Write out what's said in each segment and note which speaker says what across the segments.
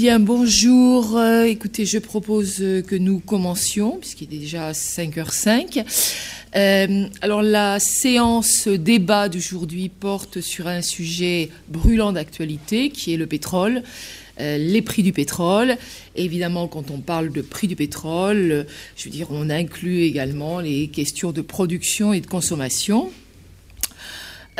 Speaker 1: Bien, bonjour. Euh, écoutez, je propose euh, que nous commencions, puisqu'il est déjà 5h05. Euh, alors, la séance débat d'aujourd'hui porte sur un sujet brûlant d'actualité, qui est le pétrole, les prix du pétrole. évidemment, quand on parle de prix du pétrole, je veux dire, on inclut également les questions de production et de consommation.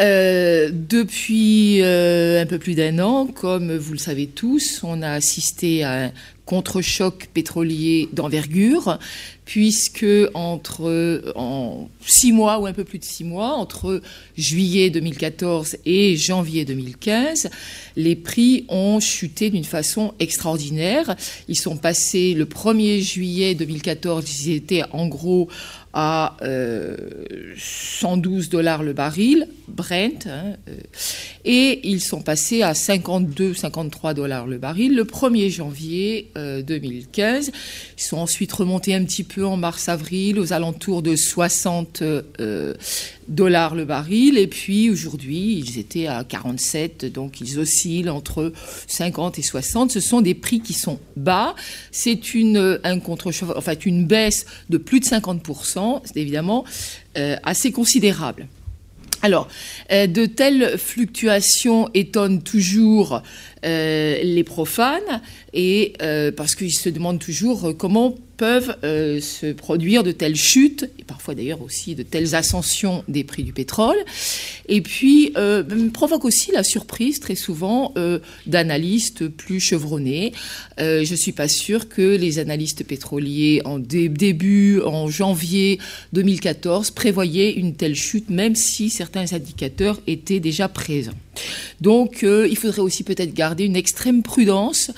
Speaker 1: Euh, depuis euh, un peu plus d'un an, comme vous le savez tous, on a assisté à un contre-choc pétrolier d'envergure, puisque entre en six mois ou un peu plus de six mois, entre juillet 2014 et janvier 2015, les prix ont chuté d'une façon extraordinaire. Ils sont passés le 1er juillet 2014, ils étaient en gros à 112 euh, dollars le baril, Brent, hein, euh, et ils sont passés à 52-53 dollars le baril le 1er janvier 2015. Euh, ils sont ensuite remontés un petit peu en mars-avril aux alentours de 60 dollars le baril, et puis aujourd'hui ils étaient à 47, donc ils oscillent entre 50 et 60. Ce sont des prix qui sont bas. C'est une un contre en fait une baisse de plus de 50 c'est évidemment euh, assez considérable. Alors, euh, de telles fluctuations étonnent toujours euh, les profanes, et parce qu'ils se demandent toujours comment peuvent euh, se produire de telles chutes, et parfois d'ailleurs aussi de telles ascensions des prix du pétrole, et puis euh, provoque aussi la surprise très souvent euh, d'analystes plus chevronnés. je ne suis pas sûre que les analystes pétroliers en début, en janvier 2014, prévoyaient une telle chute, même si certains indicateurs étaient déjà présents. Donc il faudrait aussi peut-être garder une extrême prudence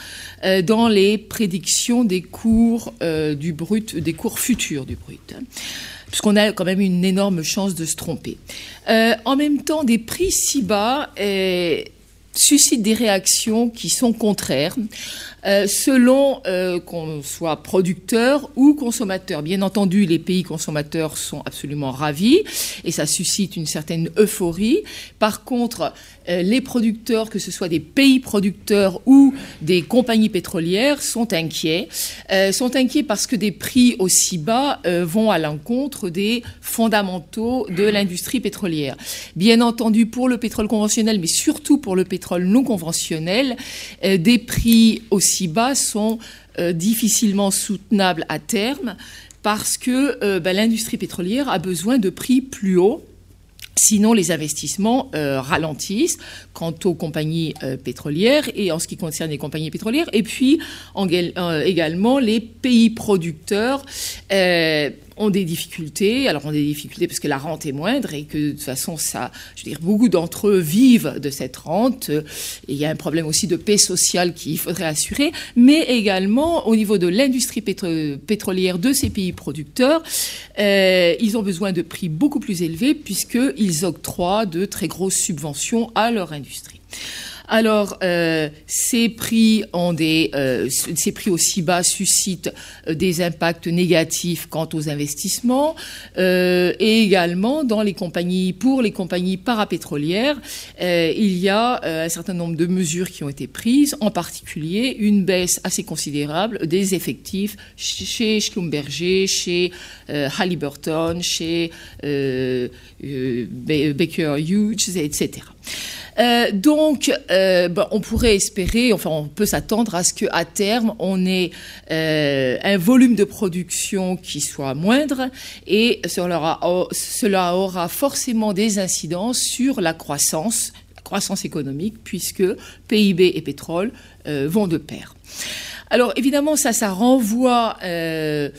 Speaker 1: dans les prédictions des cours du brut, des cours futurs du brut. Hein, puisqu'on a quand même une énorme chance de se tromper. Euh, en même temps, des prix si bas euh, suscitent des réactions qui sont contraires. Euh, selon euh, qu'on soit producteur ou consommateur. Bien entendu, les pays consommateurs sont absolument ravis et ça suscite une certaine euphorie. Par contre, euh, les producteurs, que ce soit des pays producteurs ou des compagnies pétrolières, sont inquiets. sont inquiets parce que des prix aussi bas vont à l'encontre des fondamentaux de l'industrie pétrolière. Bien entendu, pour le pétrole conventionnel, mais surtout pour le pétrole non conventionnel, des prix aussi si bas sont euh, difficilement soutenables à terme parce que euh, ben, l'industrie pétrolière a besoin de prix plus hauts Sinon, les investissements euh, ralentissent quant aux compagnies pétrolières et en ce qui concerne les compagnies pétrolières. Et puis, également, les pays producteurs ont des difficultés. Alors, ont des difficultés parce que la rente est moindre et que de toute façon, ça, je veux dire, beaucoup d'entre eux vivent de cette rente. Il y a un problème aussi de paix sociale qu'il faudrait assurer, mais également au niveau de l'industrie pétrolière de ces pays producteurs, euh, ils ont besoin de prix beaucoup plus élevés puisqu'ils octroient de très grosses subventions à leur industrie. Alors, euh, euh, ces prix aussi bas suscitent euh, des impacts négatifs quant aux investissements et également dans les compagnies, pour les compagnies parapétrolières, il y a un certain nombre de mesures qui ont été prises, en particulier une baisse assez considérable des effectifs chez Schlumberger, chez Halliburton, chez Baker Hughes, etc. Euh, donc, euh, on pourrait espérer, enfin, on peut s'attendre à ce qu'à terme, on ait euh, un volume de production qui soit moindre et cela aura, cela aura forcément des incidences sur la croissance, la croissance économique, puisque PIB et pétrole vont de pair. Alors évidemment, ça, ça renvoie euh,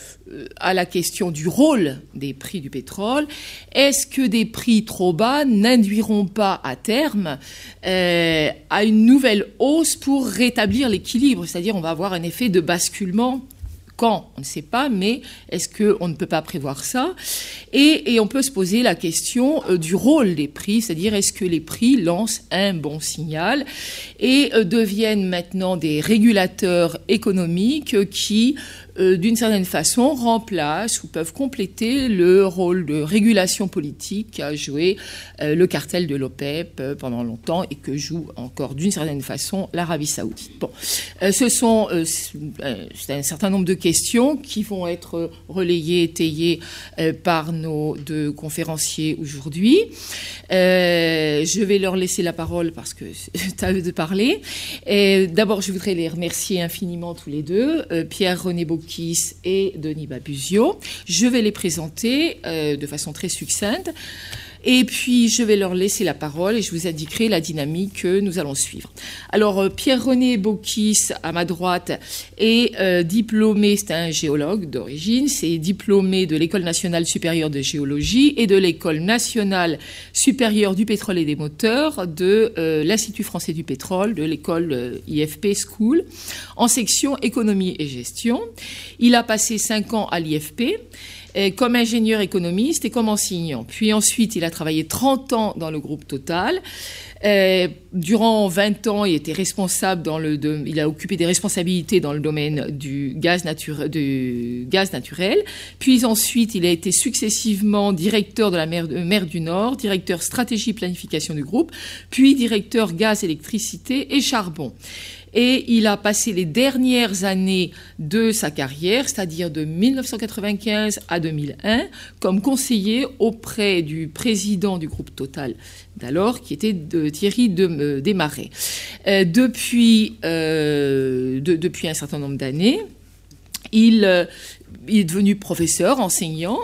Speaker 1: à la question du rôle des prix du pétrole. Est-ce que des prix trop bas n'induiront pas à terme euh, à une nouvelle hausse pour rétablir l'équilibre? C'est-à-dire, on va avoir un effet de basculement On ne sait pas, mais est-ce qu'on ne peut pas prévoir ça? Et, on peut se poser la question euh, du rôle des prix, c'est-à-dire est-ce que les prix lancent un bon signal et euh, deviennent maintenant des régulateurs économiques qui euh, d'une certaine façon, remplacent ou peuvent compléter le rôle de régulation politique qu'a joué euh, le cartel de l'OPEP euh, pendant longtemps et que joue encore d'une certaine façon l'Arabie saoudite. Bon, ce sont un certain nombre de questions qui vont être relayées, étayées par nos deux conférenciers aujourd'hui. je vais leur laisser la parole parce que c'est à eux de parler. D'abord, je voudrais les remercier infiniment tous les deux, Pierre-René Et Denis Babusio. Je vais les présenter euh, de façon très succincte. Et puis, je vais leur laisser la parole et je vous indiquerai la dynamique que nous allons suivre. Alors, euh, Pierre-René Bocquis, à ma droite, est euh, diplômé, c'est un géologue d'origine, c'est diplômé de l'École nationale supérieure de géologie et de l'École nationale supérieure du pétrole et des moteurs de euh, l'Institut français du pétrole, de l'école IFP School, en section économie et gestion. Il a passé cinq ans à l'IFP comme ingénieur économiste et comme enseignant. Puis ensuite, il a travaillé 30 ans dans le groupe Total. Euh, durant 20 ans, il a occupé des responsabilités dans le domaine du gaz, naturel. Puis ensuite, il a été successivement directeur de la mer, mer du Nord, directeur stratégie planification du groupe, puis directeur gaz, électricité et charbon et il a passé les dernières années de sa carrière, c'est-à-dire de 1995 à 2001, comme conseiller auprès du président du groupe Total d'alors, qui était de Thierry euh, Desmarais. Euh, depuis, euh, depuis un certain nombre d'années, il est devenu professeur, enseignant,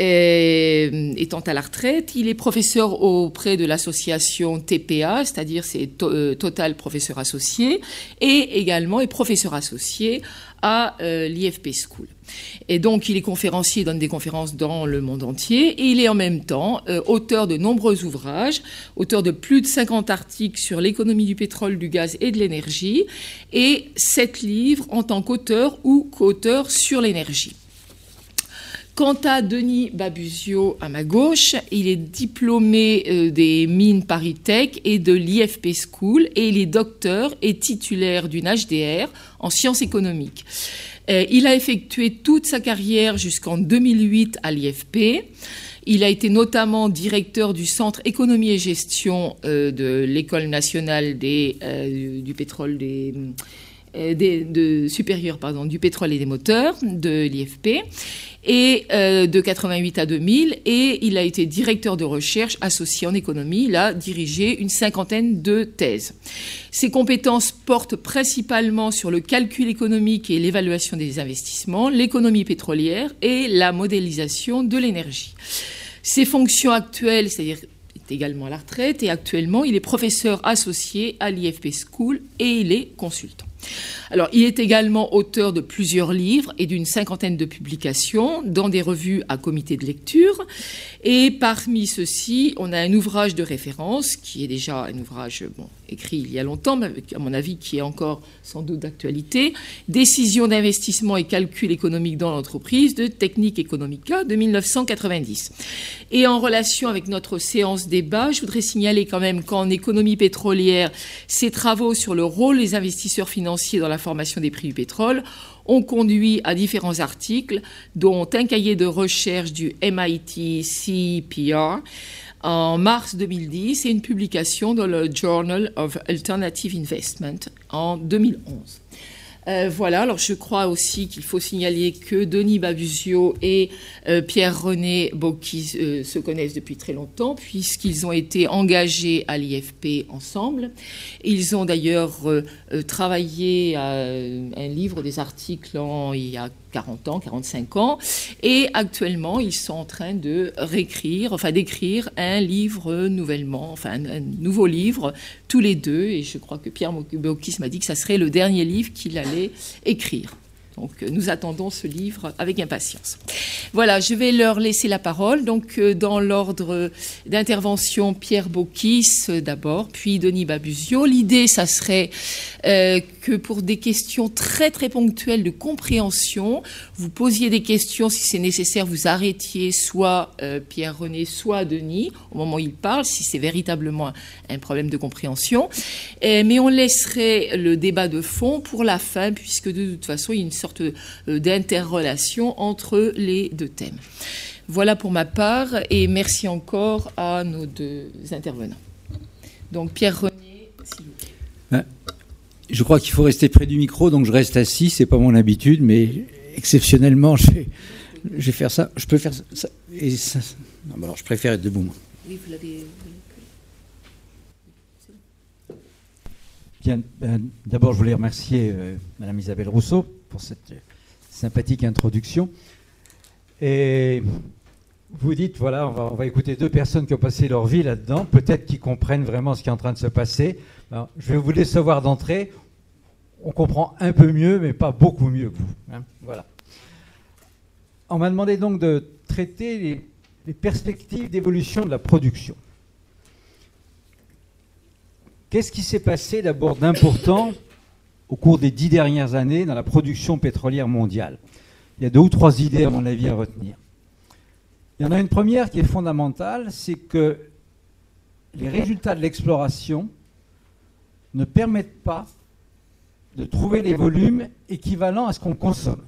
Speaker 1: euh, étant à la retraite, il est professeur auprès de l'association TPA, c'est-à-dire c'est euh, Total Professeur Associé, et également est professeur associé à euh, l'IFP School. Et donc, il est conférencier, donne des conférences dans le monde entier, et il est en même temps auteur de nombreux ouvrages, auteur de plus de 50 articles sur l'économie du pétrole, du gaz et de l'énergie, et sept livres en tant qu'auteur ou qu'auteur sur l'énergie. Quant à Denis Babusio à ma gauche, il est diplômé euh, des mines Paris Tech et de l'IFP School et il est docteur et titulaire d'une HDR en sciences économiques. Euh, il a effectué toute sa carrière jusqu'en 2008 à l'IFP. Il a été notamment directeur du Centre économie et gestion euh, de l'École nationale du pétrole des, des de, supérieur pardon, du pétrole et des moteurs de l'IFP et euh, de 88 à 2000 et il a été directeur de recherche associé en économie. Il a dirigé une cinquantaine de thèses. Ses compétences portent principalement sur le calcul économique et l'évaluation des investissements, l'économie pétrolière et la modélisation de l'énergie. Ses fonctions actuelles, c'est-à-dire est également à la retraite et actuellement il est professeur associé à l'IFP School et il est consultant. Alors, il est également auteur de plusieurs livres et d'une cinquantaine de publications dans des revues à comité de lecture. Et parmi ceux-ci, on a un ouvrage de référence qui est déjà un ouvrage bon, écrit il y a longtemps, mais à mon avis qui est encore sans doute d'actualité, Décision d'investissement et calcul économique dans l'entreprise de Technique Economica de 1990. Et en relation avec notre séance débat, je voudrais signaler quand même qu'en économie pétrolière, ces travaux sur le rôle des investisseurs financiers dans la formation des prix du pétrole ont conduit à différents articles, dont un cahier de recherche du MIT CPR, en mars 2010 et une publication dans le Journal of Alternative Investment en 2011. Euh, voilà, alors je crois aussi qu'il faut signaler que Denis Babusio et euh, Pierre-René Bocchi euh, se connaissent depuis très longtemps, puisqu'ils ont été engagés à l'IFP ensemble. Ils ont d'ailleurs travaillé à un livre, des articles en, il y a 40 ans, 45 ans, et actuellement ils sont en train de réécrire, enfin d'écrire un livre nouvellement, enfin un, nouveau livre tous les deux, et je crois que Pierre Bocchis m'a dit que ça serait le dernier livre qu'il allait écrire. Donc euh, nous attendons ce livre avec impatience. Voilà, je vais leur laisser la parole. Donc euh, dans l'ordre d'intervention, Pierre Bocchis euh, d'abord, puis Denis Babusio. L'idée, ça serait que pour des questions très très ponctuelles de compréhension, vous posiez des questions, si c'est nécessaire, vous arrêtiez soit Pierre-René, soit Denis au moment où il parle, si c'est véritablement un problème de compréhension. mais on laisserait le débat de fond pour la fin, puisque de toute façon, il ne sorte d'interrelation entre les deux thèmes. Voilà pour ma part et merci encore à nos deux intervenants. Donc Pierre Renier, s'il vous plaît.
Speaker 2: Ben, je crois qu'il faut rester près du micro, donc je reste assis, c'est pas mon habitude, mais exceptionnellement, je vais, faire ça. Je peux faire ça. Et ça non, alors je préfère être debout. Oui, vous l'avez. Bien, ben, d'abord, je voulais remercier euh, Madame Isabelle Rousseau pour cette sympathique introduction. Et vous dites, voilà, on va, écouter deux personnes qui ont passé leur vie là-dedans, peut-être qu'ils comprennent vraiment ce qui est en train de se passer. je vais vous décevoir d'entrée. On comprend un peu mieux, mais pas beaucoup mieux que vous. Hein. voilà. On m'a demandé donc de traiter les, les perspectives d'évolution de la production. Qu'est-ce qui s'est passé d'abord d'important au cours des dix dernières années dans la production pétrolière mondiale Il y a deux ou trois idées, à mon avis, à retenir. Il y en a une première qui est fondamentale, c'est que les résultats de l'exploration ne permettent pas de trouver les volumes équivalents à ce qu'on consomme.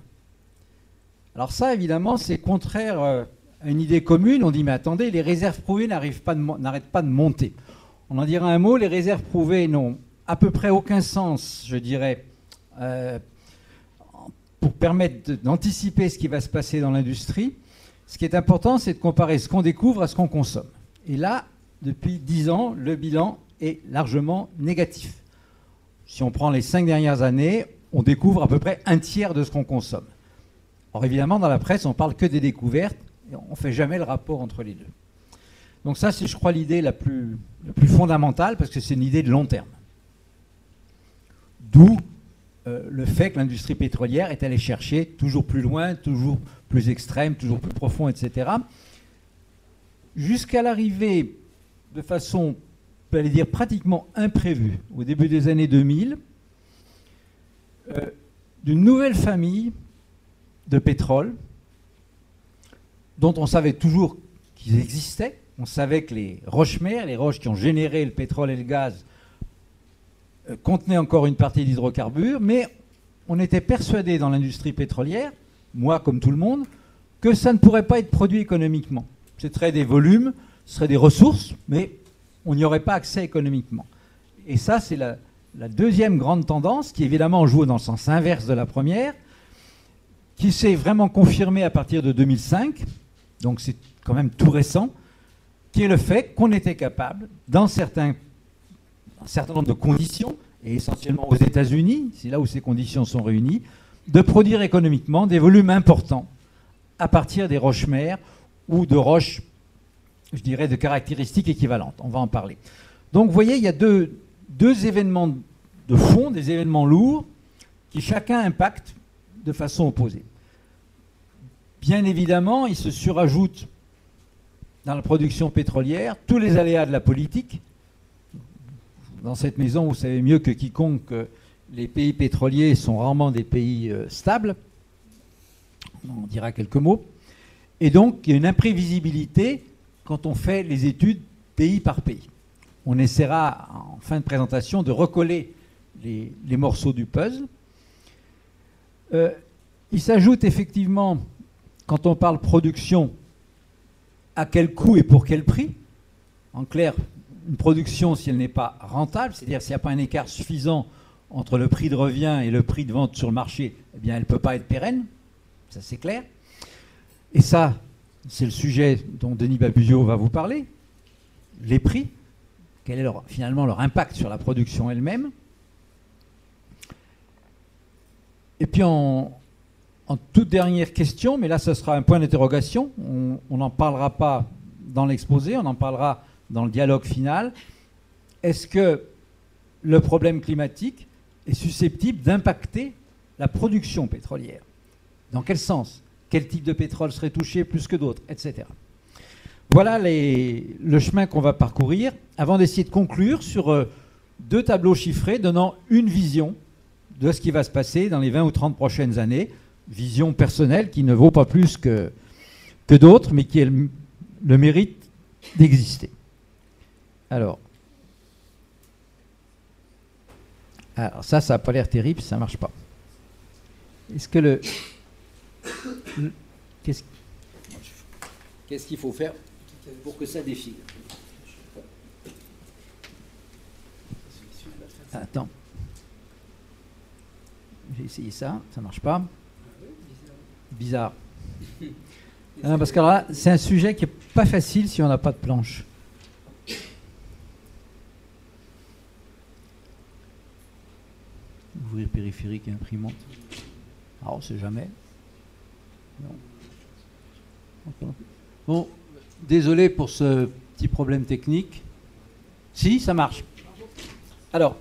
Speaker 2: Alors ça, évidemment, c'est contraire euh, à une idée commune. On dit, mais attendez, les réserves prouvées n'arrêtent pas, pas, de monter. On en dira un mot, les réserves prouvées n'ont à peu près aucun sens, je dirais, euh, pour permettre d'anticiper ce qui va se passer dans l'industrie. Ce qui est important, c'est de comparer ce qu'on découvre à ce qu'on consomme. Et là, depuis 10 ans, le bilan est largement négatif. Si on prend les 5 dernières années, on découvre à peu près un tiers de ce qu'on consomme. Or, évidemment, dans la presse, on parle que des découvertes, et on ne fait jamais le rapport entre les deux. Donc ça, c'est, je crois, l'idée la plus, la plus fondamentale, parce que c'est une idée de long terme. D'où euh, le fait que l'industrie pétrolière est allée chercher toujours plus loin, toujours plus extrême, toujours plus profond, etc. Jusqu'à l'arrivée de façon, on peut dire, pratiquement imprévue, au début des années 2000, euh, d'une nouvelle famille de pétrole dont on savait toujours qu'ils existaient. On savait que les roches-mères, les roches qui ont généré le pétrole et le gaz, contenait encore une partie d'hydrocarbures, mais on était persuadé dans l'industrie pétrolière, moi comme tout le monde, que ça ne pourrait pas être produit économiquement. Ce serait des volumes, ce serait des ressources, mais on n'y aurait pas accès économiquement. Et ça, c'est la, deuxième grande tendance, qui évidemment joue dans le sens inverse de la première, qui s'est vraiment confirmée à partir de 2005, donc c'est quand même tout récent, qui est le fait qu'on était capable, dans certains un certain nombre de conditions, et essentiellement aux États-Unis, c'est là où ces conditions sont réunies, de produire économiquement des volumes importants à partir des roches mères ou de roches, je dirais, de caractéristiques équivalentes. On va en parler. Donc vous voyez, il y a deux, événements de fond, des événements lourds, qui chacun impactent de façon opposée. Bien évidemment, il se surajoute dans la production pétrolière tous les aléas de la politique, dans cette maison, vous savez mieux que quiconque que les pays pétroliers sont rarement des pays euh, stables. On dira quelques mots. Et donc, il y a une imprévisibilité quand on fait les études pays par pays. On essaiera, en fin de présentation, de recoller les, morceaux du puzzle. Euh, il s'ajoute effectivement, quand on parle production, à quel coût et pour quel prix? En clair, une production, si elle n'est pas rentable, c'est-à-dire s'il n'y a pas un écart suffisant entre le prix de revient et le prix de vente sur le marché, eh bien, elle ne peut pas être pérenne. Ça, c'est clair. Et ça, c'est le sujet dont Denis Babuzio va vous parler. Les prix, quel est finalement leur impact sur la production elle-même. Et puis en, toute dernière question, mais là ce sera un point d'interrogation, on n'en parlera pas dans l'exposé, on en parlera dans le dialogue final, est-ce que le problème climatique est susceptible d'impacter la production pétrolière? Dans quel sens? Quel type de pétrole serait touché plus que d'autres Etc. Voilà le chemin qu'on va parcourir avant d'essayer de conclure sur euh, deux tableaux chiffrés donnant une vision de ce qui va se passer dans les 20 ou 30 prochaines années. Vision personnelle qui ne vaut pas plus que, que d'autres, mais qui a le mérite d'exister. Alors, alors ça, ça n'a pas l'air terrible, ça ne marche pas. Est-ce que le. Qu'est-ce qu'il faut faire pour que ça défile? Attends. J'ai essayé ça, ça marche pas. Bizarre. parce que là, c'est un sujet qui est pas facile si on n'a pas de planche. Ouvrir périphérique et imprimante. Ah, on sait jamais. Bon, désolé pour ce petit problème technique. Si, ça marche. Alors,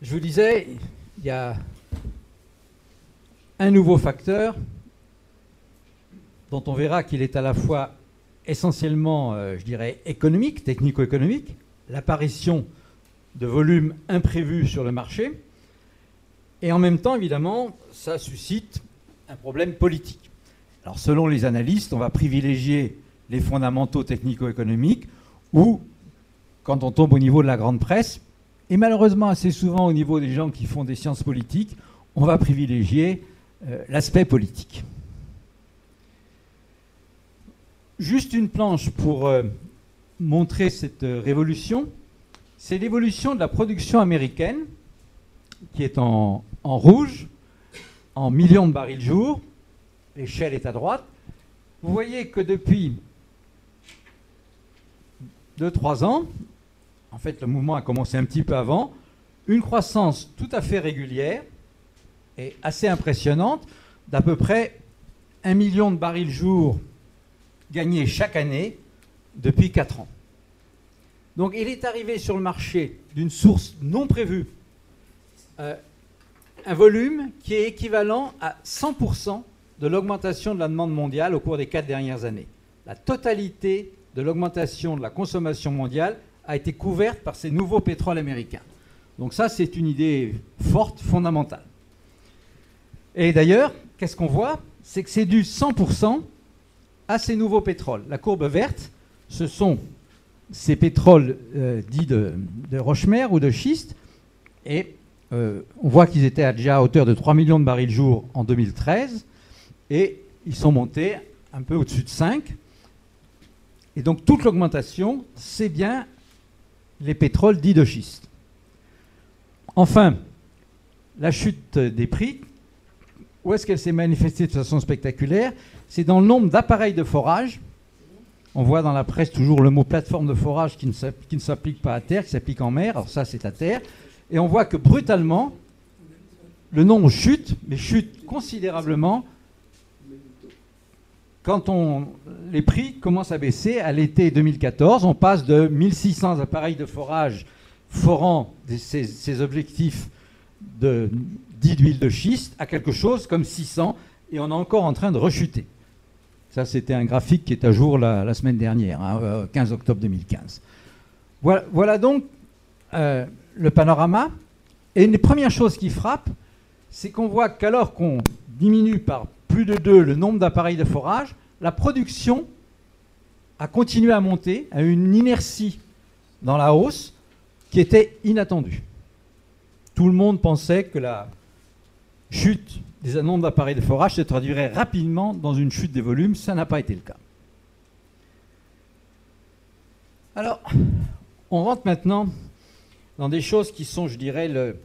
Speaker 2: je vous disais, il y a un nouveau facteur dont on verra qu'il est à la fois essentiellement, euh, je dirais, économique, technico-économique, l'apparition de volumes imprévus sur le marché, et en même temps, évidemment, ça suscite un problème politique. Alors, selon les analystes, on va privilégier les fondamentaux technico-économiques ou, quand on tombe au niveau de la grande presse, et malheureusement assez souvent au niveau des gens qui font des sciences politiques, on va privilégier euh, l'aspect politique. Juste une planche pour euh, montrer cette euh, révolution. C'est l'évolution de la production américaine qui est en, rouge, en millions de barils jour. L'échelle est à droite. Vous voyez que depuis 2-3 ans, en fait le mouvement a commencé un petit peu avant, une croissance tout à fait régulière et assez impressionnante d'à peu près 1 million de barils jour gagnés chaque année depuis 4 ans. Donc il est arrivé sur le marché d'une source non prévue euh, un volume qui est équivalent à 100% de l'augmentation de la demande mondiale au cours des quatre dernières années. La totalité de l'augmentation de la consommation mondiale a été couverte par ces nouveaux pétroles américains. Donc ça, c'est une idée forte, fondamentale. Et d'ailleurs, qu'est-ce qu'on voit? C'est que c'est dû 100% à ces nouveaux pétroles. La courbe verte, ce sont ces pétroles euh, dits de, roche-mer ou de schiste, et euh, on voit qu'ils étaient déjà à hauteur de 3 millions de barils jour en 2013 et ils sont montés un peu au-dessus de 5. Et donc toute l'augmentation, c'est bien les pétroles dits de schiste. Enfin, la chute des prix, où est-ce qu'elle s'est manifestée de façon spectaculaire? C'est dans le nombre d'appareils de forage. On voit dans la presse toujours le mot plateforme de forage qui ne s'applique pas à terre, qui s'applique en mer. Alors ça, c'est à terre et on voit que brutalement, le nombre chute, mais chute considérablement quand les prix commencent à baisser. À l'été 2014, on passe de 1600 appareils de forage forant ces, objectifs de, dits d'huile de schiste à quelque chose comme 600, et on est encore en train de rechuter. Ça, c'était un graphique qui est à jour la, semaine dernière, 15 hein, euh, octobre 2015. Voilà, donc euh, le panorama. Et une des premières choses qui frappent, c'est qu'on voit qu'alors qu'on diminue par plus de 2 le nombre d'appareils de forage, la production a continué à monter à une inertie dans la hausse qui était inattendue. Tout le monde pensait que la chute des nombres d'appareils de forage se traduirait rapidement dans une chute des volumes. Ça n'a pas été le cas. Alors, on rentre maintenant dans des choses qui sont, je dirais, le,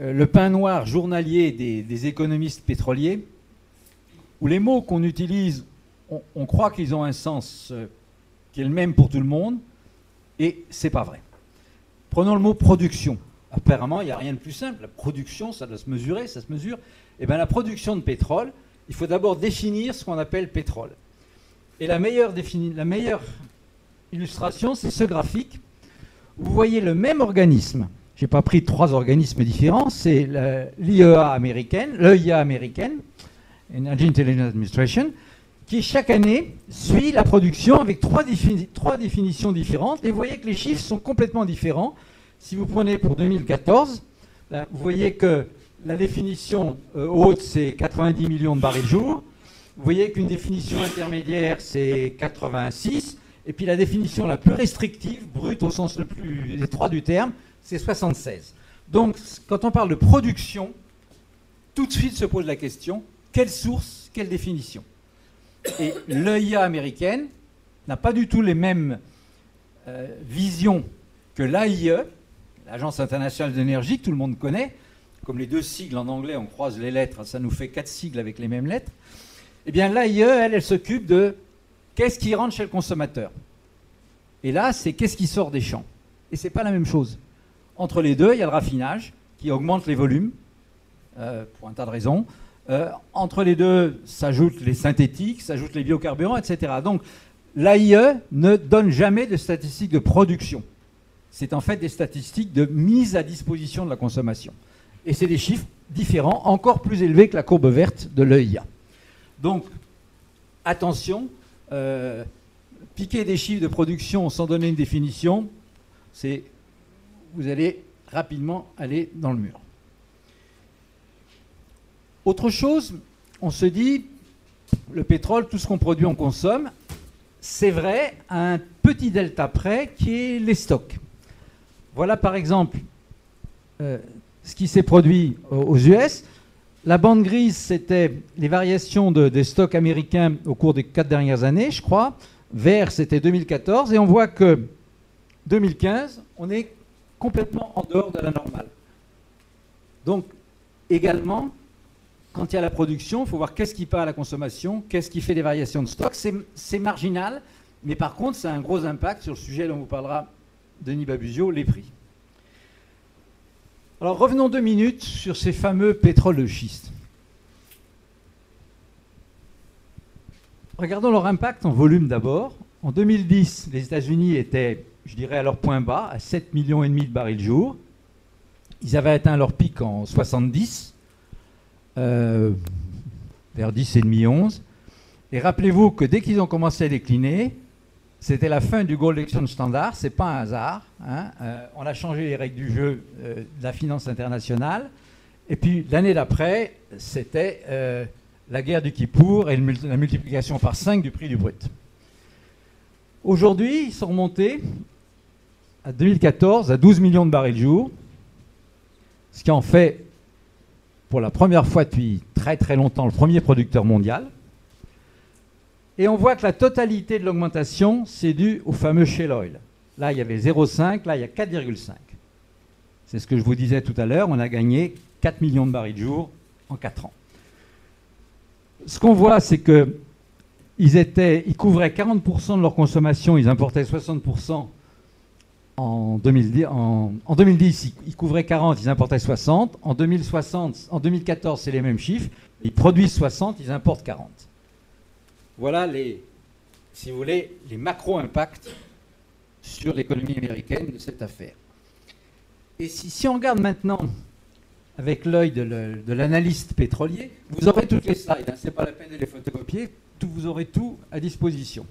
Speaker 2: euh, pain noir journalier des, économistes pétroliers, où les mots qu'on utilise, on, croit qu'ils ont un sens euh, qui est le même pour tout le monde, et c'est pas vrai. Prenons le mot production. Apparemment, il n'y a rien de plus simple. La production, ça doit se mesurer, ça se mesure. Eh bien, la production de pétrole, il faut d'abord définir ce qu'on appelle pétrole. Et la meilleure, illustration, c'est ce graphique vous voyez le même organisme. Je n'ai pas pris trois organismes différents. C'est l'IEA américaine, l'EIA américaine, Energy Intelligence Administration, qui chaque année suit la production avec trois, trois, définitions différentes. Et vous voyez que les chiffres sont complètement différents. Si vous prenez pour 2014, vous voyez que la définition euh, haute, c'est 90 millions de barils jour. Vous voyez qu'une définition intermédiaire, c'est 86. Et puis la définition la plus restrictive, brute au sens le plus étroit du terme, c'est 76. Donc, quand on parle de production, tout de suite se pose la question, quelle source, quelle définition? Et l'EIA américaine n'a pas du tout les mêmes euh, visions que l'AIE, l'Agence internationale d'énergie, que tout le monde connaît. Comme les deux sigles en anglais, on croise les lettres, ça nous fait quatre sigles avec les mêmes lettres. Eh bien, l'AIE, elle, elle s'occupe de qu'est-ce qui rentre chez le consommateur. Et là, c'est qu'est-ce qui sort des champs. Et ce n'est pas la même chose. Entre les deux, il y a le raffinage qui augmente les volumes, euh, pour un tas de raisons. Euh, entre les deux s'ajoutent les synthétiques, s'ajoutent les biocarburants, etc. Donc l'AIE ne donne jamais de statistiques de production. C'est en fait des statistiques de mise à disposition de la consommation. Et c'est des chiffres différents, encore plus élevés que la courbe verte de l'EIA. Donc, attention, euh, piquer des chiffres de production sans donner une définition, c'est vous allez rapidement aller dans le mur. Autre chose, on se dit, le pétrole, tout ce qu'on produit, on consomme. C'est vrai un petit delta près qui est les stocks. Voilà par exemple euh, ce qui s'est produit aux US. La bande grise, c'était les variations des stocks américains au cours des quatre dernières années, je crois. Vert, c'était 2014. Et on voit que 2015, on est complètement en dehors de la normale. Donc, également, quand il y a la production, il faut voir qu'est-ce qui part à la consommation, qu'est-ce qui fait des variations de stock. C'est marginal, mais par contre, ça a un gros impact sur le sujet dont vous parlera Denis Babusio, les prix. Alors revenons deux minutes sur ces fameux pétroles de schiste. Regardons leur impact en volume d'abord. En 2010, les États-Unis étaient je dirais, à leur point bas, à 7,5 millions de barils jour. Ils avaient atteint leur pic en 70, euh, vers 10,5, 11. Et rappelez-vous que dès qu'ils ont commencé à décliner, c'était la fin du Gold Exchange Standard, c'est pas un hasard. Hein. Euh, on a changé les règles du jeu euh, de la finance internationale. Et puis l'année d'après, c'était la guerre du Kippour et la multiplication par 5 du prix du brut. Aujourd'hui, ils sont remontés à 2014 à 12 millions de barils jour, ce qui en fait, pour la première fois depuis très très longtemps, le premier producteur mondial. Et on voit que la totalité de l'augmentation, c'est dû au fameux shale oil. Là, il y avait 0,5, là, il y a 4,5. C'est ce que je vous disais tout à l'heure, on a gagné 4 millions de barils jour en 4 ans. Ce qu'on voit, c'est que ils, couvraient 40% de leur consommation, ils importaient 60% en 2010, en, 2010, ils couvraient 40, ils importaient 60. En 2060, en 2014, c'est les mêmes chiffres. Ils produisent 60, ils importent 40. Voilà les, si vous voulez, les macro-impacts sur l'économie américaine de cette affaire. Et si, on regarde maintenant avec l'œil de l'analyste pétrolier, vous aurez toutes les slides, hein, ce n'est pas la peine de les photocopier, tout, vous aurez tout à disposition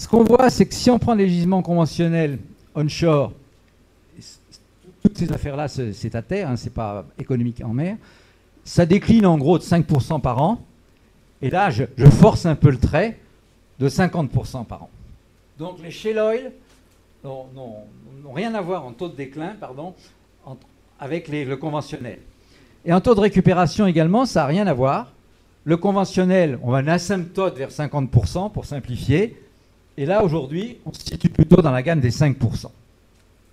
Speaker 2: ce qu'on voit, c'est que si on prend les gisements conventionnels onshore, toutes ces affaires-là, c'est à terre, hein, c'est pas économique en mer, ça décline en gros de 5% par an. Et là, je, force un peu le trait de 50% par an. Donc les shale oil n'ont rien à voir en taux de déclin pardon, avec le conventionnel. Et en taux de récupération également, ça n'a rien à voir. Le conventionnel, on va un asymptote vers 50% pour simplifier. Et là, aujourd'hui, on se situe plutôt dans la gamme des 5%.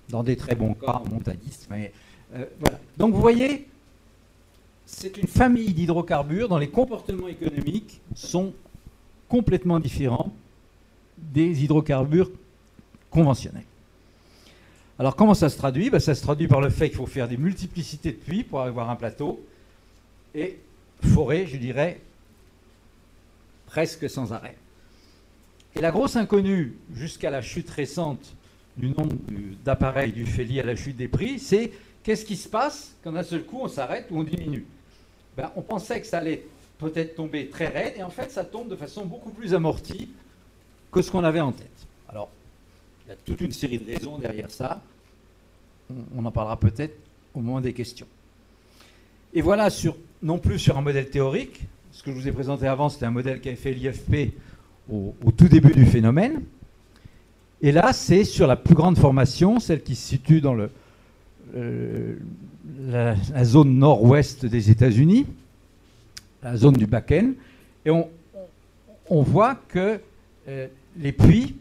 Speaker 2: Dans des très bons cas, montagniste. Mais, euh, voilà. Donc vous voyez, c'est une famille d'hydrocarbures dont les comportements économiques sont complètement différents des hydrocarbures conventionnels. Alors comment ça se traduit? Ben, Ça se traduit par le fait qu'il faut faire des multiplicités de puits pour avoir un plateau et forêt, je dirais, presque sans arrêt. Et la grosse inconnue, jusqu'à la chute récente du nombre d'appareils du fait lié à la chute des prix, c'est qu'est-ce qui se passe quand d'un seul coup on s'arrête ou on diminue? Ben, On pensait que ça allait peut-être tomber très raide, et en fait ça tombe de façon beaucoup plus amortie que ce qu'on avait en tête. Alors, il y a toute une série de raisons derrière ça. On en parlera peut-être au moment des questions. Et voilà, non plus sur un modèle théorique. Ce que je vous ai présenté avant, c'était un modèle qui avait fait l'IFP au, tout début du phénomène. Et là, c'est sur la plus grande formation, celle qui se situe dans le, euh, la, zone nord-ouest des États-Unis, la zone du Bakken, et on, voit que euh, les puits,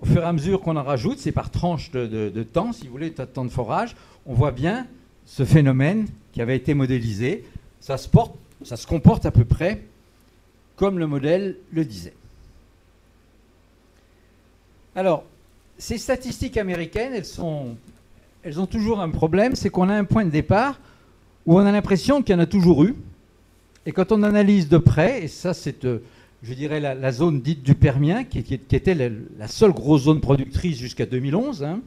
Speaker 2: au fur et à mesure qu'on en rajoute, c'est par tranche de, temps, si vous voulez, de temps de forage, on voit bien ce phénomène qui avait été modélisé. Ça se, porte, ça se comporte à peu près comme le modèle le disait. Alors, ces statistiques américaines, elles, sont, elles ont toujours un problème, c'est qu'on a un point de départ où on a l'impression qu'il y en a toujours eu. Et quand on analyse de près, et ça c'est, euh, je dirais, la, zone dite du Permien, qui, était la, seule grosse zone productrice jusqu'à 2011, hein,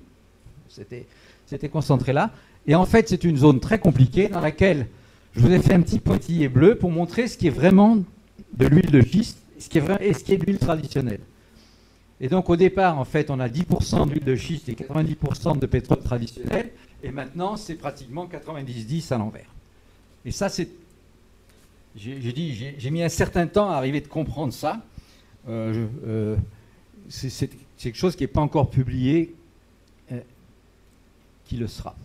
Speaker 2: c'était, c'était concentré là. Et en fait, c'est une zone très compliquée dans laquelle je vous ai fait un petit pointillé bleu pour montrer ce qui est vraiment de l'huile de schiste et ce qui est de l'huile traditionnelle. Et donc au départ, en fait, on a 10% d'huile de schiste et 90% de pétrole traditionnel, et maintenant c'est pratiquement 90-10 à l'envers. Et ça, c'est. J'ai mis un certain temps à arriver de comprendre ça. Euh, euh, c'est quelque chose qui n'est pas encore publié, euh, qui le sera.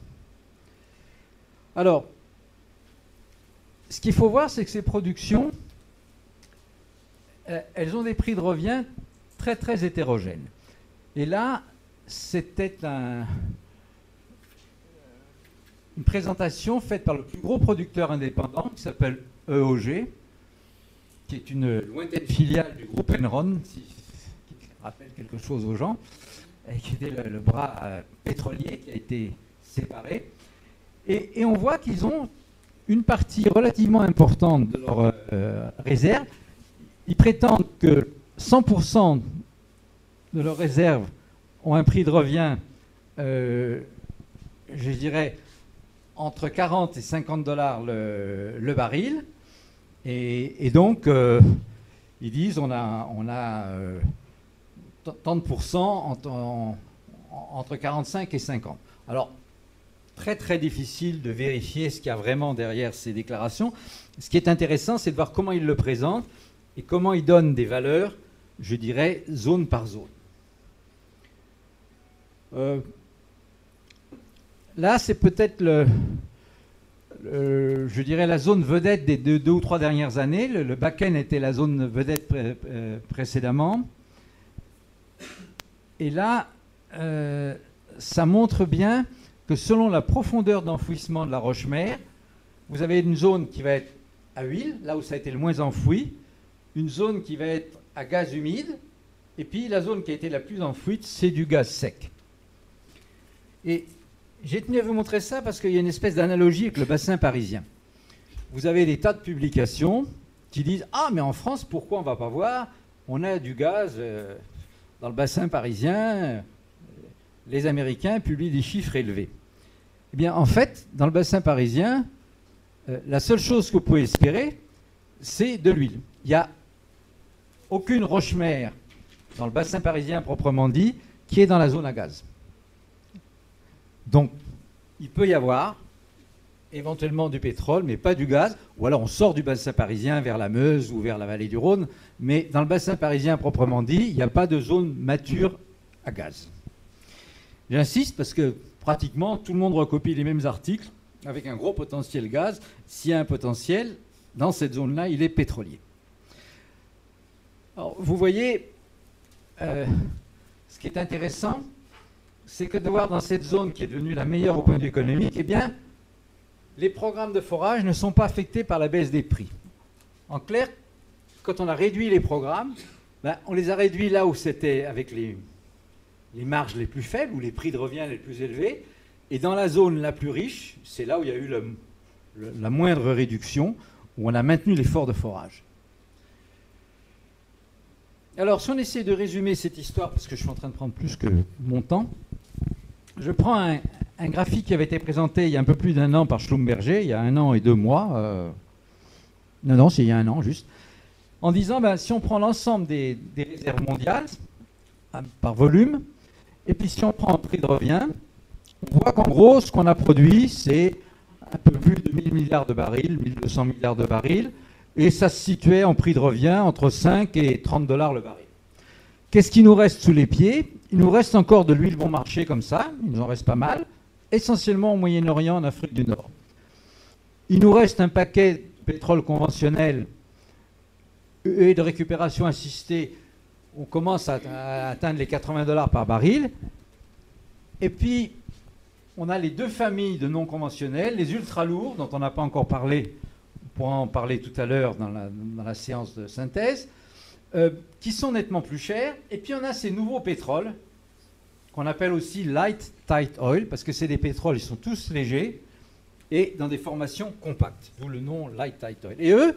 Speaker 2: Alors, ce qu'il faut voir, c'est que ces productions, elles ont des prix de revient très très hétérogènes. Et là, c'était une présentation faite par le plus gros producteur indépendant qui s'appelle EOG, qui est une lointaine filiale du groupe Enron, qui rappelle quelque chose aux gens, qui était le, bras euh, pétrolier qui a été séparé. Et, on voit qu'ils ont une partie relativement importante de leurs euh, réserves ils prétendent que 100% de leurs réserves ont un prix de revient, euh, je dirais, entre 40 et 50 dollars le, baril. Et, donc, euh, ils disent on a, on a euh, tant de pourcents entre 45 et 50. Alors, très très difficile de vérifier ce qu'il y a vraiment derrière ces déclarations. Ce qui est intéressant, c'est de voir comment ils le présentent et comment il donne des valeurs, je dirais, zone par zone. Euh, là, c'est peut-être le, je dirais la zone vedette des deux, ou trois dernières années. Le, le Bakken était la zone vedette euh, précédemment. Et là, euh, ça montre bien que selon la profondeur d'enfouissement de la roche-mère, vous avez une zone qui va être à huile, là où ça a été le moins enfoui, une zone qui va être à gaz humide, et puis la zone qui a été la plus enfouie, c'est du gaz sec. Et j'ai tenu à vous montrer ça parce qu'il y a une espèce d'analogie avec le bassin parisien. Vous avez des tas de publications qui disent Ah, mais en France, pourquoi on ne va pas voir? On a du gaz euh, dans le bassin parisien. Les Américains publient des chiffres élevés. Eh bien, en fait, dans le bassin parisien, euh, la seule chose que vous pouvez espérer, c'est de l'huile. Il y a aucune roche-mère dans le bassin parisien proprement dit qui est dans la zone à gaz. Donc, il peut y avoir éventuellement du pétrole, mais pas du gaz, ou alors on sort du bassin parisien vers la Meuse ou vers la vallée du Rhône, mais dans le bassin parisien proprement dit, il n'y a pas de zone mature à gaz. J'insiste parce que pratiquement tout le monde recopie les mêmes articles avec un gros potentiel gaz. S'il y a un potentiel, dans cette zone-là, il est pétrolier vous voyez, euh, ce qui est intéressant, c'est que de voir dans cette zone qui est devenue la meilleure au point de vue économique, eh bien, les programmes de forage ne sont pas affectés par la baisse des prix. En clair, quand on a réduit les programmes, ben, on les a réduits là où c'était avec les, marges les plus faibles, ou les prix de revient les plus élevés, et dans la zone la plus riche, c'est là où il y a eu la moindre réduction, où on a maintenu l'effort de forage. Alors, si on essaie de résumer cette histoire, parce que je suis en train de prendre plus que mon temps, je prends un, graphique qui avait été présenté il y a un peu plus d'un an par Schlumberger, il y a un an et deux mois. Euh, non, non, c'est il y a un an juste. En disant, ben, si on prend l'ensemble des, réserves mondiales, hein, par volume, et puis si on prend un prix de revient, on voit qu'en gros, ce qu'on a produit, c'est un peu plus de 1000 milliards de barils, 1200 milliards de barils et ça se situait en prix de revient entre 5 et 30 dollars le baril. Qu'est-ce qui nous reste sous les pieds? Il nous reste encore de l'huile bon marché comme ça, il nous en reste pas mal, essentiellement au Moyen-Orient, en Afrique du Nord. Il nous reste un paquet de pétrole conventionnel et de récupération assistée. On commence à, atteindre les 80 dollars par baril. Et puis, on a les deux familles de non conventionnels, les ultra lourds, dont on n'a pas encore parlé, pourra en parler tout à l'heure dans la, séance de synthèse, euh, qui sont nettement plus chers. Et puis on a ces nouveaux pétroles, qu'on appelle aussi light tight oil, parce que c'est des pétroles, ils sont tous légers, et dans des formations compactes, d'où le nom light tight oil. Et eux,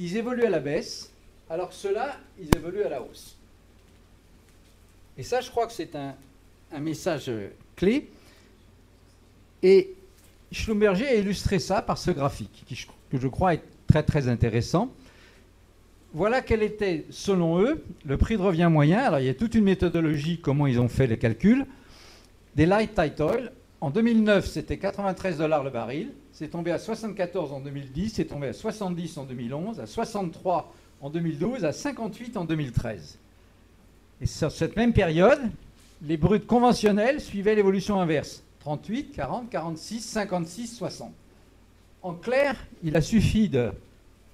Speaker 2: ils évoluent à la baisse, alors que ceux-là, ils évoluent à la hausse. Et ça, je crois que c'est un, message clé. Et Schlumberger a illustré ça par ce graphique, que je crois est très très intéressant. Voilà quel était, selon eux, le prix de revient moyen. Alors, il y a toute une méthodologie, comment ils ont fait les calculs. Des light tight oil, en 2009, c'était 93 dollars le baril. C'est tombé à 74 en 2010, c'est tombé à 70 en 2011, à 63 en 2012, à 58 en 2013. Et sur cette même période, les bruts conventionnels suivaient l'évolution inverse. 38, 40, 46, 56, 60. En clair, il a suffi de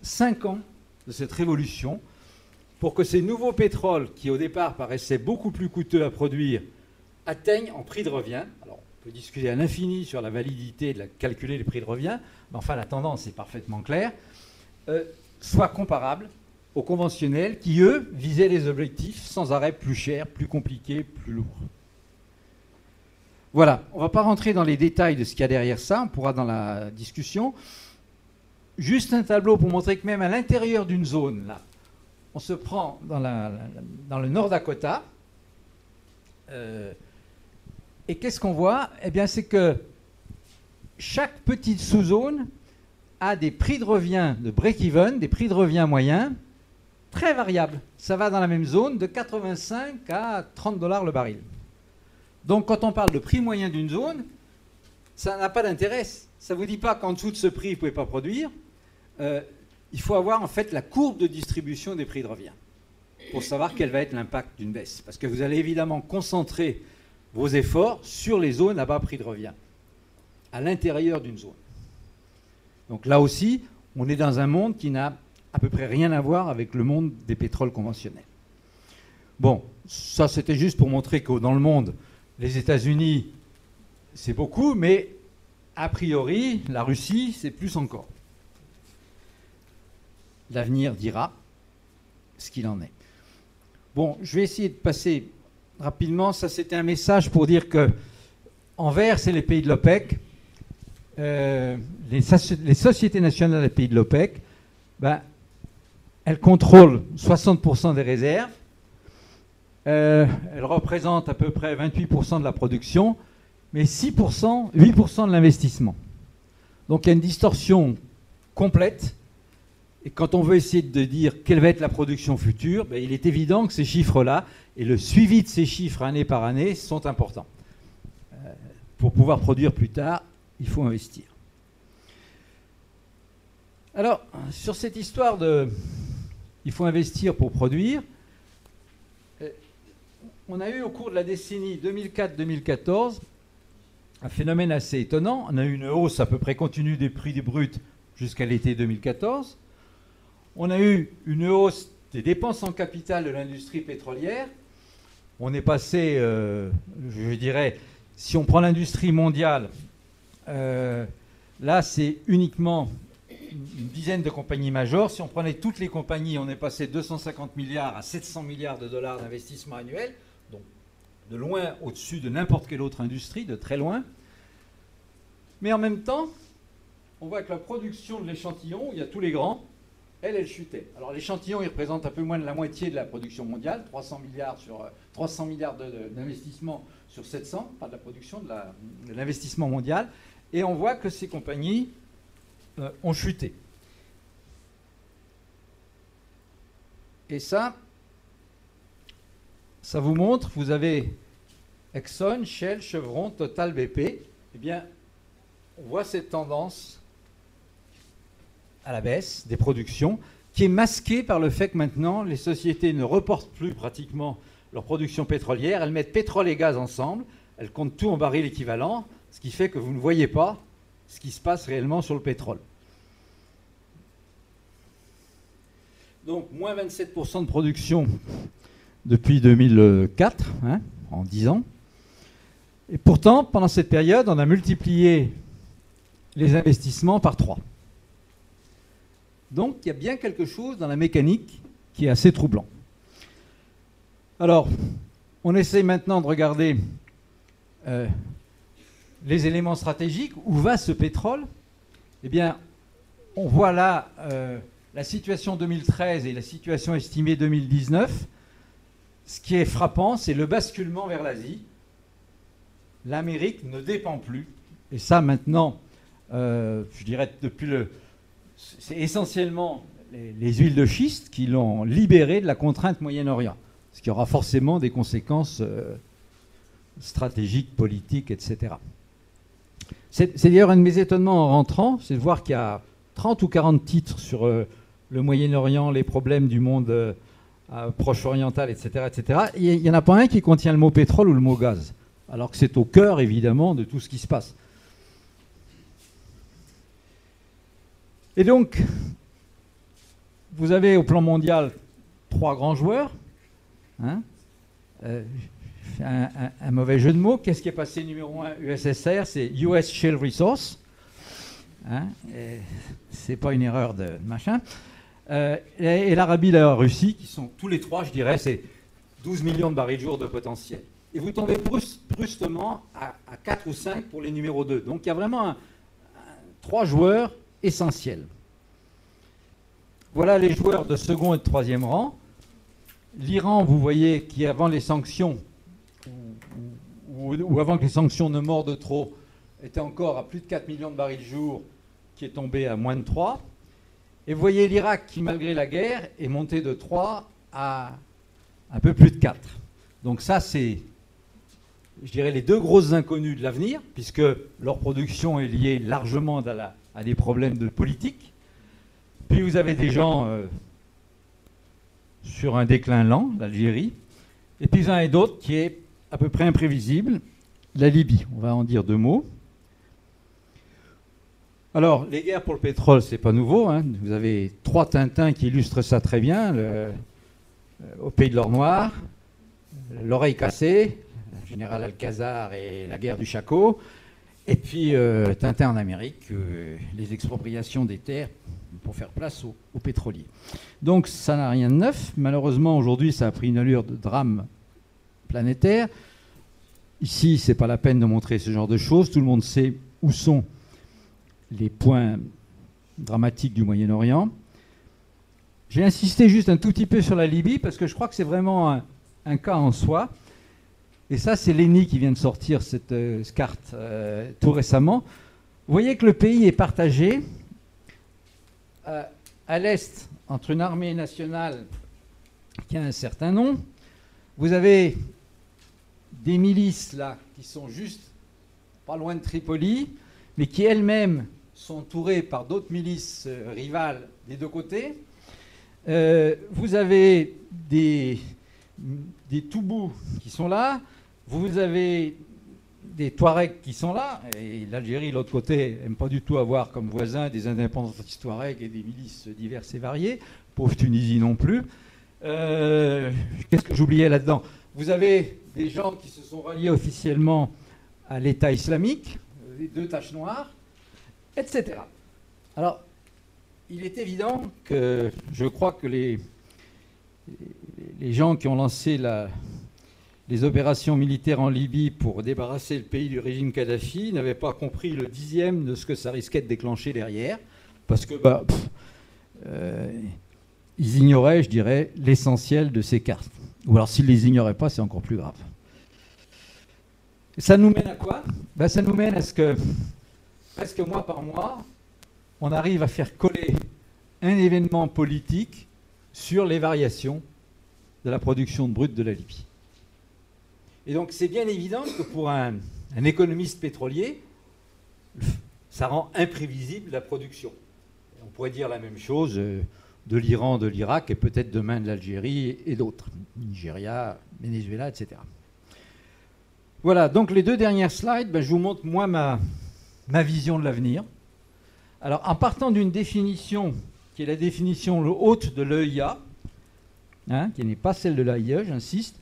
Speaker 2: 5 ans de cette révolution pour que ces nouveaux pétroles, qui au départ paraissaient beaucoup plus coûteux à produire, atteignent en prix de revient. Alors, on peut discuter à l'infini sur la validité de calculer les prix de revient, mais enfin, la tendance est parfaitement claire, euh, soit comparables aux conventionnels qui, eux, visaient les objectifs sans arrêt plus chers, plus compliqués, plus lourds. Voilà, on ne va pas rentrer dans les détails de ce qu'il y a derrière ça, on pourra dans la discussion. Juste un tableau pour montrer que même à l'intérieur d'une zone, là, on se prend dans, le Nord Dakota. Euh, et qu'est-ce qu'on voit? Eh bien, c'est que chaque petite sous-zone a des prix de revient de break-even, des prix de revient moyens, très variables. Ça va dans la même zone de 85 à 30 dollars le baril. Donc, quand on parle de prix moyen d'une zone, ça n'a pas d'intérêt. Ça ne vous dit pas qu'en dessous de ce prix, vous ne pouvez pas produire. Euh, il faut avoir en fait la courbe de distribution des prix de revient pour savoir quel va être l'impact d'une baisse. Parce que vous allez évidemment concentrer vos efforts sur les zones à bas prix de revient, à l'intérieur d'une zone. Donc là aussi, on est dans un monde qui n'a à peu près rien à voir avec le monde des pétroles conventionnels. Bon, ça c'était juste pour montrer que dans le monde, les États-Unis, c'est beaucoup, mais a priori, la Russie, c'est plus encore l'avenir dira ce qu'il en est. Bon, je vais essayer de passer rapidement. Ça, c'était un message pour dire que en vert, c'est les pays de l'OPEC. Euh, les, sociétés nationales des pays de l'OPEC, ben, elles contrôlent 60% des réserves. Euh, elles représentent à peu près 28% de la production, mais 6%, 8% de l'investissement. Donc il y a une distorsion complète et quand on veut essayer de dire quelle va être la production future, ben, il est évident que ces chiffres-là et le suivi de ces chiffres année par année sont importants. Euh, pour pouvoir produire plus tard, il faut investir. Alors, sur cette histoire de il faut investir pour produire, on a eu au cours de la décennie 2004-2014 un phénomène assez étonnant. On a eu une hausse à peu près continue des prix des bruts jusqu'à l'été 2014. On a eu une hausse des dépenses en capital de l'industrie pétrolière. On est passé, euh, je dirais, si on prend l'industrie mondiale, euh, là c'est uniquement une dizaine de compagnies majeures. Si on prenait toutes les compagnies, on est passé de 250 milliards à 700 milliards de dollars d'investissement annuel, de loin au-dessus de n'importe quelle autre industrie, de très loin. Mais en même temps, on voit que la production de l'échantillon, il y a tous les grands, elle, elle chutait. Alors l'échantillon, il représente un peu moins de la moitié de la production mondiale, 300 milliards, sur, 300 euh, milliards d'investissement sur 700, pas de la production, de l'investissement mondial. Et on voit que ces compagnies euh, ont chuté. Et ça, ça vous montre, vous avez Exxon, Shell, Chevron, Total, BP. Eh bien, on voit cette tendance à la baisse des productions, qui est masquée par le fait que maintenant, les sociétés ne reportent plus pratiquement leur production pétrolière, elles mettent pétrole et gaz ensemble, elle compte tout en baril équivalent, ce qui fait que vous ne voyez pas ce qui se passe réellement sur le pétrole. Donc, moins 27% de production depuis 2004, hein, en 10 ans. Et pourtant, pendant cette période, on a multiplié les investissements par 3. Donc, il y a bien quelque chose dans la mécanique qui est assez troublant. Alors, on essaie maintenant de regarder euh, les éléments stratégiques. Où va ce pétrole? Eh bien, on voit là euh, la situation 2013 et la situation estimée 2019. Ce qui est frappant, c'est le basculement vers l'Asie. L'Amérique ne dépend plus. Et ça, maintenant, euh, je dirais depuis le. C'est essentiellement les, huiles de schiste qui l'ont libéré de la contrainte Moyen-Orient. Ce qui aura forcément des conséquences stratégiques, politiques, etc. C'est d'ailleurs un de mes étonnements en rentrant, c'est de voir qu'il y a 30 ou 40 titres sur euh, le Moyen-Orient, les problèmes du monde euh, proche-oriental, etc., etc. Il n'y en a pas un qui contient le mot pétrole ou le mot gaz, alors que c'est au cœur, évidemment, de tout ce qui se passe. Et donc, vous avez au plan mondial trois grands joueurs. Hein, euh, un, mauvais jeu de mots. Qu'est-ce qui est passé numéro 1 USSR C'est US Shale Resource. Hein c'est pas une erreur de machin. Euh, et, l'Arabie et la Russie, qui sont tous les trois, je dirais, c'est 12 millions de barils de jour de potentiel. Et vous tombez brusquement à, 4 ou 5 pour les numéros 2. Donc il y a vraiment trois joueurs essentiels. Voilà les joueurs de second et de troisième rang. L'Iran, vous voyez, qui avant les sanctions ou, avant que les sanctions ne mordent trop, était encore à plus de 4 millions de barils jour, qui est tombé à moins de 3. Et vous voyez l'Irak qui, malgré la guerre, est monté de 3 à un peu plus de 4. Donc ça, c'est, je dirais, les deux grosses inconnues de l'avenir, puisque leur production est liée largement à, des problèmes de politique. Puis vous avez des gens euh, sur un déclin lent, l'Algérie, et puis un et d'autres qui est à peu près imprévisible, la Libye. On va en dire deux mots. Alors, les guerres pour le pétrole, c'est pas nouveau. Hein. Vous avez trois Tintins qui illustrent ça très bien. Euh, au pays de l'or noir, l'oreille cassée, général Alcazar et la guerre du Chaco. Et puis euh, Tintin en Amérique, euh, les expropriations des terres pour faire place aux, pétroliers. Donc ça n'a rien de neuf. Malheureusement, aujourd'hui, ça a pris une allure de drame planétaire. Ici, ce n'est pas la peine de montrer ce genre de choses. Tout le monde sait où sont les points dramatiques du Moyen-Orient. J'ai insisté juste un tout petit peu sur la Libye parce que je crois que c'est vraiment un, cas en soi. Et ça, c'est l'ENI qui vient de sortir cette euh, carte euh, tout récemment. Vous voyez que le pays est partagé euh, à l'est entre une armée nationale qui a un certain nom. Vous avez des milices là qui sont juste pas loin de Tripoli, mais qui elles-mêmes sont entourées par d'autres milices rivales des deux côtés. Vous avez des, des Toubous qui sont là, vous avez des Touaregs qui sont là, et l'Algérie, l'autre côté, n'aime pas du tout avoir comme voisins des indépendantistes Touaregs et des milices diverses et variées, pauvre Tunisie non plus. Euh, qu'est-ce que j'oubliais là-dedans? Vous avez des gens qui se sont ralliés officiellement à l'État islamique, les deux taches noires, etc. Alors, il est évident que je crois que les, les gens qui ont lancé la, les opérations militaires en Libye pour débarrasser le pays du régime Kadhafi n'avaient pas compris le dixième de ce que ça risquait de déclencher derrière, parce que bah, euh, ils ignoraient, je dirais, l'essentiel de ces cartes. Ou alors s'ils ne les ignoraient pas, c'est encore plus grave. Ça nous mène à quoi? Ben, Ça nous mène à ce que, presque mois par mois, on arrive à faire coller un événement politique sur les variations de la production de brut de la Libye. Et donc c'est bien évident que pour un, économiste pétrolier, ça rend imprévisible la production. On pourrait dire la même chose euh, de l'Iran, de l'Irak et peut-être demain de l'Algérie et d'autres, Nigeria, Venezuela, etc. Voilà, donc les deux dernières slides, ben, je vous montre moi ma, vision de l'avenir. Alors en partant d'une définition qui est la définition haute de l'EIA, hein, qui n'est pas celle de l'AIE, j'insiste,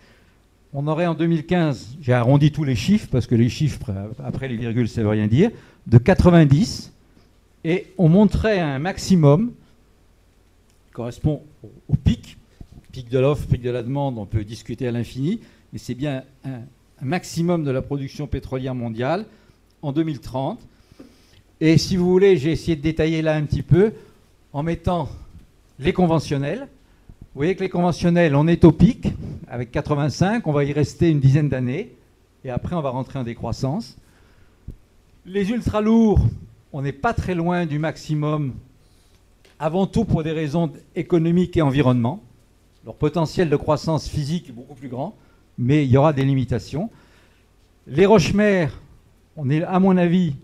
Speaker 2: on aurait en 2015, j'ai arrondi tous les chiffres parce que les chiffres après les virgules ça veut rien dire, de 90 et on montrait un maximum qui correspond au pic, pic de l'offre, pic de la demande, on peut discuter à l'infini, mais c'est bien un, maximum de la production pétrolière mondiale en 2030. Et si vous voulez, j'ai essayé de détailler là un petit peu en mettant les conventionnels. Vous voyez que les conventionnels, on est au pic avec 85, on va y rester une dizaine d'années, et après on va rentrer en décroissance. Les ultra lourds, on n'est pas très loin du maximum, avant tout pour des raisons économiques et environnement. Leur potentiel de croissance physique est beaucoup plus grand, mais il y aura des limitations. Les roches-mères, on est, à mon avis,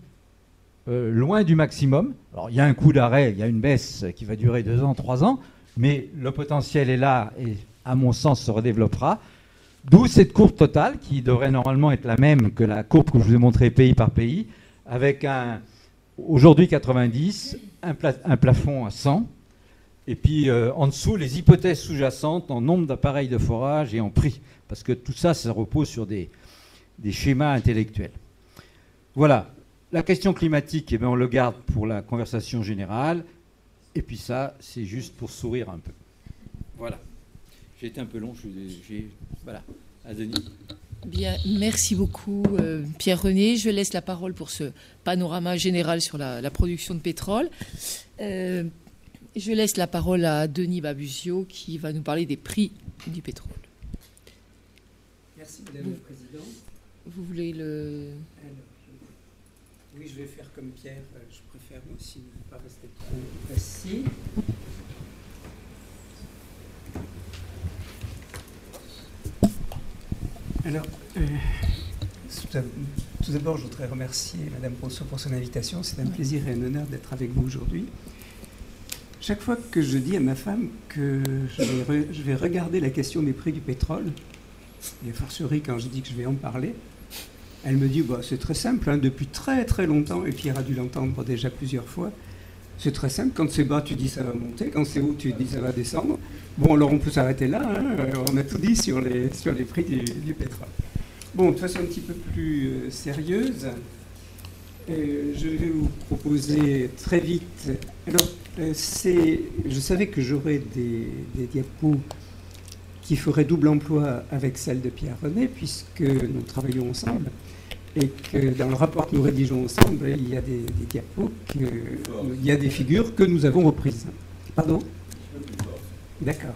Speaker 2: euh, loin du maximum. Alors, il y a un coup d'arrêt, il y a une baisse qui va durer deux ans, trois ans, mais le potentiel est là et, à mon sens, se redéveloppera. D'où cette courbe totale qui devrait normalement être la même que la courbe que je vous ai montrée pays par pays, avec un, aujourd'hui 90, un, un plafond à 100, et puis euh, en dessous, les hypothèses sous-jacentes en nombre d'appareils de forage et en prix. Parce que tout ça, ça repose sur des, schémas intellectuels. Voilà. La question climatique, eh bien, on le garde pour la conversation générale. Et puis ça, c'est juste pour sourire un peu. Voilà. J'ai été un peu long. Voilà. À Denis.
Speaker 1: Bien, merci beaucoup euh, Pierre-René. Je laisse la parole pour ce panorama général sur la, production de pétrole. Euh, je laisse la parole à Denis Babusio qui va nous parler des prix du pétrole.
Speaker 3: Merci Madame la Présidente.
Speaker 1: Vous voulez le...
Speaker 3: oui, je vais faire comme Pierre. Euh, je préfère aussi pas rester trop assis. Alors, euh, tout d'abord, je voudrais remercier Madame Rousseau pour son invitation. C'est un plaisir et un honneur d'être avec vous aujourd'hui. Chaque fois que je dis à ma femme que je vais, regarder la question des prix du pétrole, et a fortiori quand je dis que je vais en parler, elle me dit bah, c'est très simple, hein, depuis très très longtemps, et Pierre a dû l'entendre déjà plusieurs fois. C'est très simple, quand c'est bas, tu dis ça va monter, quand c'est haut, tu dis ça va descendre. Bon, alors on peut s'arrêter là, hein, on a tout dit sur les, prix du, pétrole. Bon, de façon un petit peu plus euh, sérieuse, euh, je vais vous proposer très vite. Alors, euh, je savais que j'aurais des, diapos qui feraient double emploi avec celle de Pierre René, puisque nous travaillons ensemble, et que dans le rapport que nous rédigeons ensemble, il y a des, diapos, il y a des figures que nous avons reprises. Pardon? D'accord.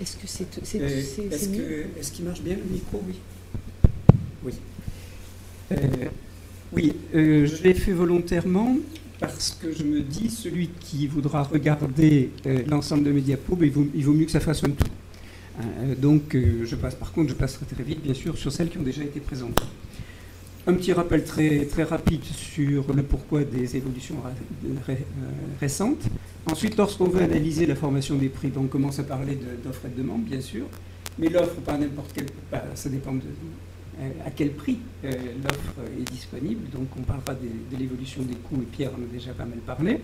Speaker 1: Est-ce que c'est
Speaker 3: euh, Est-ce qu'il marche bien le micro? Oui. Oui. Euh, oui, je l'ai fait volontairement parce que je me dis, celui qui voudra regarder euh, l'ensemble de mes diapos, ben, il, vaut, mieux que ça fasse un tout. Euh, donc, euh, je passe, par contre, je passerai très vite, bien sûr, sur celles qui ont déjà été présentées. Un petit rappel très, très rapide sur le pourquoi des évolutions récentes. Ensuite, lorsqu'on veut analyser la formation des prix, on commence à parler d'offres et de demande, bien sûr. Mais l'offre, pas n'importe quelle, ça dépend de, euh, à quel prix euh, l'offre est disponible. Donc on parlera de, l'évolution des coûts, et Pierre en a déjà pas mal parlé.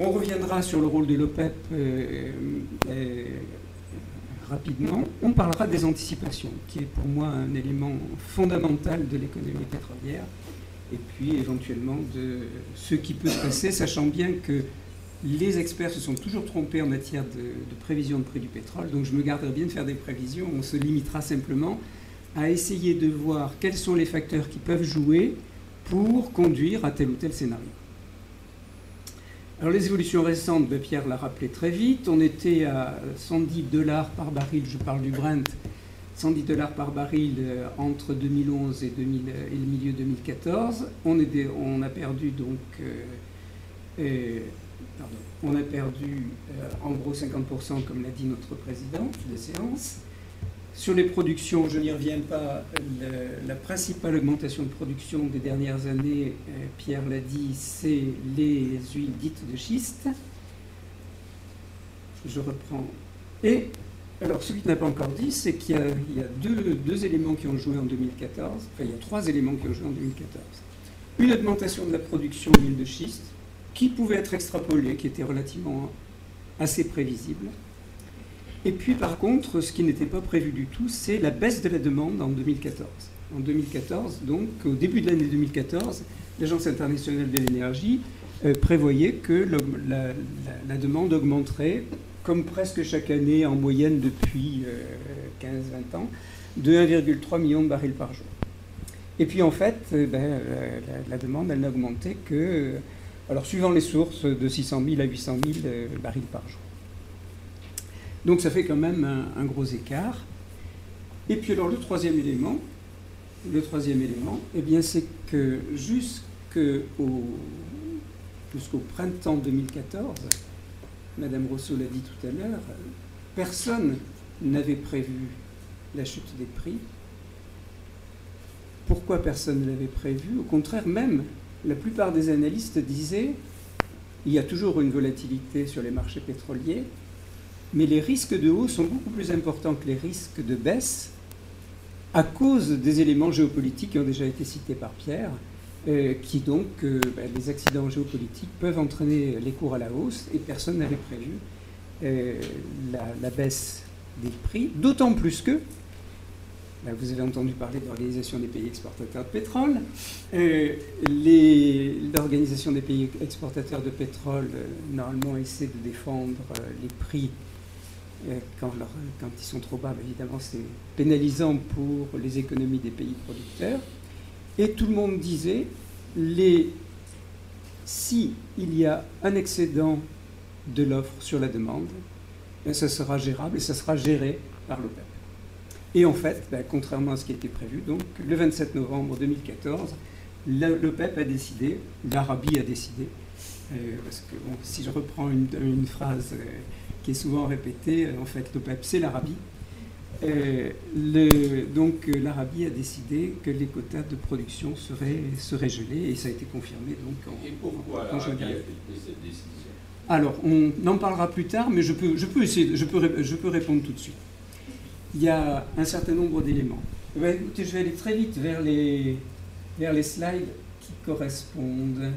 Speaker 3: On reviendra sur le rôle de l'OPEP euh, rapidement. On parlera des anticipations, qui est pour moi un élément fondamental de l'économie pétrolière, et puis éventuellement de ce qui peut se passer, sachant bien que les experts se sont toujours trompés en matière de, de prévision de prix du pétrole, donc je me garderai bien de faire des prévisions, on se limitera simplement à essayer de voir quels sont les facteurs qui peuvent jouer pour conduire à tel ou tel scénario. Alors les évolutions récentes, ben, Pierre l'a rappelé très vite, on était à 110 dollars par baril, je parle du Brent, 110 dollars par baril euh, entre 2011 et, 2000, et, le milieu 2014. On, a perdu donc, euh, euh, pardon, on a perdu en gros 50% comme l'a dit notre président de séance. Sur les productions, je n'y reviens pas. la principale augmentation de production des dernières années, euh, Pierre l'a dit, c'est les huiles dites de schiste. Je reprends. Et Alors, ce qu'il n'a pas encore dit, c'est qu'il y a, deux, éléments qui ont joué en 2014. Enfin, il y a trois éléments qui ont joué en 2014. Une augmentation de la production d'huile de schiste, qui pouvait être extrapolée, qui était relativement assez prévisible. Et puis, par contre, ce qui n'était pas prévu du tout, c'est la baisse de la demande en 2014. En 2014, donc, au début de l'année 2014, l'Agence internationale de l'énergie euh, prévoyait que la demande augmenterait comme presque chaque année en moyenne depuis 15-20 euh, ans, de 1,3 million de barils par jour. Et puis en fait, euh, ben, euh, la, demande, elle n'a augmenté que, alors suivant les sources, de 600 000 à 800 000 barils par jour. Donc ça fait quand même un, gros écart. Et puis alors le troisième élément, le troisième élément, eh bien c'est que jusqu'au printemps 2014, Madame Rousseau l'a dit tout à l'heure, personne n'avait prévu la chute des prix. Pourquoi personne ne l'avait prévu? Au contraire, même la plupart des analystes disaient il y a toujours une volatilité sur les marchés pétroliers, mais les risques de hausse sont beaucoup plus importants que les risques de baisse à cause des éléments géopolitiques qui ont déjà été cités par Pierre, euh, qui donc, euh, ben, les accidents géopolitiques peuvent entraîner les cours à la hausse et personne n'avait prévu euh, la, baisse des prix, d'autant plus que, ben, vous avez entendu parler de l'Organisation des pays exportateurs de pétrole, l'Organisation des pays exportateurs de pétrole, normalement, essaie de défendre les prix quand, quand, ils sont trop bas, évidemment, c'est pénalisant pour les économies des pays producteurs. Et tout le monde disait, les, si il y a un excédent de l'offre sur la demande, ben, ça sera gérable et ça sera géré par l'OPEP. Et en fait, ben, contrairement à ce qui était prévu, donc le 27 novembre 2014, l'OPEP a décidé, l'Arabie a décidé, euh, parce que si je reprends une, phrase euh, qui est souvent répétée, en fait l'OPEP c'est l'Arabie, euh, le, donc euh, l'Arabie a décidé que les quotas de production seraient, seraient gelés et ça a été confirmé. Donc,
Speaker 4: en, et pourquoi l'Arabie a pris cette décision?
Speaker 3: Alors, on en parlera plus tard, mais je peux, je peux, essayer, je peux, je peux répondre tout de suite. Il y a un certain nombre d'éléments. Eh ben, écoutez, je vais aller très vite vers les, vers les slides qui correspondent.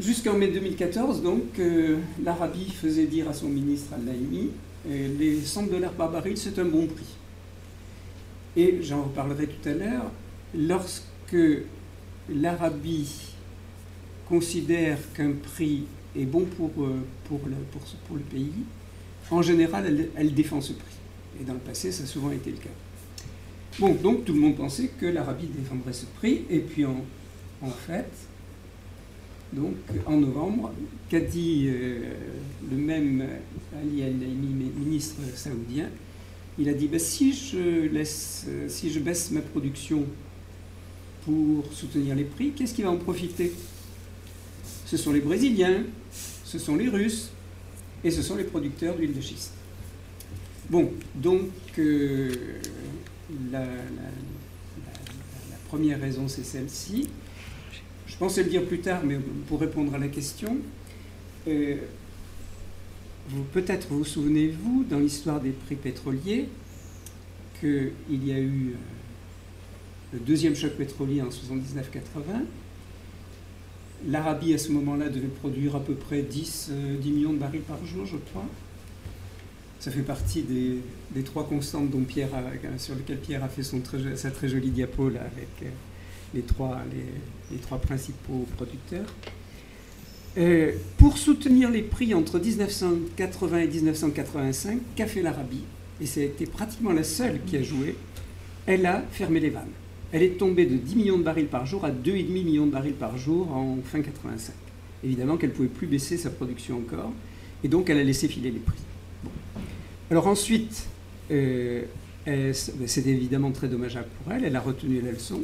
Speaker 3: Jusqu'en mai 2014, donc, euh, l'Arabie faisait dire à son ministre Al-Naimi euh, les 100 dollars par baril, c'est un bon prix. Et j'en reparlerai tout à l'heure, lorsque l'Arabie considère qu'un prix est bon pour, euh, le, pays, en général, elle, défend ce prix. Et dans le passé, ça a souvent été le cas. Bon, donc tout le monde pensait que l'Arabie défendrait ce prix, et puis en fait, donc, en novembre, qu'a dit euh, le même Ali Al-Naimi, ministre saoudien Il a dit si, je laisse, euh, si je baisse ma production pour soutenir les prix, qu'est-ce qui va en profiter? Ce sont les Brésiliens, ce sont les Russes et ce sont les producteurs d'huile de schiste. Bon, donc euh, la première raison, c'est celle-ci. Je pensais le dire plus tard, mais pour répondre à la question, euh, peut-être vous souvenez-vous, dans l'histoire des prix pétroliers, qu'il y a eu euh, le deuxième choc pétrolier en 79-80. L'Arabie, à ce moment-là, devait produire à peu près 10, 10, euh, millions de barils par jour, je crois. Ça fait partie des, trois constantes dont Pierre sur lesquelles Pierre a fait son sa très jolie diapo là, avec les trois, principaux producteurs. Euh, pour soutenir les prix entre 1980 et 1985, qu'a fait l'Arabie Et c'était pratiquement la seule qui a joué. Elle a fermé les vannes. Elle est tombée de 10 millions de barils par jour à 2,5 millions de barils par jour en fin 85. Évidemment qu'elle ne pouvait plus baisser sa production encore, et donc elle a laissé filer les prix. Alors ensuite, euh, c'était évidemment très dommageable pour elle, elle a retenu la leçon,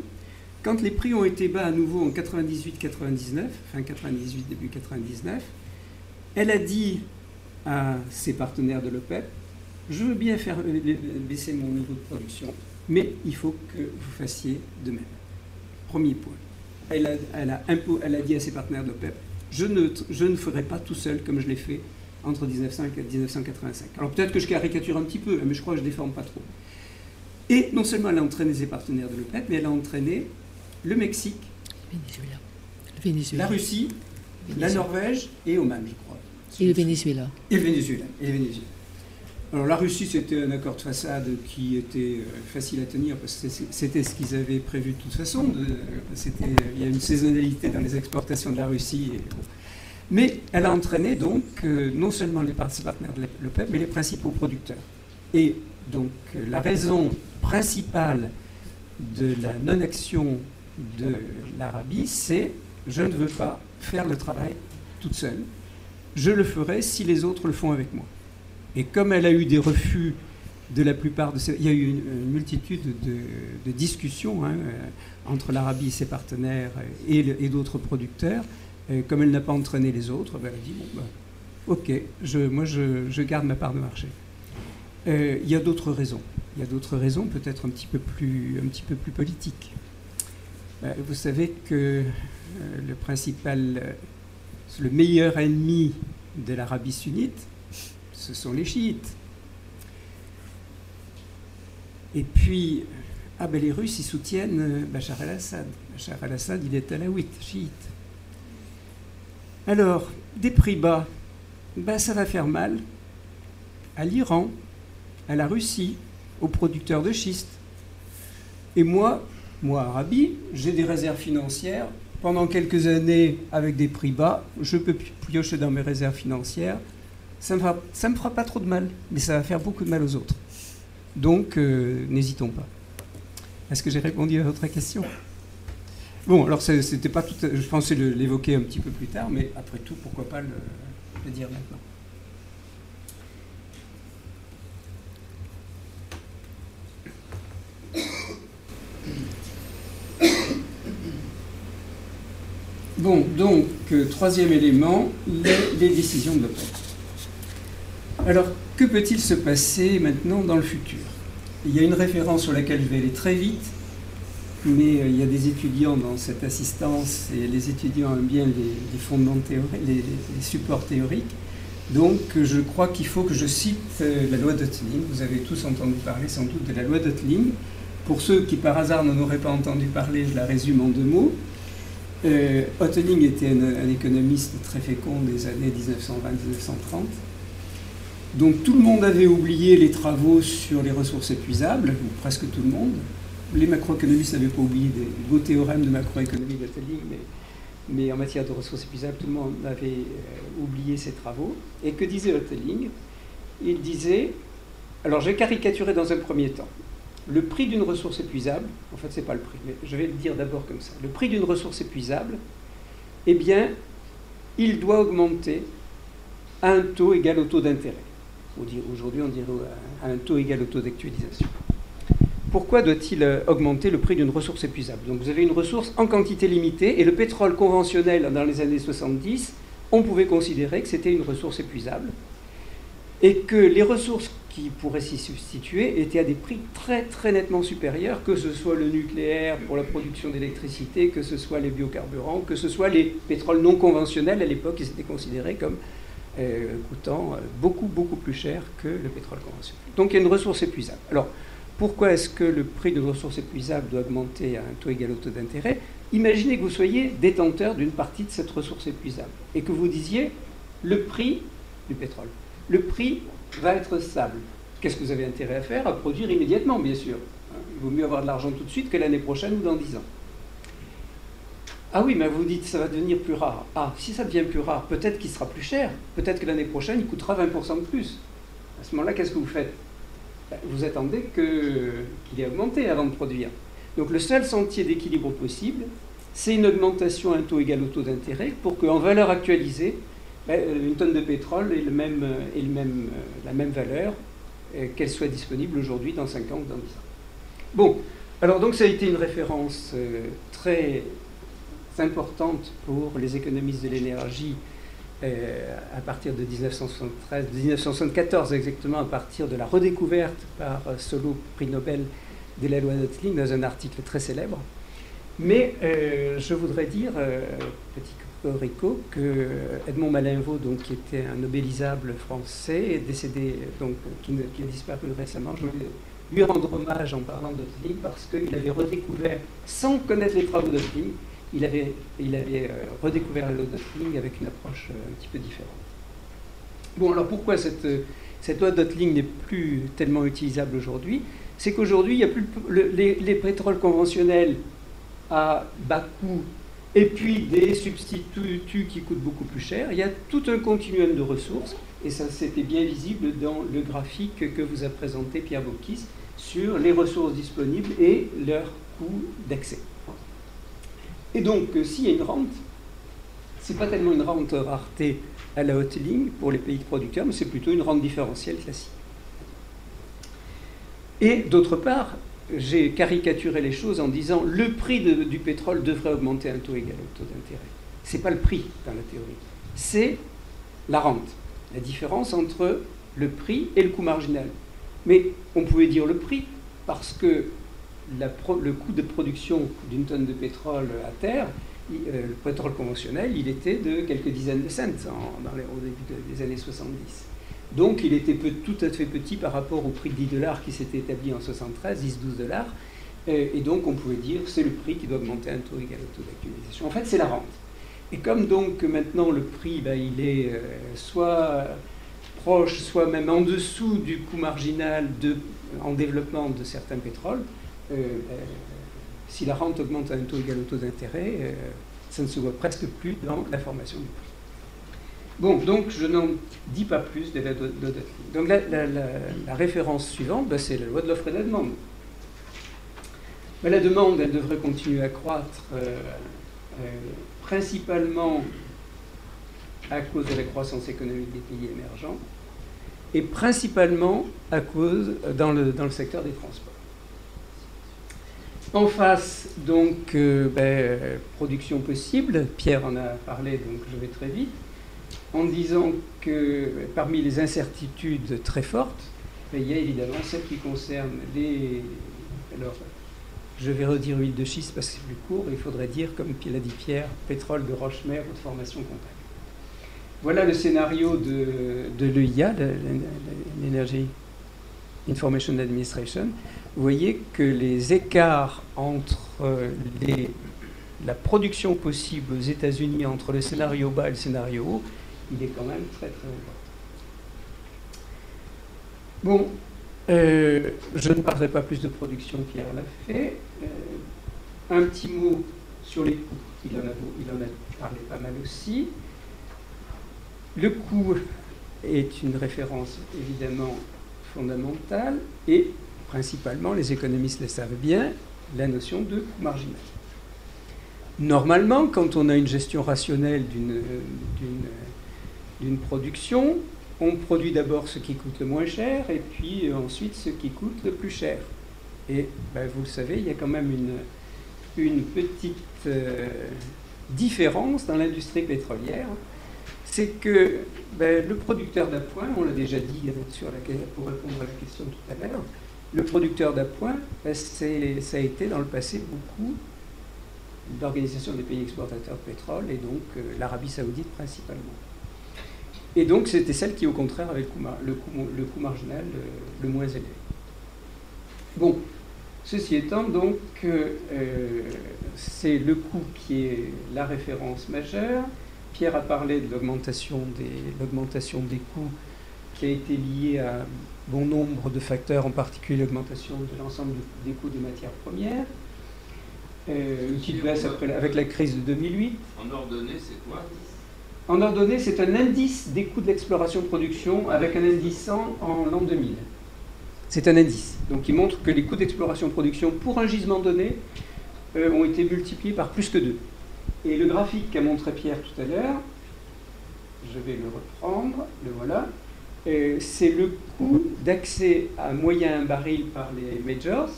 Speaker 3: quand les prix ont été bas à nouveau en 98-99, fin 98, début 99, elle a dit à ses partenaires de l'OPEP, je veux bien faire baisser mon niveau de production, mais il faut que vous fassiez de même. Premier point. Elle a, dit à ses partenaires de l'OPEP, Je ne, ferai pas tout seul comme je l'ai fait entre 1905 et 1985. Alors peut-être que je caricature un petit peu, mais je crois que je ne déforme pas trop. Et non seulement elle a entraîné ses partenaires de l'OPEP, mais elle a entraîné le Mexique,
Speaker 1: Venezuela. Le Venezuela.
Speaker 3: la Russie, la Norvège et Oman, je crois.
Speaker 1: Et le Venezuela.
Speaker 3: Et le Venezuela. Et le Venezuela. Alors la Russie, c'était un accord de façade qui était euh, facile à tenir parce que c'était ce qu'ils avaient prévu de toute façon. De- c'était- il y a une saisonnalité dans les exportations de la Russie. et. Mais elle a entraîné donc euh, non seulement les partenaires de l'OPEP, mais les principaux producteurs. Et donc euh, la raison principale de la non-action de l'Arabie, c'est je ne veux pas faire le travail toute seule. Je le ferai si les autres le font avec moi. Et comme elle a eu des refus de la plupart de ces... Il y a eu une, multitude de, discussions hein, euh, entre l'Arabie et ses partenaires et, le- et d'autres producteurs. Euh, comme elle n'a pas entraîné les autres, ben, elle a dit, bon, ben, ok, je, moi je, garde ma part de marché. Euh, il y a d'autres raisons. Il y a d'autres raisons, peut-être un petit peu plus, un petit peu plus politiques. Ben, vous savez que euh, le principal, euh, le meilleur ennemi de l'Arabie sunnite, ce sont les chiites. Et puis, ah ben les Russes, ils soutiennent euh, Bachar el-Assad. Bachar el-Assad, il est alaouite, chiite. Alors, des prix bas, ben ça va faire mal à l'Iran, à la Russie, aux producteurs de schiste. Et moi, moi, Arabi, j'ai des réserves financières. Pendant quelques années, avec des prix bas, je peux piocher dans mes réserves financières. Ça ne me, fera- pas trop de mal, mais ça va faire beaucoup de mal aux autres. Donc, euh, n'hésitons pas. Est-ce que j'ai répondu à votre question? Bon, alors c'était pas tout. Je pensais l'évoquer un petit peu plus tard, mais après tout, pourquoi pas le dire maintenant? Bon, donc, euh, troisième élément, les, décisions de l'OPEP. Alors, que peut-il se passer maintenant dans le futur? Il y a une référence sur laquelle je vais aller très vite, mais euh, il y a des étudiants dans cette assistance et les étudiants aiment bien les, fondements théoriques, les, supports théoriques. Donc, je crois qu'il faut que je cite euh, la loi d'Ottling. Vous avez tous entendu parler sans doute de la loi d'Ottling. Pour ceux qui par hasard n'en auraient pas entendu parler, je la résume en deux mots. Euh, était un, économiste très fécond des années 1920-1930. Donc tout le monde avait oublié les travaux sur les ressources épuisables, presque tout le monde. Les macroéconomistes n'avaient pas oublié des beaux théorèmes de macroéconomie d'Ottling, mais, en matière de ressources épuisables, tout le monde avait euh, oublié ces travaux. Et que disait Ottling Il disait, alors je vais caricaturer dans un premier temps, le prix d'une ressource épuisable, en fait c'est pas le prix, mais je vais le dire d'abord comme ça, le prix d'une ressource épuisable, eh bien, il doit augmenter à un taux égal au taux d'intérêt. Aujourd'hui, on dirait à un taux égal au taux d'actualisation. Pourquoi doit-il euh, augmenter le prix d'une ressource épuisable? Donc vous avez une ressource en quantité limitée et le pétrole conventionnel dans les années 70, on pouvait considérer que c'était une ressource épuisable et que les ressources qui pourraient s'y substituer étaient à des prix très très nettement supérieurs, que ce soit le nucléaire pour la production d'électricité, que ce soit les biocarburants, que ce soit les pétroles non conventionnels. À l'époque, ils étaient considérés comme euh, coûtant euh, beaucoup beaucoup plus cher que le pétrole conventionnel. Donc il y a une ressource épuisable. Alors pourquoi est-ce que le prix d'une ressource épuisable doit augmenter à un taux égal au taux d'intérêt? Imaginez que vous soyez détenteur d'une partie de cette ressource épuisable et que vous disiez le prix du pétrole. Le prix va être stable. Qu'est-ce que vous avez intérêt à faire? À produire immédiatement, bien sûr. Il vaut mieux avoir de l'argent tout de suite que l'année prochaine ou dans 10 ans. Ah oui, mais vous dites ça va devenir plus rare. Ah, si ça devient plus rare, peut-être qu'il sera plus cher. Peut-être que l'année prochaine, il coûtera 20% de plus. À ce moment-là, qu'est-ce que vous faites? Ben, Vous attendez qu'il ait augmenté avant de produire. Donc le seul sentier d'équilibre possible, c'est une augmentation à un taux égal au taux d'intérêt pour qu'en valeur actualisée, une tonne de pétrole ait, le même, ait le même, euh, la même valeur, euh, qu'elle soit disponible aujourd'hui, dans 5 ans ou dans 10 ans. Bon, alors donc ça a été une référence euh, très importante pour les économistes de l'énergie euh, à partir de 1973, 1974 exactement, à partir de la redécouverte par euh, Solo, prix Nobel, de la loi Nottling dans un article très célèbre. Mais euh, je voudrais dire, euh, petit Rico que Edmond Malinvaud, donc, qui était un nobelisable français, décédé, donc, qui, a disparu récemment. Je voulais lui rendre hommage en parlant d'Otling parce qu'il avait redécouvert, sans connaître les travaux d'Otling, il avait, il avait euh, redécouvert la loi d'Otling avec une approche euh, un petit peu différente. Bon, alors pourquoi cette, cette loi d'Otling n'est plus tellement utilisable aujourd'hui? C'est qu'aujourd'hui, il y a plus les, les pétroles conventionnels à bas coût et puis des substituts qui coûtent beaucoup plus cher. Il y a tout un continuum de ressources, et ça c'était bien visible dans le graphique que vous a présenté Pierre Bocquis sur les ressources disponibles et leur coût d'accès. Et donc, s'il y a une rente, ce n'est pas tellement une rente rareté à la haute ligne pour les pays producteurs, mais c'est plutôt une rente différentielle classique. Et d'autre part, j'ai caricaturé les choses en disant le prix du pétrole devrait augmenter un taux égal au taux d'intérêt. Ce n'est pas le prix dans la théorie, c'est la rente, la différence entre le prix et le coût marginal. Mais on pouvait dire le prix parce que le coût de production d'une tonne de pétrole à terre, euh, le pétrole conventionnel, il était de quelques dizaines de cents dans au début des années 70. Donc il était tout à fait petit par rapport au prix de 10 dollars qui s'était établi en 73, 10-12 dollars. Et, donc on pouvait dire c'est le prix qui doit augmenter un taux égal au taux d'accumulation. En fait, c'est la rente. Et comme donc maintenant le prix, ben, il est euh, soit proche, soit même en dessous du coût marginal en développement de certains pétroles, euh, euh, si la rente augmente à un taux égal au taux d'intérêt, ça ne se voit presque plus dans la formation du prix. Bon, donc je n'en dis pas plus de la Donc la, référence suivante, ben, c'est la loi de l'offre et de la demande. Ben, la demande, elle devrait continuer à croître euh, euh, principalement à cause de la croissance économique des pays émergents et principalement à cause euh, dans le, secteur des transports. En face, donc, ben, production possible. Pierre en a parlé, donc je vais très vite en disant que parmi les incertitudes très fortes, il y a évidemment celles qui concernent les. Alors, je vais redire huile de schiste parce que c'est plus court, il faudrait dire, comme l'a dit Pierre, pétrole de roche-mer ou de formation compacte. Voilà le scénario de, de l'EIA, l'Energy Information Administration. Vous voyez que les écarts entre la production possible aux États-Unis entre le scénario bas et le scénario haut il est quand même très très important. Bon, euh, je ne parlerai pas plus de production, Pierre l'a fait. Euh, un petit mot sur les coûts, il en, a, il en a parlé pas mal aussi. Le coût est une référence évidemment fondamentale et principalement, les économistes le savent bien, la notion de coût marginal. Normalement, quand on a une gestion rationnelle d'une d'une production, on produit d'abord ce qui coûte le moins cher et puis euh, ensuite ce qui coûte le plus cher. Et ben, vous le savez, il y a quand même une, petite euh, différence dans l'industrie pétrolière. C'est que ben, le producteur d'appoint, on l'a déjà dit sur la, pour répondre à la question tout à l'heure, le producteur d'appoint, ben, ça a été dans le passé beaucoup l'organisation des pays exportateurs de pétrole et donc euh, l'Arabie saoudite principalement. Et donc, c'était celle qui, au contraire, avait le coût, marginal euh, le, moins élevé. Bon, ceci étant, donc, euh, c'est le coût qui est la référence majeure. Pierre a parlé de l'augmentation des, des coûts qui a été liée à bon nombre de facteurs, en particulier l'augmentation de l'ensemble des coûts des matières premières. Euh, une petite baisse avec la crise de 2008.
Speaker 4: En ordonnée, c'est quoi?
Speaker 3: En ordonnée, c'est un indice des coûts de l'exploration-production avec un indice 100 en l'an 2000. C'est un indice. Donc il montre que les coûts d'exploration-production pour un gisement donné euh, ont été multipliés par plus que 2. Et le graphique qu'a montré Pierre tout à l'heure, je vais le reprendre, le voilà, euh, c'est le coût d'accès à moyen baril par les majors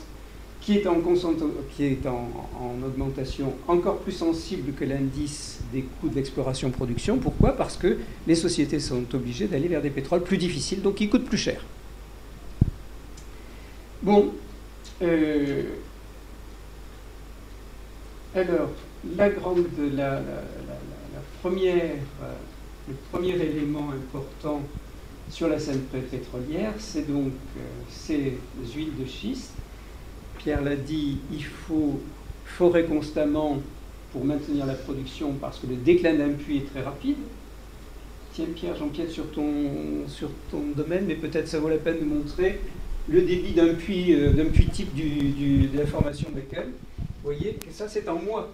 Speaker 3: qui est en, augmentation encore plus sensible que l'indice des coûts d'exploration-production. Pourquoi? Parce que les sociétés sont obligées d'aller vers des pétroles plus difficiles, donc qui coûtent plus cher. Bon. Euh, alors, la grande, la, première, le premier élément important sur la scène pétrolière, c'est donc ces huiles de schiste. Pierre l'a dit, il faut forer constamment pour maintenir la production parce que le déclin d'un puits est très rapide. Tiens Pierre, j'empiète sur ton, sur ton domaine, mais peut-être ça vaut la peine de montrer le débit d'un puits, euh, d'un puits type de la formation Beckel. Vous voyez que ça c'est en mois.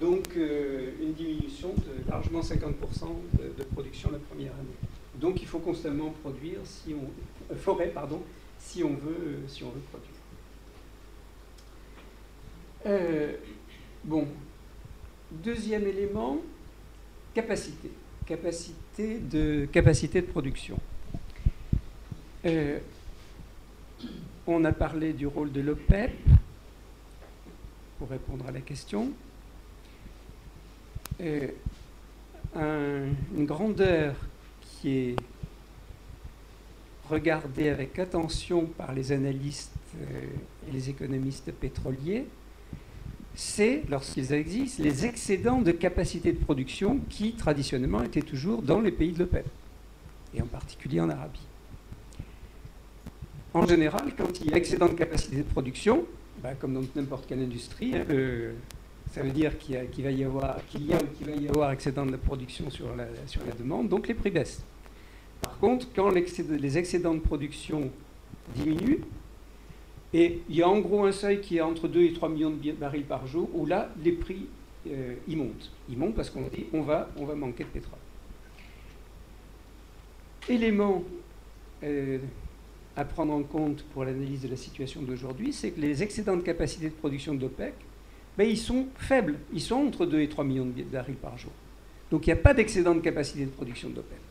Speaker 3: Donc euh, une diminution de largement 50% de, production la première année. Donc il faut constamment produire si on euh, forêt pardon si on veut si on veut produire. Bon, deuxième élément, capacité, capacité de capacité de production. on a parlé du rôle de l'OPEP pour répondre à la question. Euh, une grandeur qui est regardée avec attention par les analystes euh, et les économistes pétroliers, c'est, lorsqu'ils existent, les excédents de capacité de production qui, traditionnellement, étaient toujours dans les pays de l'OPEP, et en particulier en Arabie. En général, quand il y a excédent de capacité de production, bah, comme dans n'importe quelle industrie, hein, ça veut dire qu'il va y avoir, qu'il y a ou qu'il va y avoir excédent de production sur la, sur la demande, donc les prix baissent. Par contre, quand les excédents de production diminuent, et il y a en gros un seuil qui est entre 2 et 3 millions de barils par jour, où là, les prix, euh, ils montent. Ils montent parce qu'on dit on va, on va manquer de pétrole. Élément euh, à prendre en compte pour l'analyse de la situation d'aujourd'hui, c'est que les excédents de capacité de production d'OPEC ben, ils sont faibles. Ils sont entre 2 et 3 millions de barils par jour. Donc il n'y a pas d'excédent de capacité de production d'OPEP.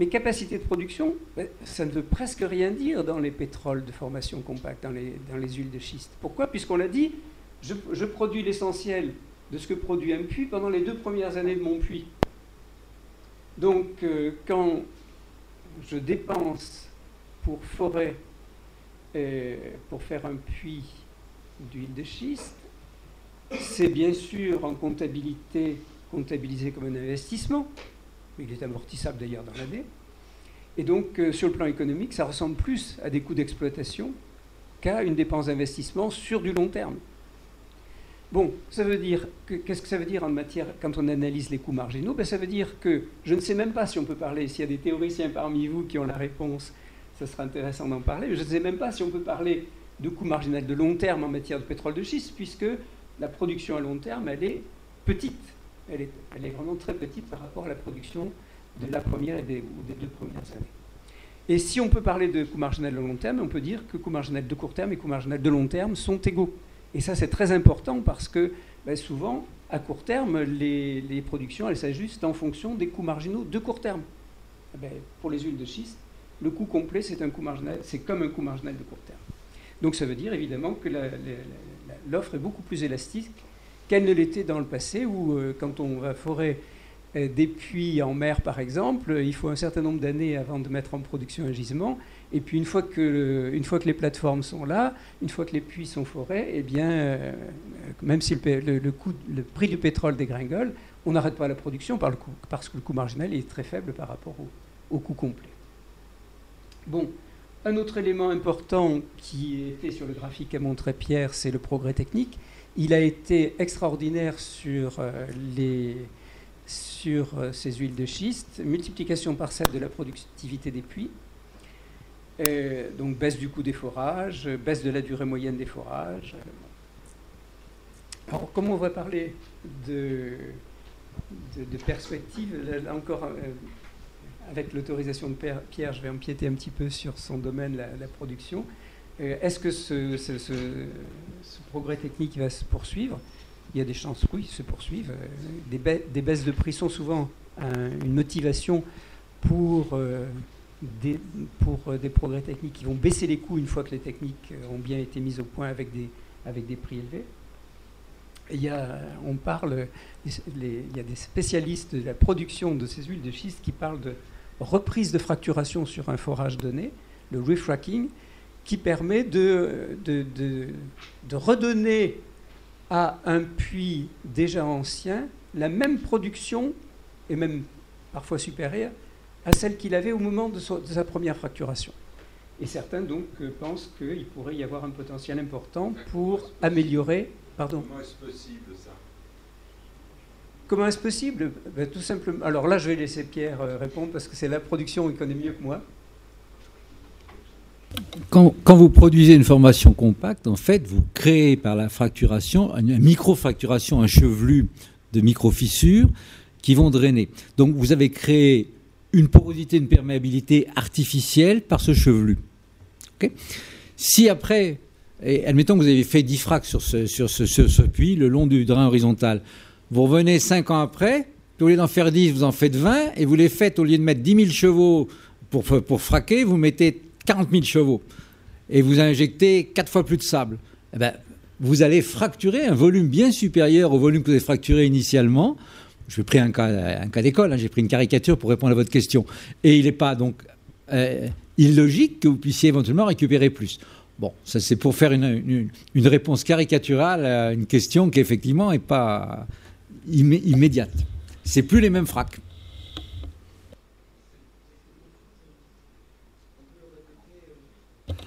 Speaker 3: Mais capacité de production, ben, ça ne veut presque rien dire dans les pétroles de formation compacte, dans les, huiles de schiste. Pourquoi? Puisqu'on l'a dit, je, produis l'essentiel de ce que produit un puits pendant les deux premières années de mon puits. Donc euh, quand je dépense pour forer, euh, pour faire un puits d'huile de schiste. C'est bien sûr en comptabilité comptabilisé comme un investissement, il est amortissable d'ailleurs dans l'année. Et donc, euh, sur le plan économique, ça ressemble plus à des coûts d'exploitation qu'à une dépense d'investissement sur du long terme. Bon, ça veut dire qu'est-ce que ça veut dire en matière quand on analyse les coûts marginaux? Ben, Ça veut dire que je ne sais même pas si on peut parler, s'il y a des théoriciens parmi vous qui ont la réponse, ce sera intéressant d'en parler, mais je ne sais même pas si on peut parler de coût marginal de long terme en matière de pétrole de schiste, puisque la production à long terme, elle est petite. Elle est, vraiment très petite par rapport à la production de la première et des, ou des deux premières années. Et si on peut parler de coût marginal de long terme, on peut dire que coût marginal de court terme et coût marginal de long terme sont égaux. Et ça, c'est très important parce que ben, souvent, à court terme, les, les productions, elles s'ajustent en fonction des coûts marginaux de court terme. Eh ben, pour les huiles de schiste, le coût complet, c'est un coût marginal, c'est comme un coût marginal de court terme. Donc ça veut dire évidemment que l'offre est beaucoup plus élastique qu'elle ne l'était dans le passé, où euh, quand on va forer euh, des puits en mer, par exemple, il faut un certain nombre d'années avant de mettre en production un gisement. Et puis une fois que, les plateformes sont là, une fois que les puits sont forés, eh bien, euh, même si le, coût, prix du pétrole dégringole, on n'arrête pas la production parce que le coût marginal est très faible par rapport au, au coût complet. Bon, un autre élément important qui était sur le graphique qu'a montré Pierre, c'est le progrès technique. Il a été extraordinaire sur, euh, les, sur euh, ces huiles de schiste, multiplication par 7 de la productivité des puits, euh, donc baisse du coût des forages, baisse de la durée moyenne des forages. Alors, comme on va parler de, de, perspective, là, encore avec l'autorisation de Pierre, je vais empiéter un petit peu sur son domaine, la, production. Euh, est-ce que ce, progrès technique va se poursuivre? Il y a des chances, oui, se poursuivre. Euh, des, baisses de prix sont souvent une motivation pour, euh, des, des progrès techniques qui vont baisser les coûts une fois que les techniques ont bien été mises au point avec des, avec des prix élevés. Il y a, on parle, il y a des spécialistes de la production de ces huiles de schiste qui parlent de reprise de fracturation sur un forage donné, le refracking, qui permet de, de, redonner à un puits déjà ancien la même production, et même parfois supérieure, à celle qu'il avait au moment de, sa première fracturation. Et certains donc euh, pensent qu'il pourrait y avoir un potentiel important pour améliorer. Pardon.
Speaker 4: Comment est-ce possible ça?
Speaker 3: Comment est-ce possible? Ben, Tout simplement. Alors là, je vais laisser Pierre euh, répondre parce que c'est la production, il connaît mieux que moi.
Speaker 2: Quand, vous produisez une formation compacte, en fait, vous créez par la fracturation, une micro-fracturation, un chevelu de micro-fissures qui vont drainer. Donc vous avez créé une porosité, une perméabilité artificielle par ce chevelu. si après, admettons que vous avez fait 10 fracs sur ce, sur ce, puits le long du drain horizontal, vous revenez 5 ans après, au lieu d'en faire 10, vous en faites 20, et vous les faites, au lieu de mettre 10 000 chevaux pour, pour fraquer, vous mettez 40 000 chevaux, et vous injectez 4 fois plus de sable. Eh ben, vous allez fracturer un volume bien supérieur au volume que vous avez fracturé initialement. Je vais pris un cas, d'école, hein, j'ai pris une caricature pour répondre à votre question. Et il n'est pas donc euh, illogique que vous puissiez éventuellement récupérer plus. Bon, ça c'est pour faire une, réponse caricaturale à une question qui effectivement n'est pas immédiate. C'est plus les mêmes fracs.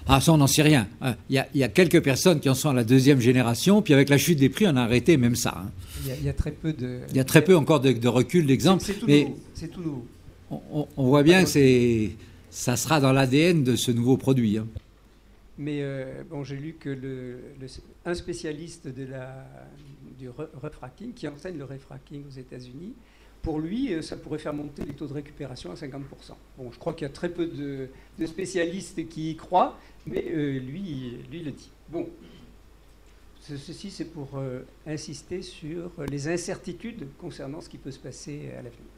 Speaker 2: Ah, ça, on n'en sait rien. Hein. Il y, a, quelques personnes qui en sont à la deuxième génération, puis avec la chute des prix, on a arrêté même ça. Hein.
Speaker 3: Il, y a, très peu de.
Speaker 2: Il y a très peu encore de, recul, d'exemples.
Speaker 3: C'est tout, nouveau. tout nouveau.
Speaker 2: On, voit bien que ça sera dans l'ADN de ce nouveau produit. Hein.
Speaker 3: Mais euh, bon, j'ai lu que le, un spécialiste de la, du refracking, qui enseigne le refracking aux États-Unis, pour lui, euh, ça pourrait faire monter les taux de récupération à 50%. Bon, je crois qu'il y a très peu de, spécialistes qui y croient, mais euh, lui, lui le dit. Bon, ceci c'est pour euh, insister sur les incertitudes concernant ce qui peut se passer à l'avenir.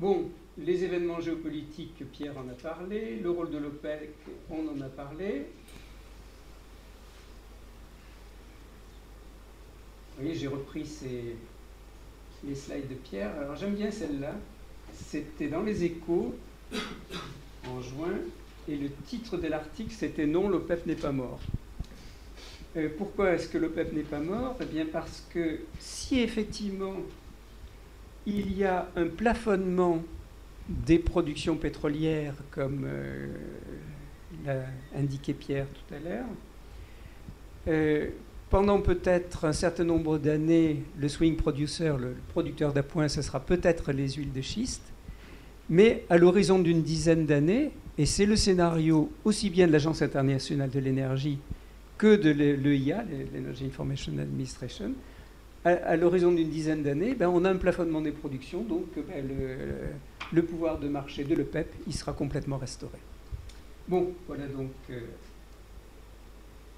Speaker 3: Bon, les événements géopolitiques, Pierre en a parlé, le rôle de l'OPEC, on en a parlé. Vous voyez, j'ai repris ces, les slides de Pierre. Alors j'aime bien celle-là. C'était dans les échos en juin et le titre de l'article c'était Non, l'OPEP n'est pas mort. Euh, pourquoi est-ce que l'OPEP n'est pas mort? Eh bien parce que si effectivement il y a un plafonnement des productions pétrolières comme euh, l'a indiqué Pierre tout à l'heure, euh, pendant peut-être un certain nombre d'années, le swing producer, le producteur d'appoint, ce sera peut-être les huiles de schiste. Mais à l'horizon d'une dizaine d'années, et c'est le scénario aussi bien de l'Agence internationale de l'énergie que de l'EIA, l'Energy Information Administration, à, l'horizon d'une dizaine d'années, ben, on a un plafonnement des productions, donc ben, le, pouvoir de marché de l'EPEP, il sera complètement restauré. Bon, voilà donc euh,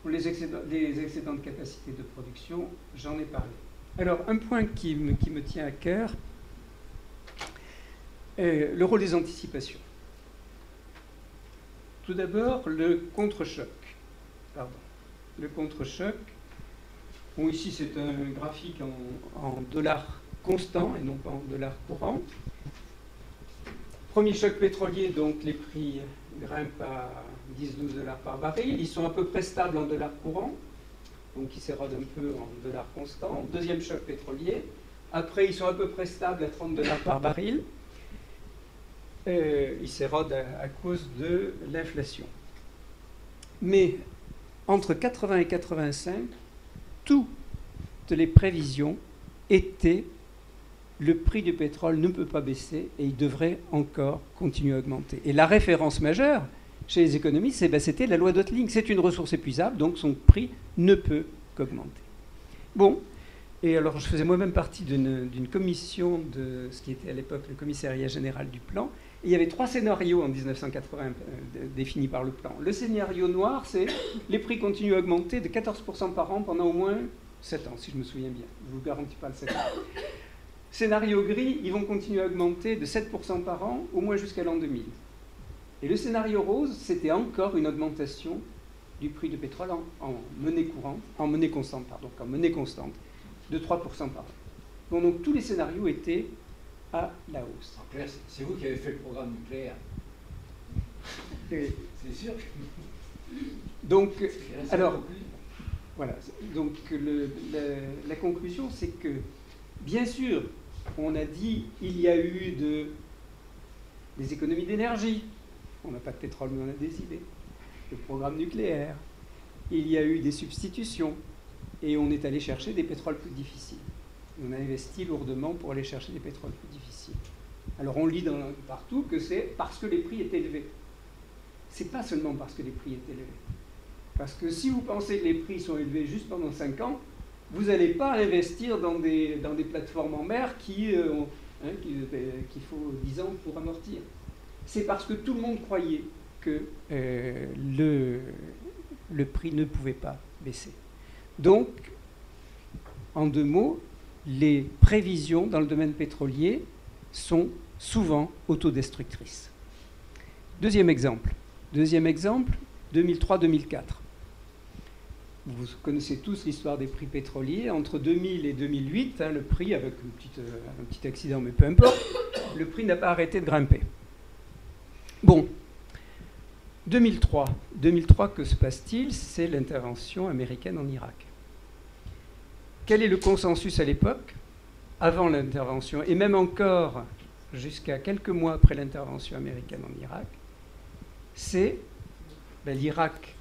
Speaker 3: les excédents, de capacité de production, j'en ai parlé. Alors, un point qui me, qui me tient à cœur, est le rôle des anticipations. Tout d'abord, le contre-choc. Pardon. Le contre-choc. Bon, ici, c'est un graphique en, en dollars constants et non pas en dollars courants. Premier choc pétrolier, donc les prix grimpent à 10-12 dollars par baril. Ils sont à peu près stables en dollars courants, donc ils s'érodent un peu en dollars constants. Deuxième choc pétrolier. Après, ils sont à peu près stables à 30 dollars par baril. Euh, ils s'érodent à, cause de l'inflation. Mais entre 80 et 85, toutes les prévisions étaient le prix du pétrole ne peut pas baisser et il devrait encore continuer à augmenter. Et la référence majeure, chez les économistes, ben, c'était la loi d'Otling. C'est une ressource épuisable, donc son prix ne peut qu'augmenter. Bon, et alors je faisais moi-même partie d'une commission de ce qui était à l'époque le commissariat général du plan. Il y avait trois scénarios en 1980 euh, définis par le plan. Le scénario noir, c'est les prix continuent à augmenter de 14% par an pendant au moins 7 ans, si je me souviens bien. Je ne vous garantis pas le 7 ans. Scénario gris, ils vont continuer à augmenter de 7% par an, au moins jusqu'à l'an 2000. Et le scénario rose, c'était encore une augmentation du prix du pétrole en, monnaie courante, en monnaie constante, pardon, en monnaie constante, de 3% par an. donc tous les scénarios étaient à la hausse.
Speaker 2: C'est vous qui avez fait le programme nucléaire.
Speaker 3: C'est sûr. Donc, alors, Voilà. Donc la conclusion, c'est que, bien sûr, on a dit il y a eu de, des économies d'énergie. On n'a pas de pétrole, mais on a des idées. Le programme nucléaire. Il y a eu des substitutions. Et on est allé chercher des pétroles plus difficiles. On a investi lourdement pour aller chercher des pétroles plus difficiles. Alors on lit dans, partout que c'est parce que les prix étaient élevés. C'est pas seulement parce que les prix étaient élevés. Parce que si vous pensez que les prix sont élevés juste pendant 5 ans, vous n'allez pas investir dans des, dans des plateformes en mer qui, euh, hein, euh, qu'il faut 10 ans pour amortir. C'est parce que tout le monde croyait que euh, le, le prix ne pouvait pas baisser. Donc, en deux mots, les prévisions dans le domaine pétrolier sont souvent autodestructrices. Deuxième exemple. Deuxième exemple, 2003-2004. Vous connaissez tous l'histoire des prix pétroliers. Entre 2000 et 2008, hein, le prix, avec euh, un petit accident, mais peu importe, le prix n'a pas arrêté de grimper. Bon, 2003. 2003, que se passe-t-il? C'est l'intervention américaine en Irak. Quel est le consensus à l'époque, avant l'intervention, et même encore jusqu'à quelques mois après l'intervention américaine en Irak C'est ben, l'Irak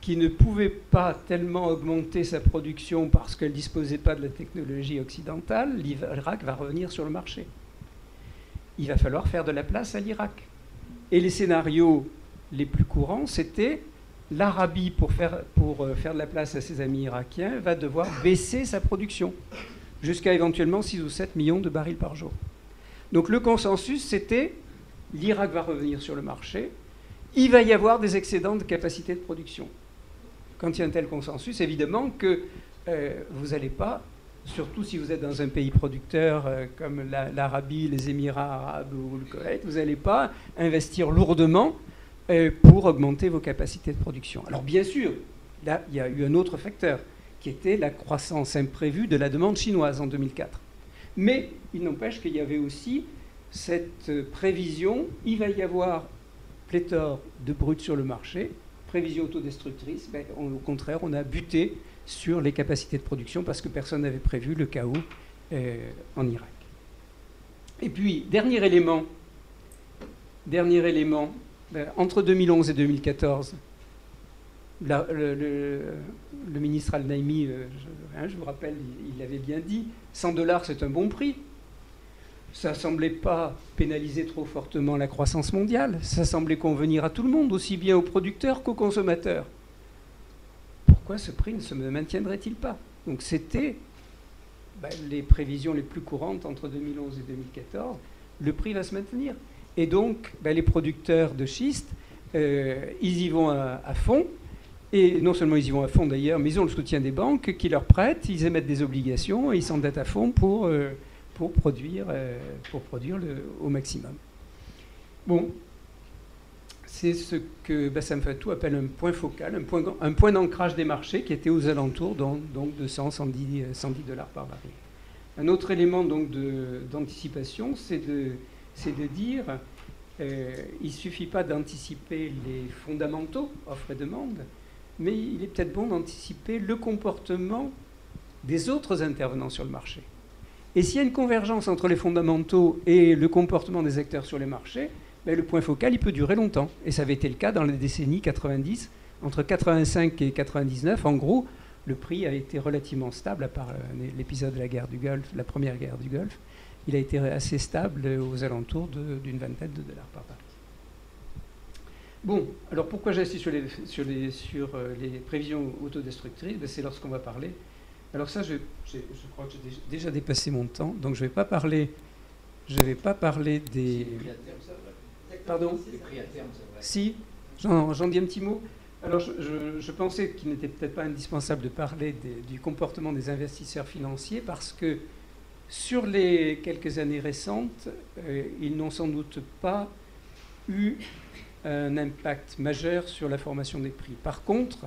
Speaker 3: qui ne pouvait pas tellement augmenter sa production parce qu'elle ne disposait pas de la technologie occidentale, l'Irak va revenir sur le marché. Il va falloir faire de la place à l'Irak. Et les scénarios les plus courants, c'était l'Arabie, pour faire, pour euh, faire de la place à ses amis irakiens, va devoir baisser sa production jusqu'à éventuellement 6 ou 7 millions de barils par jour. Donc le consensus, c'était l'Irak va revenir sur le marché, il va y avoir des excédents de capacité de production. Quand il y a un tel consensus, évidemment que euh, vous n'allez pas, surtout si vous êtes dans un pays producteur euh, comme l'Arabie, les Émirats arabes ou le Koweït, vous n'allez pas investir lourdement euh, pour augmenter vos capacités de production. Alors bien sûr, là, il y a eu un autre facteur qui était la croissance imprévue de la demande chinoise en 2004. Mais il n'empêche qu'il y avait aussi cette prévision, il va y avoir pléthore de brut sur le marché, prévision autodestructrice, ben, au contraire, on a buté sur les capacités de production parce que personne n'avait prévu le chaos euh, en Irak. Et puis, dernier élément, dernier élément, ben, entre 2011 et 2014, le, ministre Al-Naimi, euh, je, hein, je, vous rappelle, il, avait bien dit, 100 dollars c'est un bon prix ça semblait pas pénaliser trop fortement la croissance mondiale, ça semblait convenir à tout le monde, aussi bien aux producteurs qu'aux consommateurs. Pourquoi ce prix ne se maintiendrait-il pas? Donc c'était ben, les prévisions les plus courantes entre 2011 et 2014, le prix va se maintenir. Et donc ben, les producteurs de schiste, euh, ils y vont à, fond, et non seulement ils y vont à fond d'ailleurs, mais ils ont le soutien des banques qui leur prêtent, ils émettent des obligations et ils s'endettent à fond pour... Euh, pour produire, euh, pour produire au maximum. Bon, c'est ce que Bassam Fatou appelle un point focal, un point, d'ancrage des marchés qui était aux alentours donc, de 100, 110, 110 dollars par baril. Un autre élément donc d'anticipation, c'est de, de dire euh, il ne suffit pas d'anticiper les fondamentaux, offre et demande, mais il est peut-être bon d'anticiper le comportement des autres intervenants sur le marché. Et s'il y a une convergence entre les fondamentaux et le comportement des acteurs sur les marchés, ben, le point focal, il peut durer longtemps. Et ça avait été le cas dans les décennies 90. Entre 85 et 99, en gros, le prix a été relativement stable, à part euh, l'épisode de la guerre du Golfe, la première guerre du Golfe. Il a été assez stable aux alentours d'une vingtaine de dollars par baril. Bon, alors pourquoi j'insiste sur les, euh, prévisions autodestructrices? Ben, C'est lorsqu'on va parler alors ça, je, crois que j'ai déjà dépassé mon temps, donc je ne vais pas parler, je vais pas parler des... Pardon. Si, j'en dis un petit mot. Alors je, pensais qu'il n'était peut-être pas indispensable de parler du comportement des investisseurs financiers parce que sur les quelques années récentes, euh, ils n'ont sans doute pas eu un impact majeur sur la formation des prix. Par contre,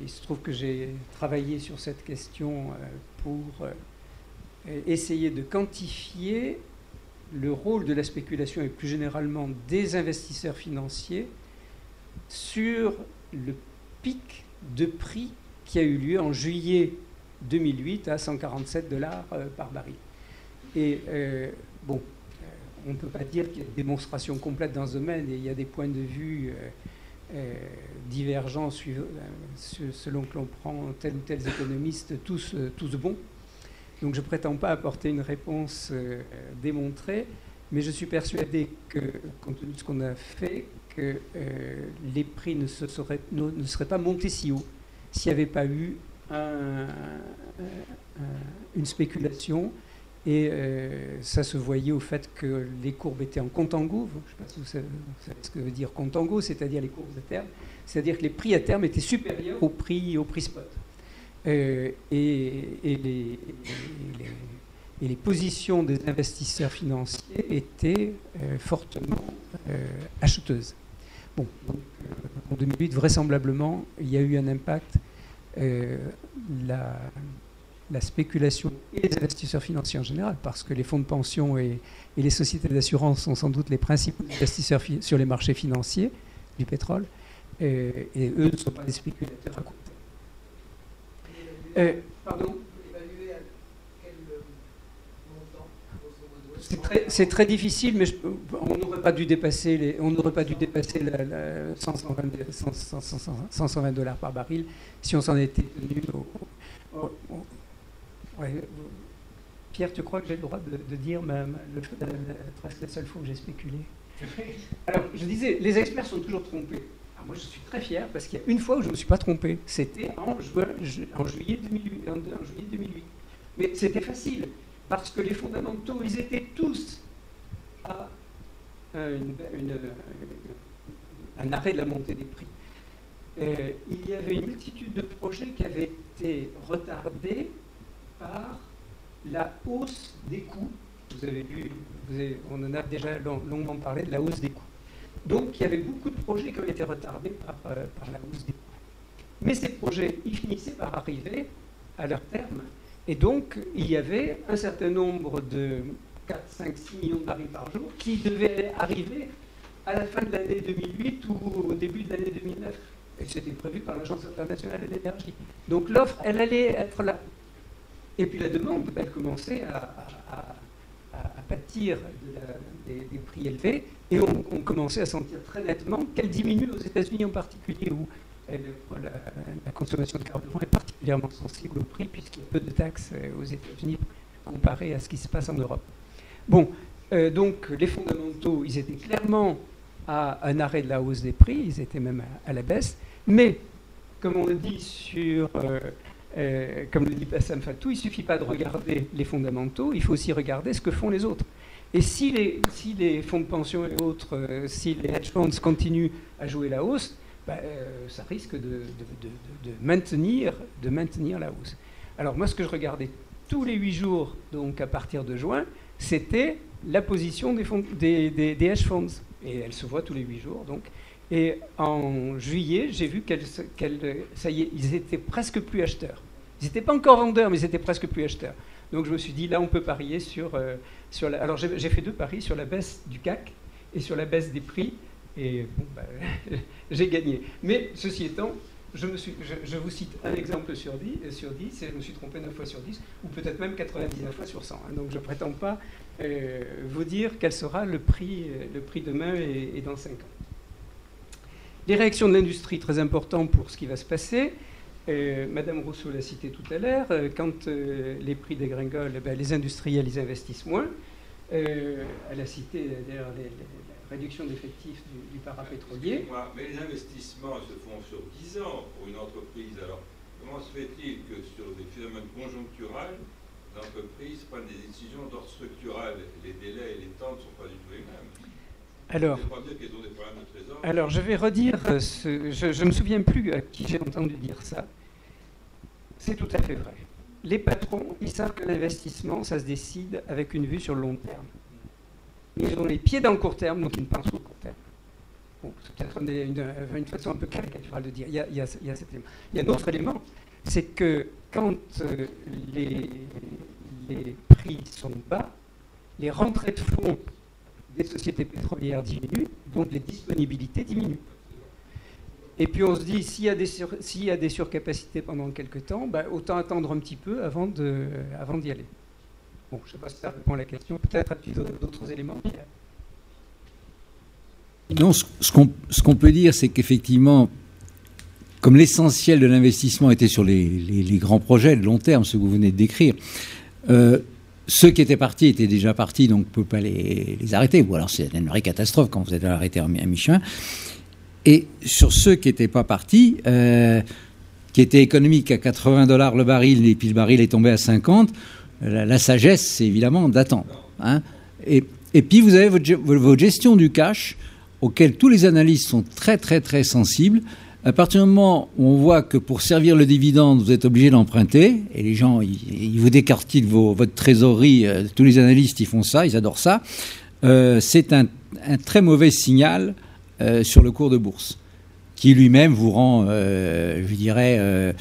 Speaker 3: il se trouve que j'ai travaillé sur cette question euh, pour euh, essayer de quantifier le rôle de la spéculation et plus généralement des investisseurs financiers sur le pic de prix qui a eu lieu en juillet 2008 à 147 dollars par baril. Et bon, on ne peut pas dire qu'il y a une démonstration complète dans ce domaine et il y a des points de vue divergents selon que l'on prend tel ou tel économiste, tous, tous bons. Donc je ne prétends pas apporter une réponse euh, démontrée, mais je suis persuadé que, compte tenu de ce qu'on a fait, que euh, les prix ne, se seraient, ne, seraient pas montés si haut s'il n'y avait pas eu une spéculation. Et euh, ça se voyait au fait que les courbes étaient en contango. Je ne sais pas si vous savez, ce que veut dire contango, c'est-à-dire les courbes à terme. C'est-à-dire que les prix à terme étaient supérieurs au prix, au prix spot. Euh, et, les, positions des investisseurs financiers étaient euh, fortement acheteuses. Bon, donc, en 2008, vraisemblablement, il y a eu un impact. La, spéculation et les investisseurs financiers en général, parce que les fonds de pension et, les sociétés d'assurance sont sans doute les principaux investisseurs sur les marchés financiers du pétrole, et, et eux ne sont pas des spéculateurs à court euh, pardon c'est très, difficile, mais on n'aurait pas dû dépasser les, on pas dû dépasser la, 120, dollars par baril si on s'en était tenu. Pierre, tu crois que j'ai le droit de, dire ma, presque la seule fois où j'ai spéculé? Alors, je disais, les experts sont toujours trompés moi, je suis très fier parce qu'il y a une fois où je ne me suis pas trompé. C'était en, juillet 2008, Mais c'était facile parce que les fondamentaux, ils étaient tous à un arrêt de la montée des prix. Euh, il y avait une multitude de projets qui avaient été retardés par la hausse des coûts. Vous avez vu, on en a déjà longuement parlé de la hausse des coûts. Donc il y avait beaucoup de projets qui ont été retardés par, euh, la hausse des coûts. Mais ces projets, ils finissaient par arriver à leur terme. Et donc il y avait un certain nombre de 4, 5, 6 millions de barils par jour qui devaient arriver à la fin de l'année 2008 ou au début de l'année 2009. Et c'était prévu par l'Agence internationale de l'énergie. Donc l'offre, elle allait être là. Et puis la demande, elle commençait à à, pâtir des, prix élevés, et on, commençait à sentir très nettement qu'elle diminue aux États-Unis en particulier, où la, consommation de carburant est particulièrement sensible au prix, puisqu'il y a peu de taxes euh, aux États-Unis comparé à ce qui se passe en Europe. Bon, euh, donc les fondamentaux, ils étaient clairement à un arrêt de la hausse des prix, ils étaient même à, la baisse, mais comme on le dit sur euh, euh, comme le dit Bassam Fatou, il ne suffit pas de regarder les fondamentaux, il faut aussi regarder ce que font les autres. Et si les, fonds de pension et autres, euh, si les hedge funds continuent à jouer la hausse, bah, euh, ça risque de, maintenir, de maintenir la hausse. Alors moi, ce que je regardais tous les huit jours, donc à partir de juin, c'était la position des, des, hedge funds. Et elle se voit tous les huit jours. Donc. Et en juillet, j'ai vu qu'elle, ça y est, ils étaient presque plus acheteurs. Ils n'étaient pas encore vendeurs, mais ils étaient presque plus acheteurs. Donc je me suis dit, là, on peut parier sur, euh, sur la... Alors j'ai, fait deux paris sur la baisse du CAC et sur la baisse des prix. Et bah, j'ai gagné. Mais ceci étant, je, vous cite un exemple sur 10, sur 10, et je me suis trompé 9 fois sur 10, ou peut-être même 99 fois sur 100. Hein. donc je ne prétends pas euh, vous dire quel sera le prix, le prix demain et, et dans 5 ans. Les réactions de l'industrie, très important pour ce qui va se passer. Euh, Madame Rousseau l'a cité tout à l'heure, euh, quand euh, les prix dégringolent, eh ben, les industriels investissent moins. elle a cité d'ailleurs la réduction d'effectifs du, parapétrolier.
Speaker 4: Mais les investissements se font sur 10 ans pour une entreprise. Alors comment se fait-il que sur des phénomènes conjoncturels, l'entreprise prenne des décisions d'ordre structural? Les délais et les temps ne sont pas du tout les mêmes.
Speaker 3: Alors, je vais redire, euh, je ne me souviens plus à qui j'ai entendu dire ça. C'est tout à fait vrai. Les patrons, ils savent que l'investissement, ça se décide avec une vue sur le long terme. Ils ont les pieds dans le court terme, donc ils ne pensent au court terme. c'est peut-être une, façon un peu caricaturale de dire. Il y a, il y cet élément. Un autre élément, c'est que quand euh, les, les prix sont bas, les rentrées de fonds des sociétés pétrolières diminuent, donc les disponibilités diminuent. Et puis on se dit, s'il y, a des surcapacités pendant quelques temps, bah, autant attendre un petit peu avant, d'y aller. Bon, je ne sais pas si ça répond à la question. Peut-être as-tu d'autres éléments
Speaker 2: Non, ce, qu'on peut dire, c'est qu'effectivement, comme l'essentiel de l'investissement était sur les, les, grands projets de long terme, ce que vous venez de décrire, euh, ceux qui étaient partis étaient déjà partis, donc on ne peut pas les, arrêter. Ou alors c'est une vraie catastrophe quand vous êtes arrêté à mi-chemin. Et sur ceux qui n'étaient pas partis, euh, qui étaient économiques à 80 dollars le baril, et puis le baril est tombé à 50, la, sagesse, c'est évidemment d'attendre. Hein. Et, et, puis vous avez votre, votre, gestion du cash, auquel tous les analystes sont très très très sensibles. À partir du moment où on voit que pour servir le dividende, vous êtes obligé d'emprunter, et les gens, ils, vous décartilent vos, votre trésorerie, euh, tous les analystes, ils font ça, ils adorent ça, euh, c'est un, très mauvais signal euh, sur le cours de bourse, qui lui-même vous rend, je dirais,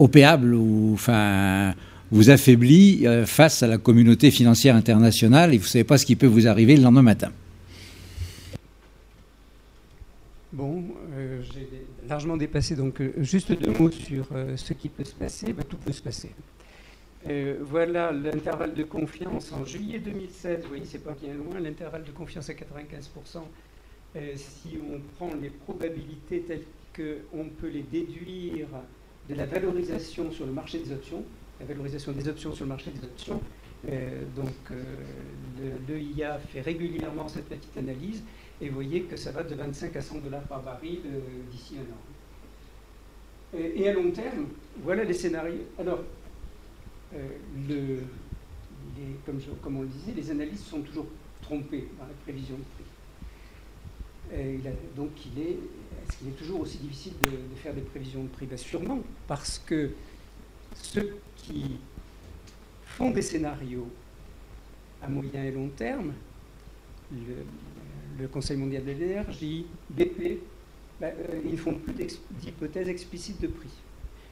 Speaker 2: opéable ou enfin vous affaiblit face à la communauté financière internationale et vous ne savez pas ce qui peut vous arriver le lendemain matin.
Speaker 3: Bon, largement dépassé, donc juste deux mots sur ce qui peut se passer. Ben, tout peut se passer. voilà l'intervalle de confiance en juillet 2016. Vous voyez, c'est pas bien loin. L'intervalle de confiance à 95%. Euh, si on prend les probabilités telles qu'on peut les déduire de la valorisation sur le marché des options, la valorisation des options sur le marché des options, euh, donc euh, l'EIA fait régulièrement cette petite analyse et vous voyez que ça va de 25 à 100 dollars par baril d'ici un an. Et, à long terme, voilà les scénarios. Alors, le, comme, comme, on le disait, les analystes sont toujours trompés dans la prévision de prix donc, il est, est-ce qu'il est toujours aussi difficile de, faire des prévisions de prix? Ben, Sûrement, parce que ceux qui font des scénarios à moyen et long terme, Conseil mondial de l'énergie, BP, ben, euh, ils font plus d'hypothèses explicites de prix.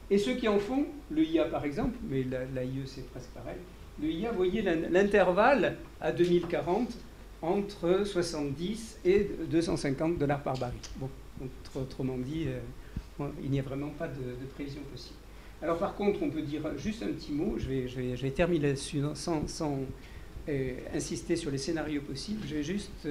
Speaker 3: Et ceux qui en font, le IA par exemple, mais l'AIE c'est presque pareil, le IA, voyez l'intervalle à 2040 entre 70 et 250 dollars par baril. Bon, autrement dit, euh, il n'y a vraiment pas de, prévision possible. Alors par contre, on peut dire juste un petit mot, je vais, terminer là-dessus sans, euh, insister sur les scénarios possibles. Je vais juste,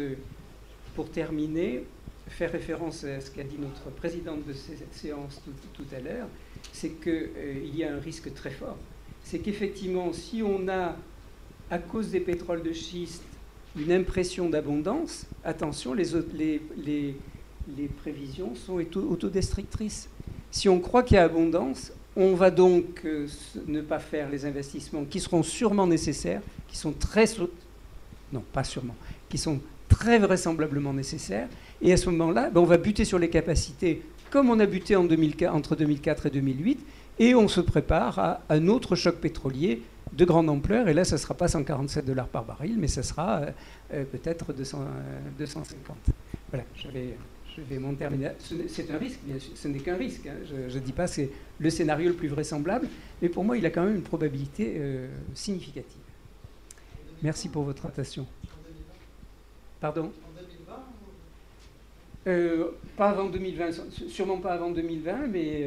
Speaker 3: pour terminer, faire référence à ce qu'a dit notre présidente de cette séance tout, à l'heure, c'est qu'il y a un risque très fort. C'est qu'effectivement, si on a, à cause des pétroles de schiste, une impression d'abondance, attention, les, prévisions sont autodestructrices. Si on croit qu'il y a abondance, on va donc euh, ne pas faire les investissements qui seront sûrement nécessaires, qui sont très... Non, pas sûrement, qui sont très vraisemblablement nécessaires. Et à ce moment-là, ben, on va buter sur les capacités comme on a buté en 2004, entre 2004 et 2008, et on se prépare à un autre choc pétrolier de grande ampleur. Et là, ce ne sera pas 147 dollars par baril, mais ce sera euh, euh, peut-être 250. Euh, voilà, je vais, je vais m'en terminer. C'est un risque, bien sûr. Ce n'est qu'un risque. Hein. Je ne dis pas que c'est le scénario le plus vraisemblable, mais pour moi, il a quand même une probabilité significative. Merci pour votre attention. Pourquoi euh, pas avant 2020, sûrement pas avant 2020, mais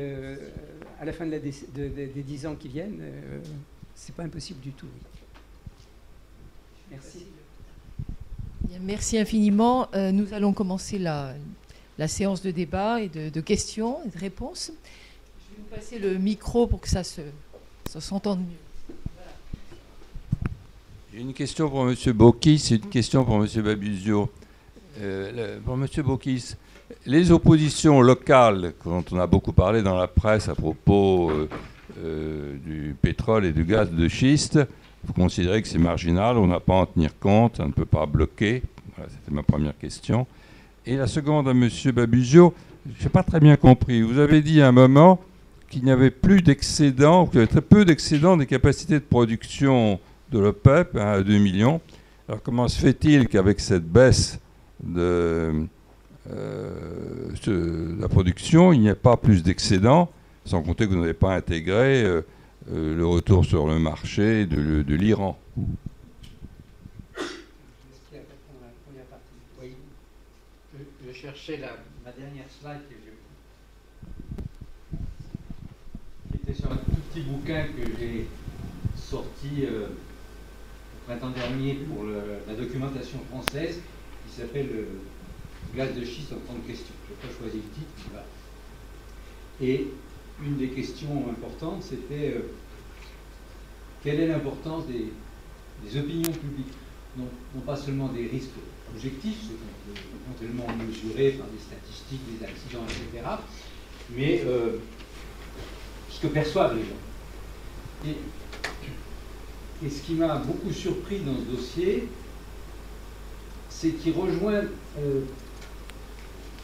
Speaker 3: à la fin des 10 ans qui viennent, c'est pas impossible du tout. Merci.
Speaker 1: Merci infiniment. Euh, nous allons commencer la, la, séance de débat et de, questions et de réponses. Je vais vous passer le micro pour que ça se ça s'entende mieux.
Speaker 4: Une question pour M. Bokis et une question pour M. Babuzio. Euh, pour M. Bokis, les oppositions locales, dont on a beaucoup parlé dans la presse à propos euh, euh, du pétrole et du gaz de schiste, vous considérez que c'est marginal, on n'a pas à en tenir compte, ça ne peut pas bloquer C'était ma première question. Et la seconde à M. Babuzio, je n'ai pas très bien compris. Vous avez dit à un moment qu'il n'y avait plus d'excédent, qu'il y avait très peu d'excédent des capacités de production de l'OPEP hein, à 2 millions. Alors comment se fait-il qu'avec cette baisse euh, de, la production, il n'y ait pas plus d'excédents, sans compter que vous n'avez pas intégré euh, euh, le retour sur le marché de, l'Iran?
Speaker 2: Je, cherchais la, ma dernière slide qui était sur un tout petit bouquin que j'ai sorti printemps dernier pour la documentation française qui s'appelle Gaz de schiste en 30 questions. Je n'ai pas choisi le titre. Et une des questions importantes, c'était euh, quelle est l'importance des, opinions publiques? Non, pas seulement des risques objectifs, ceux qu'on peut éventuellement mesurer par des statistiques, des accidents, etc., mais euh, ce que perçoivent les gens. Et, et ce qui m'a beaucoup surpris dans ce dossier, c'est qu'il rejoint euh,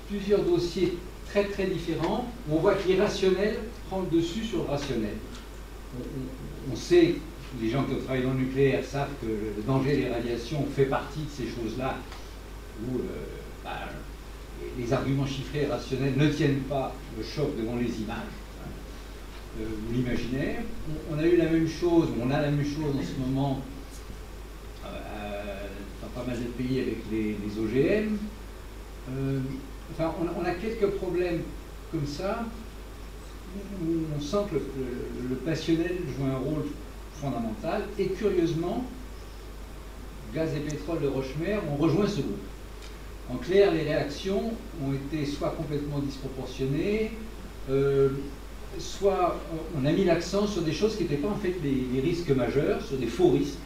Speaker 2: plusieurs dossiers très très différents où on voit que l'irrationnel prend le dessus sur le rationnel. On, sait, les gens qui ont travaillé dans le nucléaire savent que le danger des radiations fait partie de ces choses-là où euh, bah, les arguments chiffrés et rationnels ne tiennent pas le choc devant les images ou euh, l'imaginaire. On, a eu la même chose, on a la même chose en ce moment euh, dans pas mal de pays avec les, OGM. enfin, on, a quelques problèmes comme ça où on sent que le, passionnel joue un rôle fondamental et curieusement, gaz et pétrole de Rochemer ont rejoint ce groupe. En clair, les réactions ont été soit complètement disproportionnées, euh, soit on a mis l'accent sur des choses qui n'étaient pas en fait des, risques majeurs, sur des faux risques.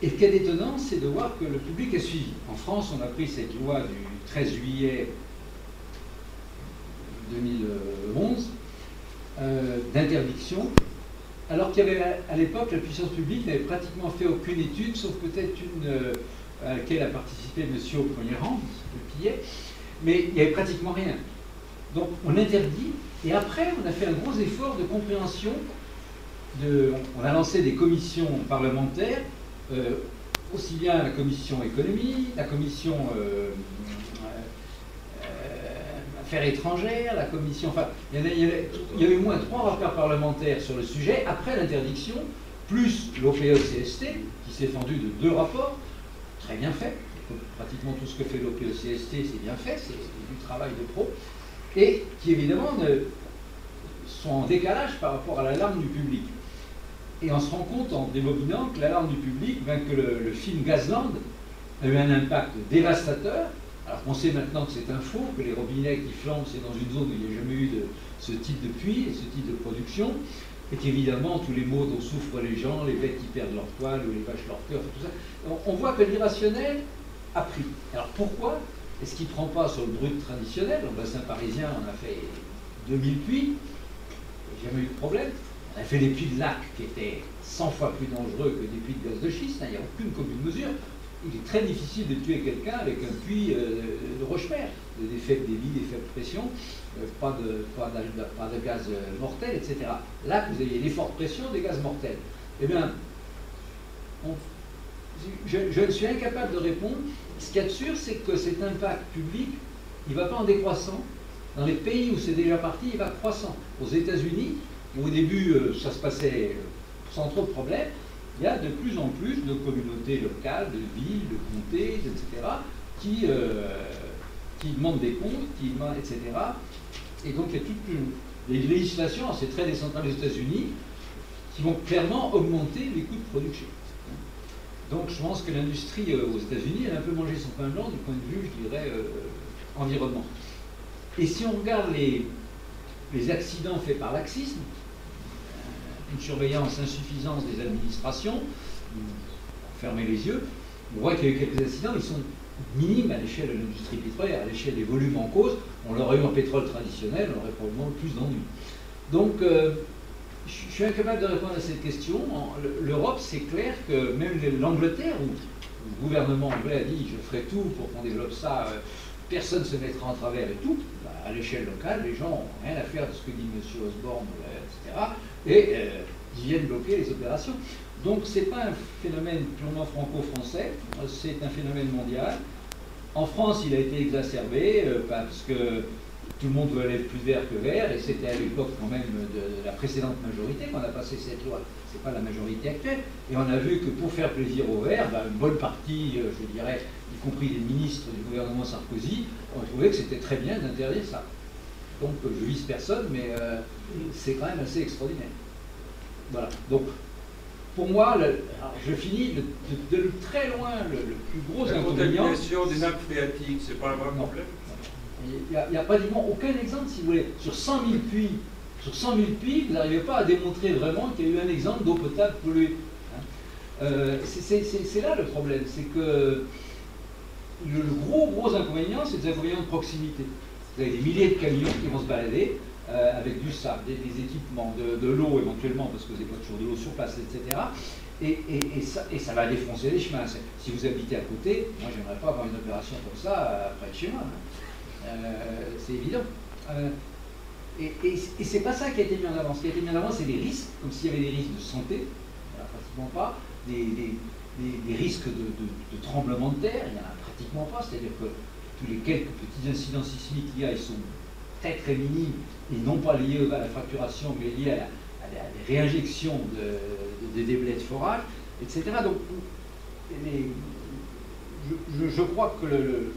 Speaker 2: Et est étonnant, c'est de voir que le public a suivi. En France, on a pris cette loi du 13 juillet 2011 euh, d'interdiction, alors qu'il y avait à l'époque, la puissance publique n'avait pratiquement fait aucune étude, sauf peut-être une euh, à laquelle a participé monsieur au premier rang, le Pillet, mais il n'y avait pratiquement rien. Donc on interdit, et après on a fait un gros effort de compréhension. On a lancé des commissions parlementaires, euh, aussi bien la commission économie, la commission euh, euh, affaires étrangères, la commission. Enfin, il y, a, il y a eu au moins trois rapports parlementaires sur le sujet après l'interdiction, plus l'OPE-CST, qui s'est fendu de deux rapports, très bien fait. Pratiquement tout ce que fait l'OPECST, c'est bien fait, c'est du travail de pro, et qui évidemment sont en décalage par rapport à l'alarme du public. Et on se rend compte en débobinant que l'alarme du public, ben, que le, film Gazland a eu un impact dévastateur, alors qu'on sait maintenant que c'est un faux, que les robinets qui flambent, c'est dans une zone où il n'y a jamais eu de, ce type de puits et ce type de production, et qu'évidemment, tous les maux dont souffrent les gens, les bêtes qui perdent leur poil ou les vaches leur cœur, tout ça, on, voit que l'irrationnel a pris. Alors pourquoi est-ce qu'il ne prend pas sur le brut traditionnel Au bassin parisien, on a fait 2000 puits, jamais eu de problème. On a fait des puits de lac qui étaient 100 fois plus dangereux que des puits de gaz de schiste, hein, il n'y a aucune commune mesure. Il est très difficile de tuer quelqu'un avec un puits euh, de roche-mer, des faibles débits, des faibles pressions. Euh, pas de, pas, de, gaz euh, mortel, etc. Là, vous avez des fortes pressions, des gaz mortels. Eh bien, je, suis incapable de répondre. Ce qu'il y a de sûr, c'est que cet impact public, il ne va pas en décroissant. Dans les pays où c'est déjà parti, il va croissant. Aux États-Unis, où au début, euh, ça se passait sans trop de problèmes, il y a de plus en plus de communautés locales, de villes, de comtés, etc., qui, qui demandent des comptes, qui etc., et donc il y a toutes les législations, c'est très décentralisé aux États-Unis, qui vont clairement augmenter les coûts de production. Donc je pense que l'industrie euh, aux États-Unis, elle a un peu mangé son pain blanc du point de vue, je dirais, euh, environnement. Et si on regarde les, accidents faits par laxisme, euh, une surveillance insuffisante des administrations, fermer les yeux, on voit qu'il y a eu quelques accidents, ils sont minime à l'échelle de l'industrie pétrolière, à l'échelle des volumes en cause. On l'aurait eu en pétrole traditionnel, on aurait probablement plus d'ennuis. Donc, je suis incapable de répondre à cette question. L'Europe, c'est clair que même l'Angleterre, où le gouvernement anglais a dit je ferai tout pour qu'on développe ça, euh, personne ne se mettra en travers et tout, bah, à l'échelle locale, les gens n'ont rien à faire de ce que dit M. Osborne, etc. Et euh, ils viennent bloquer les opérations. Donc ce n'est pas un phénomène purement franco-français, c'est un phénomène mondial. En France, il a été exacerbé euh, parce que tout le monde veut aller plus vert que vert, et c'était à l'époque quand même de, la précédente majorité qu'on a passé cette loi. Ce n'est pas la majorité actuelle. Et on a vu que pour faire plaisir aux verts, ben, une bonne partie, euh, je dirais, y compris les ministres du gouvernement Sarkozy, ont trouvé que c'était très bien d'interdire ça. Donc je vise personne, mais euh, c'est quand même assez extraordinaire. Voilà. Donc pour moi, je finis de, très loin le, plus gros
Speaker 4: La
Speaker 2: inconvénient.
Speaker 4: contamination des nappes phréatiques, c'est pas un vrai problème
Speaker 2: Il n'y a, pratiquement aucun exemple, si vous voulez. Sur 100 000 puits, sur 100 000 puits, vous n'arrivez pas à démontrer vraiment qu'il y a eu un exemple d'eau potable polluée. Hein. Euh, c'est là le problème, c'est que le, gros gros inconvénient, c'est des inconvénients de proximité. Vous avez des milliers de camions qui vont se balader euh, avec du sable, des, équipements, de, l'eau éventuellement, parce que vous n'avez pas toujours de l'eau sur place, etc. Et, et, ça, et, ça, va défoncer les chemins. Si vous habitez à côté, moi j'aimerais pas avoir une opération comme ça euh, près de chez moi. Hein. Euh, c'est évident. et et c'est pas ça qui a été mis en avant. Ce qui a été mis en avant, c'est les risques, comme s'il y avait des risques de santé, pratiquement pas, des, des, risques de, de, tremblement de terre, il n'y en a pratiquement pas. C'est-à-dire que tous les quelques petits incidents sismiques qu'il y a, ils sont très très minimes et non pas liés à la fracturation, mais liés à, la, des réinjections de, des déblais de forage, etc. Donc, je, crois que le,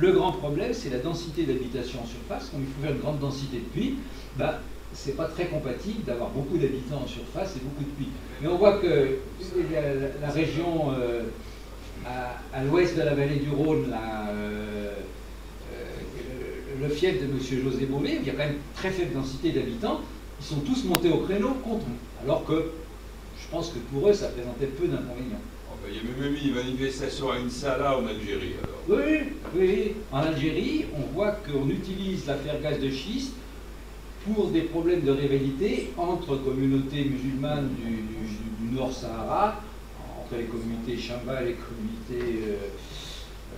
Speaker 2: grand problème, c'est la densité d'habitation en surface. Comme il faut faire une grande densité de puits, ben, c'est pas très compatible d'avoir beaucoup d'habitants en surface et beaucoup de puits. Mais on voit que la, région euh, à, l'ouest de la vallée du Rhône, euh, le fief de M. José Beauvais, il y a quand même très faible densité d'habitants, ils sont tous montés au créneau contre nous. Alors que je pense que pour eux, ça présentait peu d'inconvénients.
Speaker 4: Il y a même eu une manifestation à Insalah en Algérie.
Speaker 2: Oui, oui. En Algérie, on voit qu'on utilise l'affaire gaz de schiste pour des problèmes de rivalité entre communautés musulmanes du, Nord Sahara, entre les communautés Chamba et les communautés. Euh,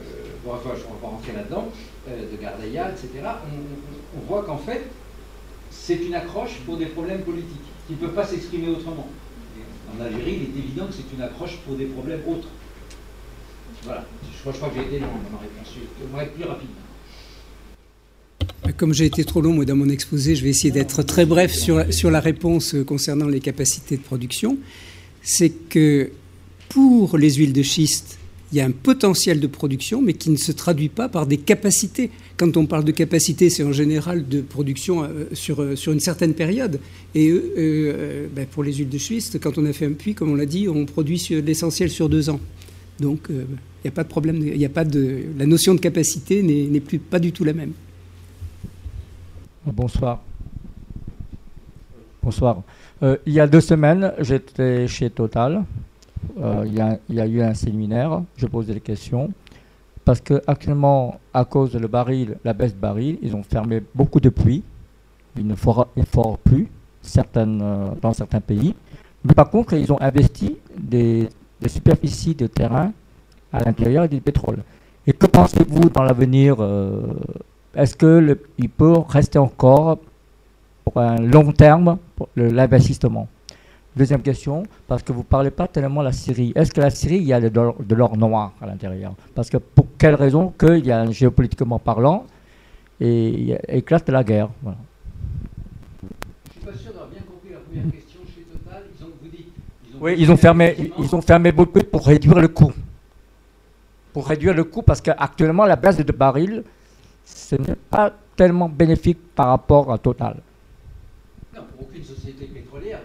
Speaker 2: euh, bon, enfin, je ne vais pas rentrer là-dedans. Euh, de Gardeia, etc., on, voit qu'en fait, c'est une accroche pour des problèmes politiques qui ne peuvent pas s'exprimer autrement. En Algérie, il est évident que c'est une accroche pour des problèmes autres. Voilà, je crois, que j'ai été long dans ma réponse. On va être plus rapide.
Speaker 3: Comme j'ai été trop long moi, dans mon exposé, je vais essayer d'être très bref sur, sur la réponse concernant les capacités de production. C'est que pour les huiles de schiste, il y a un potentiel de production, mais qui ne se traduit pas par des capacités. Quand on parle de capacité, c'est en général de production euh, sur, euh, sur une certaine période. Et euh, ben, pour les huiles de schiste, quand on a fait un puits, comme on l'a dit, on produit l'essentiel sur deux ans. Donc il n'y a pas de problème, il a pas de, la notion de capacité n'est plus pas du tout la même.
Speaker 5: Bonsoir. Bonsoir. il y a deux semaines, j'étais chez Total euh, il y, a eu un séminaire, je posais des questions, parce qu'actuellement, à cause de baril, la baisse de baril, ils ont fermé beaucoup de puits, ils ne font plus certaines, euh, dans certains pays. Mais par contre, ils ont investi des, superficies de terrain à l'intérieur du pétrole. Et que pensez-vous dans l'avenir euh, Est-ce qu'il peut rester encore pour un long terme l'investissement? Deuxième question, parce que vous ne parlez pas tellement de la Syrie. Est-ce que la Syrie, il y a de l'or noir à l'intérieur? Parce que pour quelle raison Qu'il y a géopolitiquement parlant et il éclate la guerre? Voilà.
Speaker 2: Je ne suis pas sûr d'avoir bien compris la première question chez Total. Ils ont, vous dites,
Speaker 5: ils ont oui, ils ont, fermé, ils ont fermé beaucoup pour réduire le coût. Pour réduire le coût, parce qu'actuellement, la base de baril, ce n'est pas tellement bénéfique par rapport à Total.
Speaker 2: Non, pour aucune société pétrolière,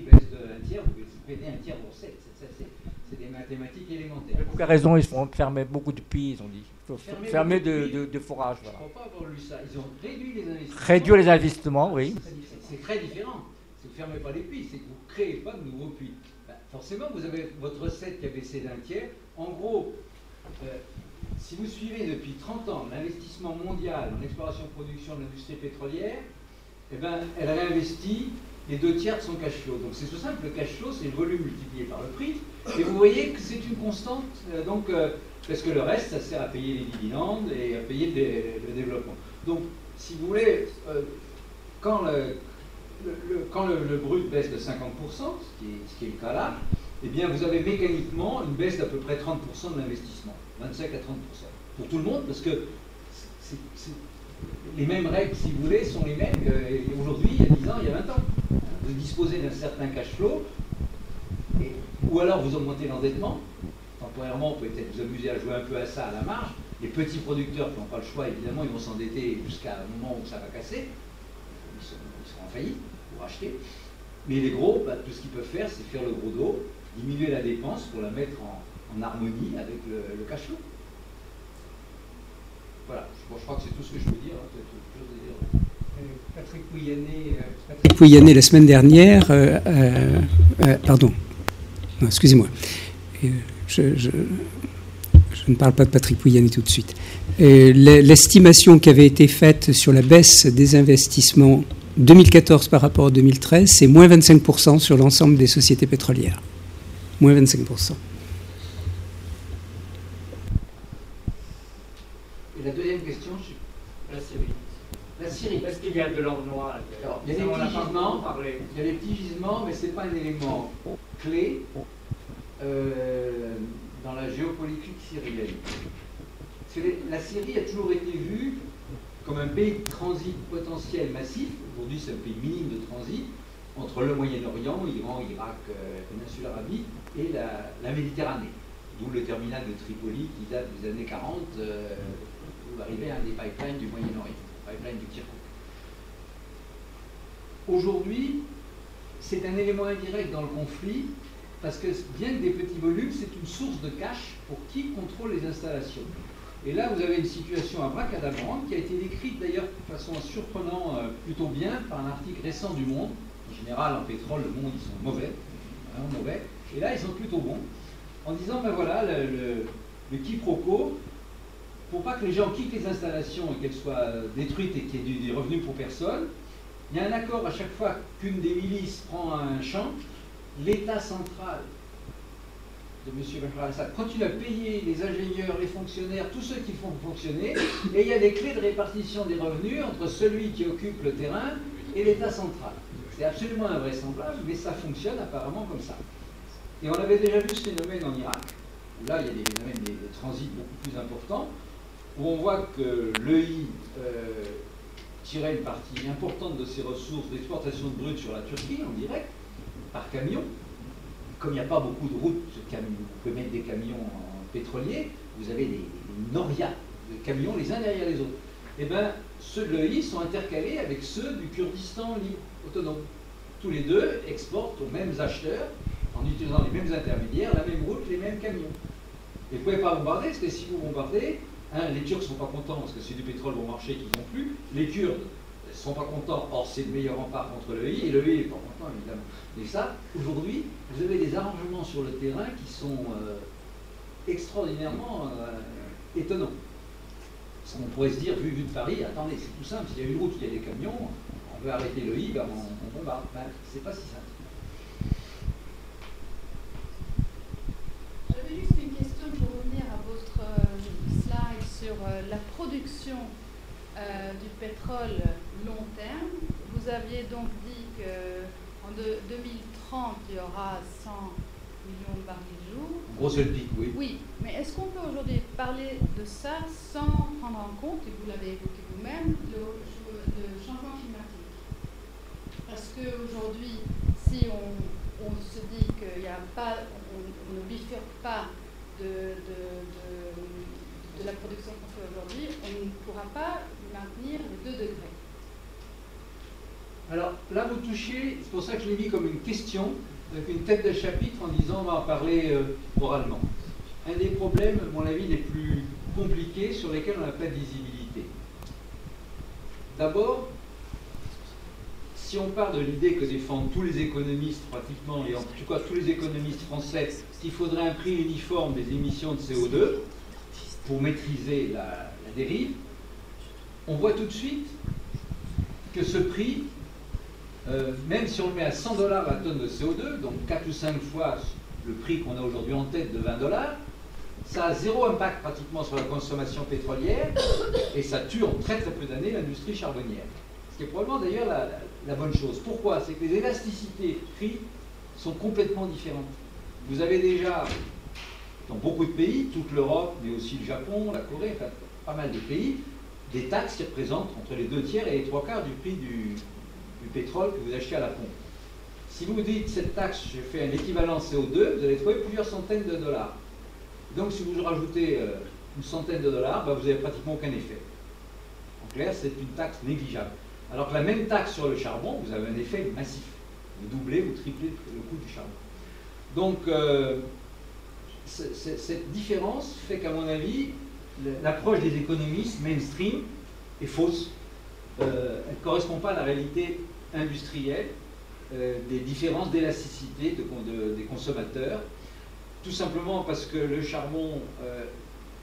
Speaker 2: baisse d'un tiers, vous péter un tiers pour 7. C'est des mathématiques élémentaires.
Speaker 5: Pour quelle raison ils font fermer beaucoup de puits, ils ont dit Il faut fermer, de, de, de, forage.
Speaker 2: Voilà. Je ne crois pas avoir lu ça. Ils ont réduit les investissements.
Speaker 5: Réduire les investissements, oui.
Speaker 2: C'est très différent. C'est que vous ne fermez pas les puits, c'est que vous ne créez pas de nouveaux puits. Ben, forcément, vous avez votre recette qui a baissé d'un tiers. En gros, euh, si vous suivez depuis 30 ans l'investissement mondial en exploration-production de l'industrie pétrolière, eh ben, elle réinvestit les deux tiers de son cash flow. Donc c'est tout simple, le cash flow, c'est le volume multiplié par le prix. Et vous voyez que c'est une constante, euh, donc, euh, parce que le reste, ça sert à payer les dividendes et à payer le, développement. Donc, si vous voulez, euh, quand, le, brut baisse de 50%, ce qui, est, le cas là, eh bien, vous avez mécaniquement une baisse d'à peu près 30% de l'investissement, 25 à 30%. Pour tout le monde, parce que les mêmes règles, si vous voulez, sont les mêmes qu'aujourd'hui, il y a 10 ans, il y a 20 ans. Vous disposez d'un certain cash flow, ou alors vous augmentez l'endettement. Temporairement, peut-être vous amuser à jouer un peu à ça à la marge, Les petits producteurs qui n'ont pas le choix, évidemment, ils vont s'endetter jusqu'à un moment où ça va casser. Ils, seront en faillite pour acheter. Mais les gros, bah, tout ce qu'ils peuvent faire, c'est faire le gros dos, diminuer la dépense pour la mettre en, harmonie avec le, le cash flow. Voilà, je, crois que c'est tout ce que je peux dire. Hein,
Speaker 3: Patrick Pouyanné, Patrick Pouyanné, la semaine dernière, euh, pardon, excusez-moi, je, je ne parle pas de Patrick Pouyanné tout de suite. L'estimation qui avait été faite sur la baisse des investissements 2014 par rapport à 2013, c'est moins 25% sur l'ensemble des sociétés pétrolières. Moins 25%.
Speaker 2: Et la deuxième question,
Speaker 5: la Syrie.
Speaker 2: La Syrie.
Speaker 5: Est-ce qu'il y a de l'or noir?
Speaker 2: Il y a des petits gisements, il y a des petits gisements, mais ce n'est pas un élément Euh, dans la géopolitique syrienne. La Syrie a toujours été vue comme un pays de transit potentiel massif. Aujourd'hui, c'est un pays minime de transit entre le Moyen-Orient, Iran, Irak, euh, péninsule Arabie et la, Méditerranée. D'où le terminal de Tripoli qui date des années 40, euh, où arrivait un des pipelines du Moyen-Orient, pipeline du Kirkuk. Aujourd'hui, c'est un élément indirect dans le conflit parce que bien que des petits volumes, c'est une source de cash pour qui contrôle les installations. Et là, vous avez une situation à Bracadabrande qui a été décrite d'ailleurs de façon surprenante euh, plutôt bien par un article récent du Monde. En général, en pétrole, le Monde, ils sont mauvais, mauvais. Et là, ils sont plutôt bons, en disant, ben voilà, le, quiproquo, pour pas que les gens quittent les installations et qu'elles soient détruites et qu'il y ait des revenus pour personne, il y a un accord à chaque fois qu'une des milices prend un champ, l'État central de M. Bachar al-Assad continue à payer les ingénieurs, les fonctionnaires, tous ceux qui font fonctionner, et il y a des clés de répartition des revenus entre celui qui occupe le terrain et l'État central. C'est absolument invraisemblable, mais ça fonctionne apparemment comme ça. Et on avait déjà vu ce phénomène en Irak, où là il y a des phénomènes des, transits beaucoup plus importants, où on voit que l'EI euh, tirait une partie importante de ses ressources d'exportation de brut sur la Turquie en direct, par camion. Comme il n'y a pas beaucoup de routes, vous pouvez mettre des camions pétroliers, vous avez des, norias de camions les uns derrière les autres. Eh bien, ceux de l'EI sont intercalés avec ceux du Kurdistan libre, autonome. Tous les deux exportent aux mêmes acheteurs, en utilisant les mêmes intermédiaires, la même route, les mêmes camions. Et vous ne pouvez pas bombarder, parce que si vous bombardez, hein, les Turcs ne sont pas contents parce que c'est du pétrole bon marché qu'ils n'ont plus, les Kurdes ne sont pas contents, or c'est le meilleur rempart contre le et le n'est pas content évidemment. Mais ça, aujourd'hui, vous avez des arrangements sur le terrain qui sont euh, extraordinairement euh, étonnants. On pourrait se dire, vu, vu de Paris, attendez, c'est tout simple, s'il y a une route, il y a des camions, on veut arrêter le I, ben on, on bombarde. Ben, c'est pas si simple.
Speaker 6: J'avais juste une question pour revenir à votre euh, slide sur la production du pétrole long terme. Vous aviez donc dit qu'en 2030, il y aura 100 millions de barils jour.
Speaker 2: Gros pic, oui.
Speaker 6: Oui, mais est-ce qu'on peut aujourd'hui parler de ça sans prendre en compte, et vous l'avez évoqué vous-même, le, changement climatique? Parce qu'aujourd'hui, si on, se dit qu'il n'y a pas, on, ne bifurque pas de, de, de la production qu'on fait aujourd'hui, on ne pourra pas maintenir les 2 degrés.
Speaker 2: Alors là, vous touchez, c'est pour ça que je l'ai mis comme une question, avec une tête de chapitre en disant on va en parler euh, oralement. Un des problèmes, à mon avis, les plus compliqués sur lesquels on n'a pas de visibilité. D'abord, si on part de l'idée que défendent tous les économistes pratiquement, et en tout cas tous les économistes français, qu'il faudrait un prix uniforme des émissions de CO2 pour maîtriser la dérive, on voit tout de suite que ce prix euh, même si on le met à 100 dollars la tonne de CO2, donc 4 ou 5 fois le prix qu'on a aujourd'hui en tête de 20 dollars, ça a zéro impact pratiquement sur la consommation pétrolière et ça tue en très très peu d'années l'industrie charbonnière. Ce qui est probablement d'ailleurs la, bonne chose. Pourquoi? C'est que les élasticités prix sont complètement différentes. Vous avez déjà dans beaucoup de pays, toute l'Europe, mais aussi le Japon, la Corée, enfin, pas mal de pays, des taxes qui représentent entre les deux tiers et les trois quarts du prix du, pétrole que vous achetez à la pompe. Si vous dites cette taxe, je fais un équivalent CO2, vous allez trouver plusieurs centaines de dollars. Donc si vous rajoutez une centaine de dollars, bah, vous n'avez pratiquement aucun effet. En clair, c'est une taxe négligeable. Alors que la même taxe sur le charbon, vous avez un effet massif. Vous doublez, vous triplez le coût du charbon. Donc, euh, cette différence fait qu'à mon avis, l'approche des économistes mainstream est fausse. Euh, elle ne correspond pas à la réalité industrielle euh, des différences d'élasticité des consommateurs, tout simplement parce que le charbon, euh,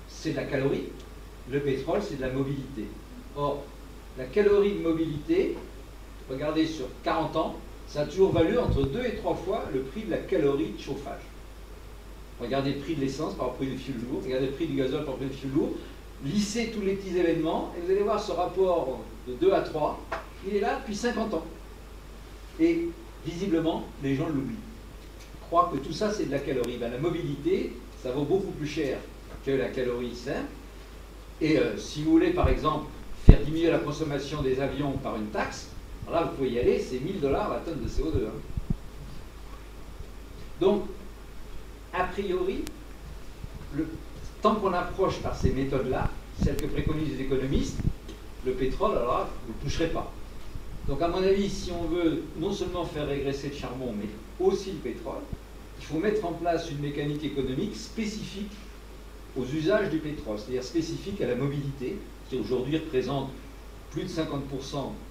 Speaker 2: c'est de la calorie, le pétrole, c'est de la mobilité. Or, la calorie de mobilité, regardez sur 40 ans, ça a toujours valu entre 2 et 3 fois le prix de la calorie de chauffage. Regardez le prix de l'essence par prix du fioul lourd, regardez le prix du gazole par prix du fioul lourd, lissez tous les petits événements, et vous allez voir ce rapport de 2 à 3, il est là depuis 50 ans. Et visiblement, les gens l'oublient. Croient que tout ça, c'est de la calorie. Ben, la mobilité, ça vaut beaucoup plus cher que la calorie simple. Et euh, si vous voulez, par exemple, faire diminuer la consommation des avions par une taxe, là, vous pouvez y aller, c'est 1000 dollars la tonne de CO2. Hein. Donc, a priori, tant qu'on approche par ces méthodes-là, celles que préconisent les économistes, le pétrole, alors vous ne toucherez pas. Donc à mon avis, si on veut non seulement faire régresser le charbon, mais aussi le pétrole, il faut mettre en place une mécanique économique spécifique aux usages du pétrole, c'est-à-dire spécifique à la mobilité, qui aujourd'hui représente plus de 50%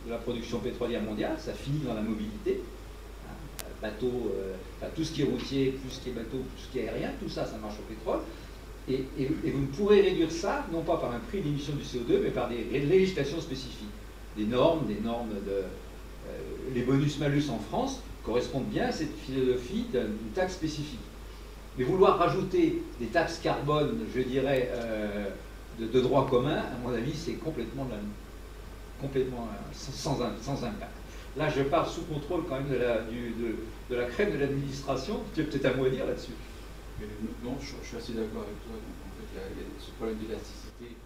Speaker 2: de la production pétrolière mondiale, ça finit dans la mobilité. Hein, bateau, tout ce qui est routier, plus ce qui est bateau, plus ce qui est aérien, tout ça, ça marche au pétrole. Et, vous ne pourrez réduire ça, non pas par un prix d'émission du CO2, mais par des législations spécifiques des normes, des normes de. Euh, les bonus-malus en France correspondent bien à cette philosophie d'une taxe spécifique. Mais vouloir rajouter des taxes carbone, je dirais, euh, de, droit commun, à mon avis, c'est complètement, complètement euh, sans, impact. Là, je parle sous contrôle quand même de la, de, la crème de l'administration. Tu as peut-être un mot à dire là-dessus.
Speaker 7: Non, je, suis assez d'accord avec toi. en fait, il y, a, ce problème d'élasticité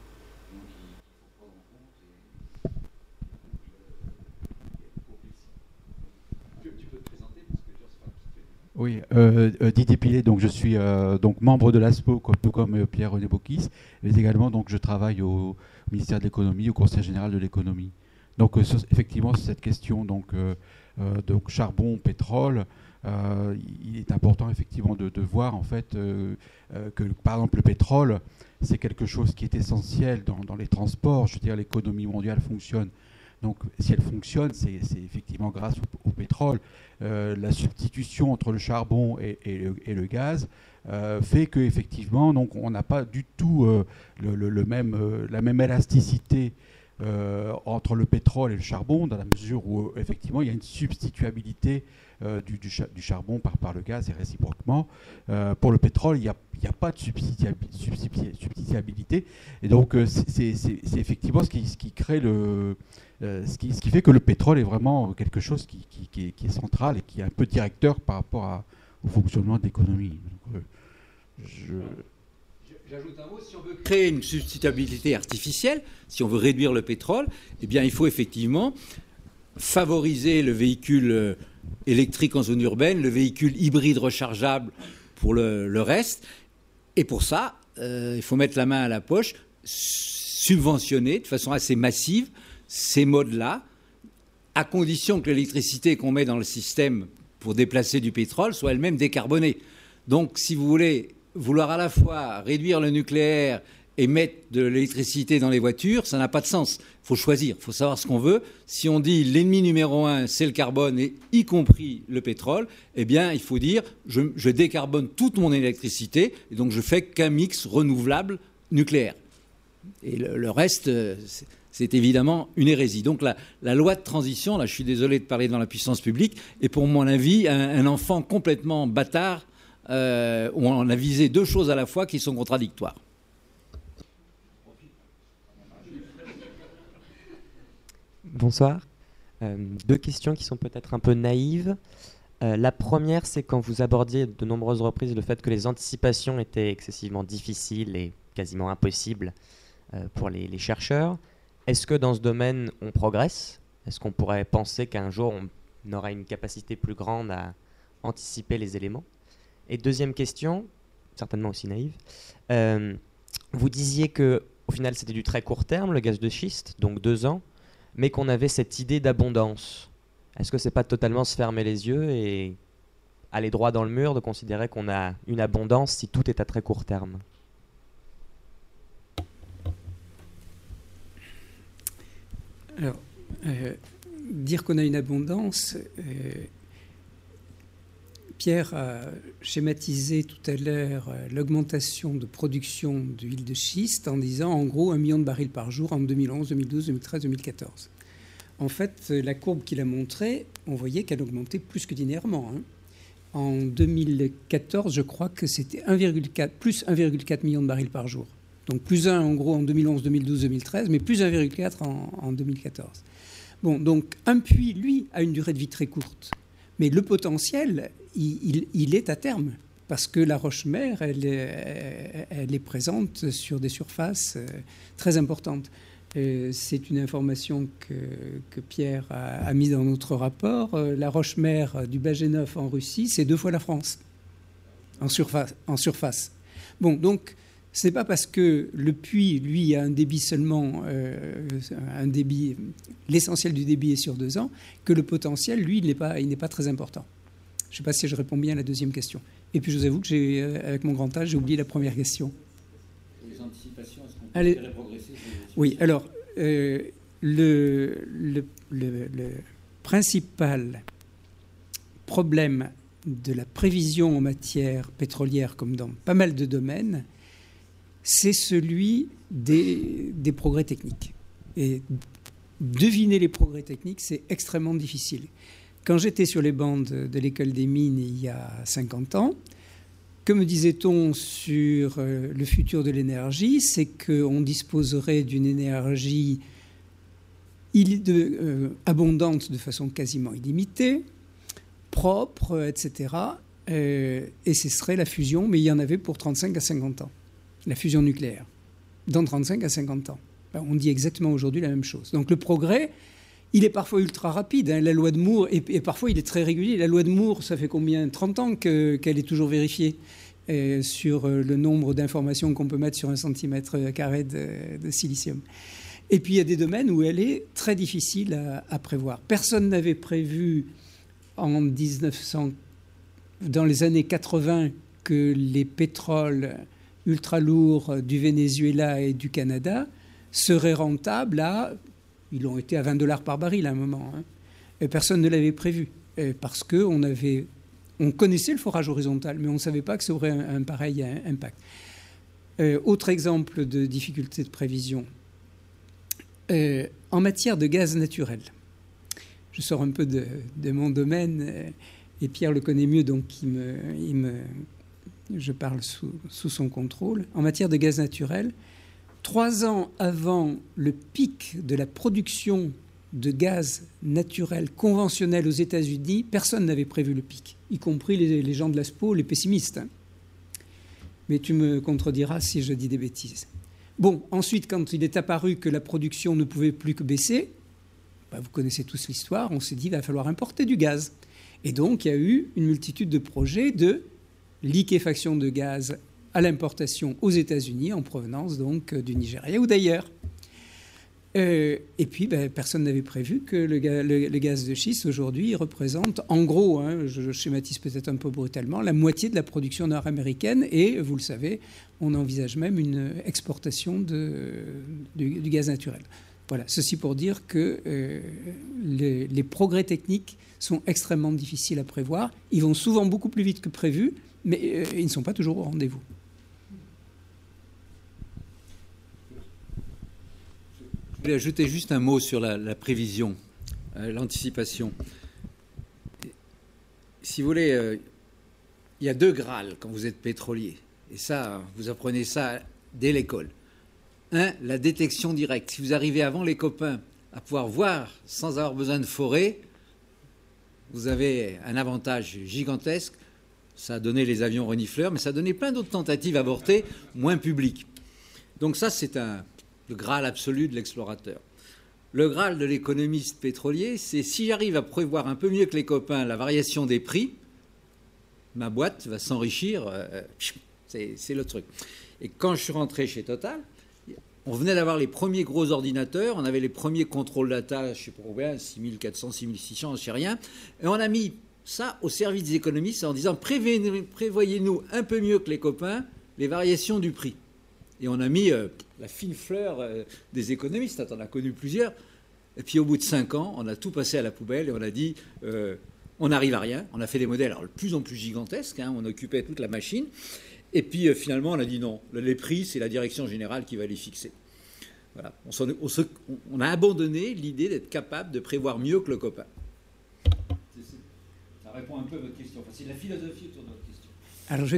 Speaker 8: Oui, euh, euh, Didier Pilet, donc je suis euh, donc membre de l'ASPO, tout comme Pierre-René Bocquis, mais également donc je travaille au ministère de l'économie, au Conseil général de l'économie. Donc effectivement, cette question donc, donc charbon, pétrole, il est important effectivement de, voir en fait que par exemple le pétrole, c'est quelque chose qui est essentiel dans, les transports. Je veux dire, l'économie mondiale fonctionne donc si elle fonctionne, c'est effectivement grâce au, pétrole. Euh, la substitution entre le charbon et, le, gaz euh, fait qu'effectivement, on n'a pas du tout euh, le, même, la même élasticité entre le pétrole et le charbon, dans la mesure où effectivement il y a une substituabilité du, du, charbon par, le gaz et réciproquement. pour le pétrole, il n'y a, pas de substituabilité. Et donc c'est effectivement ce qui, crée le euh, ce, qui, fait que le pétrole est vraiment quelque chose qui, est, central et qui est un peu directeur par rapport au fonctionnement de l'économie.
Speaker 2: Euh, J'ajoute un mot, si on veut créer une substituabilité artificielle, si on veut réduire le pétrole, eh bien il faut effectivement favoriser le véhicule euh, électrique en zone urbaine, le véhicule hybride rechargeable pour le, reste. Et pour ça, il faut mettre la main à la poche, subventionner de façon assez massive ces modes-là, à condition que l'électricité qu'on met dans le système pour déplacer du pétrole soit elle-même décarbonée. Donc, si vous voulez vouloir à la fois réduire le nucléaire et mettre de l'électricité dans les voitures, ça n'a pas de sens. Il faut choisir, il faut savoir ce qu'on veut. Si on dit l'ennemi numéro un, c'est le carbone, et y compris le pétrole, eh bien, il faut dire je, décarbone toute mon électricité, et donc je fais qu'un mix renouvelable nucléaire. Et le reste, euh, c'est évidemment une hérésie. Donc la, loi de transition, là je suis désolé de parler dans la puissance publique, est pour mon avis un, enfant complètement bâtard euh, on a visé deux choses à la fois qui sont contradictoires.
Speaker 9: Bonsoir. Euh, deux questions qui sont peut-être un peu naïves. Euh, la première, c'est quand vous abordiez de nombreuses reprises le fait que les anticipations étaient excessivement difficiles et quasiment impossibles pour les chercheurs. Est-ce que dans ce domaine, on progresse? Est-ce qu'on pourrait penser qu'un jour, on aura une capacité plus grande à anticiper les éléments? Et deuxième question, certainement aussi naïve, euh, vous disiez que au final c'était du très court terme, le gaz de schiste, donc deux ans, mais qu'on avait cette idée d'abondance. Est-ce que c'est pas totalement se fermer les yeux et aller droit dans le mur de considérer qu'on a une abondance si tout est à très court terme?
Speaker 3: Alors, euh, dire qu'on a une abondance, euh, Pierre a schématisé tout à l'heure euh, l'augmentation de production d'huile de schiste en disant en gros un million de barils par jour en 2011, 2012, 2013, 2014. En fait, la courbe qu'il a montrée, on voyait qu'elle augmentait plus que linéairement. hein. En 2014, je crois que c'était 1,4 plus 1,4 million de barils par jour. Donc plus 1 en gros en 2011, 2012, 2013, mais plus 1,4 en, en 2014. Bon, donc un puits, lui, a une durée de vie très courte. Mais le potentiel, il, est à terme. Parce que la roche-mère, elle, est- présente sur des surfaces euh, très importantes. Euh, C'est une information que, Pierre a, mise dans notre rapport. Euh, La roche-mère du Bagenov en Russie, c'est deux fois la France en surface. En surface. Bon, donc c'est pas parce que le puits, lui, a un débit seulement, euh, un débit, l'essentiel du débit est sur deux ans, que le potentiel, lui, il n'est pas, il n'est pas très important. Je ne sais pas si je réponds bien à la deuxième question. Et puis je vous avoue que j'ai, euh, avec mon grand âge, j'ai oublié la première question.
Speaker 2: Les anticipations, est-ce qu'on
Speaker 3: Allez.
Speaker 2: progresser
Speaker 3: Oui, alors, euh, le, le- le- le principal problème de la prévision en matière pétrolière, comme dans pas mal de domaines, c'est celui des, progrès techniques. Et deviner les progrès techniques, c'est extrêmement difficile. Quand j'étais sur les bandes de l'école des mines il y a 50 ans, que me disait-on sur euh, le futur de l'énergie? C'est qu'on disposerait d'une énergie euh, abondante de façon quasiment illimitée, propre, etc. Euh, et ce serait la fusion, mais il y en avait pour 35 à 50 ans, la fusion nucléaire, dans 35 à 50 ans. Ben, on dit exactement aujourd'hui la même chose. Donc le progrès, il est parfois ultra rapide. hein. La loi de Moore, et, parfois il est très régulier. La loi de Moore, ça fait combien? 30 ans que- qu'elle est toujours vérifiée euh, sur euh, le nombre d'informations qu'on peut mettre sur un centimètre carré de, de silicium. Et puis il y a des domaines où elle est très difficile à, à prévoir. Personne n'avait prévu en 1900, dans les années 80 que les pétroles ultra lourds du Venezuela et du Canada seraient rentables à ils ont été à 20 dollars par baril à un moment. hein. Personne ne l'avait prévu. Parce qu'on avait, on connaissait le forage horizontal, mais on ne savait pas que ça aurait un, pareil impact. Euh, autre exemple de difficulté de prévision. Euh, en matière de gaz naturel, je sors un peu de, de mon domaine, euh, et Pierre le connaît mieux, donc il me, je parle sous, son contrôle. En matière de gaz naturel, trois ans avant le pic de la production de gaz naturel conventionnel aux États-Unis, personne n'avait prévu le pic, y compris les, gens de l'ASPO, les pessimistes. Mais tu me contrediras si je dis des bêtises. Bon, ensuite, quand il est apparu que la production ne pouvait plus que baisser, bah, vous connaissez tous l'histoire, on s'est dit qu'il va falloir importer du gaz. Et donc, il y a eu une multitude de projets de liquéfaction de gaz à l'importation aux États-Unis, en provenance donc euh, du Nigeria ou d'ailleurs. Euh, et puis, ben, personne n'avait prévu que le, ga- le- le gaz de schiste aujourd'hui représente, en gros, hein, je, schématise peut-être un peu brutalement, la moitié de la production nord-américaine. Et vous le savez, on envisage même une exportation de, du, gaz naturel. Voilà, ceci pour dire que euh, les progrès techniques sont extrêmement difficiles à prévoir. Ils vont souvent beaucoup plus vite que prévu, mais euh, ils ne sont pas toujours au rendez-vous.
Speaker 10: Je voulais ajouter juste un mot sur la, prévision, euh, l'anticipation. Si vous voulez, euh, il y a deux Graals quand vous êtes pétrolier. Et ça, vous apprenez ça dès l'école. Un, la détection directe. Si vous arrivez avant les copains à pouvoir voir sans avoir besoin de forêt, vous avez un avantage gigantesque. Ça a donné les avions renifleurs, mais ça a donné plein d'autres tentatives avortées, moins publiques. Donc ça, c'est un, le Graal absolu de l'explorateur. Le Graal de l'économiste pétrolier, c'est si j'arrive à prévoir un peu mieux que les copains la variation des prix, ma boîte va s'enrichir euh,
Speaker 2: C'est le truc. Et quand je suis rentré chez Total, on venait d'avoir les premiers gros ordinateurs, on avait les premiers contrôles data, je sais pas combien, 6400, 6600, je sais rien. Et on a mis ça au service des économistes en disant prévoyez-nous un peu mieux que les copains les variations du prix. Et on a mis euh, la fine fleur euh, des économistes, on en a connu plusieurs. Et puis au bout de cinq ans, on a tout passé à la poubelle et on a dit euh, on n'arrive à rien. On a fait des modèles alors, de plus en plus gigantesques, hein, on occupait toute la machine. Et puis finalement, on a dit non, les prix, c'est la direction générale qui va les fixer. Voilà. On, a abandonné l'idée d'être capable de prévoir mieux que le copain.
Speaker 3: Alors, je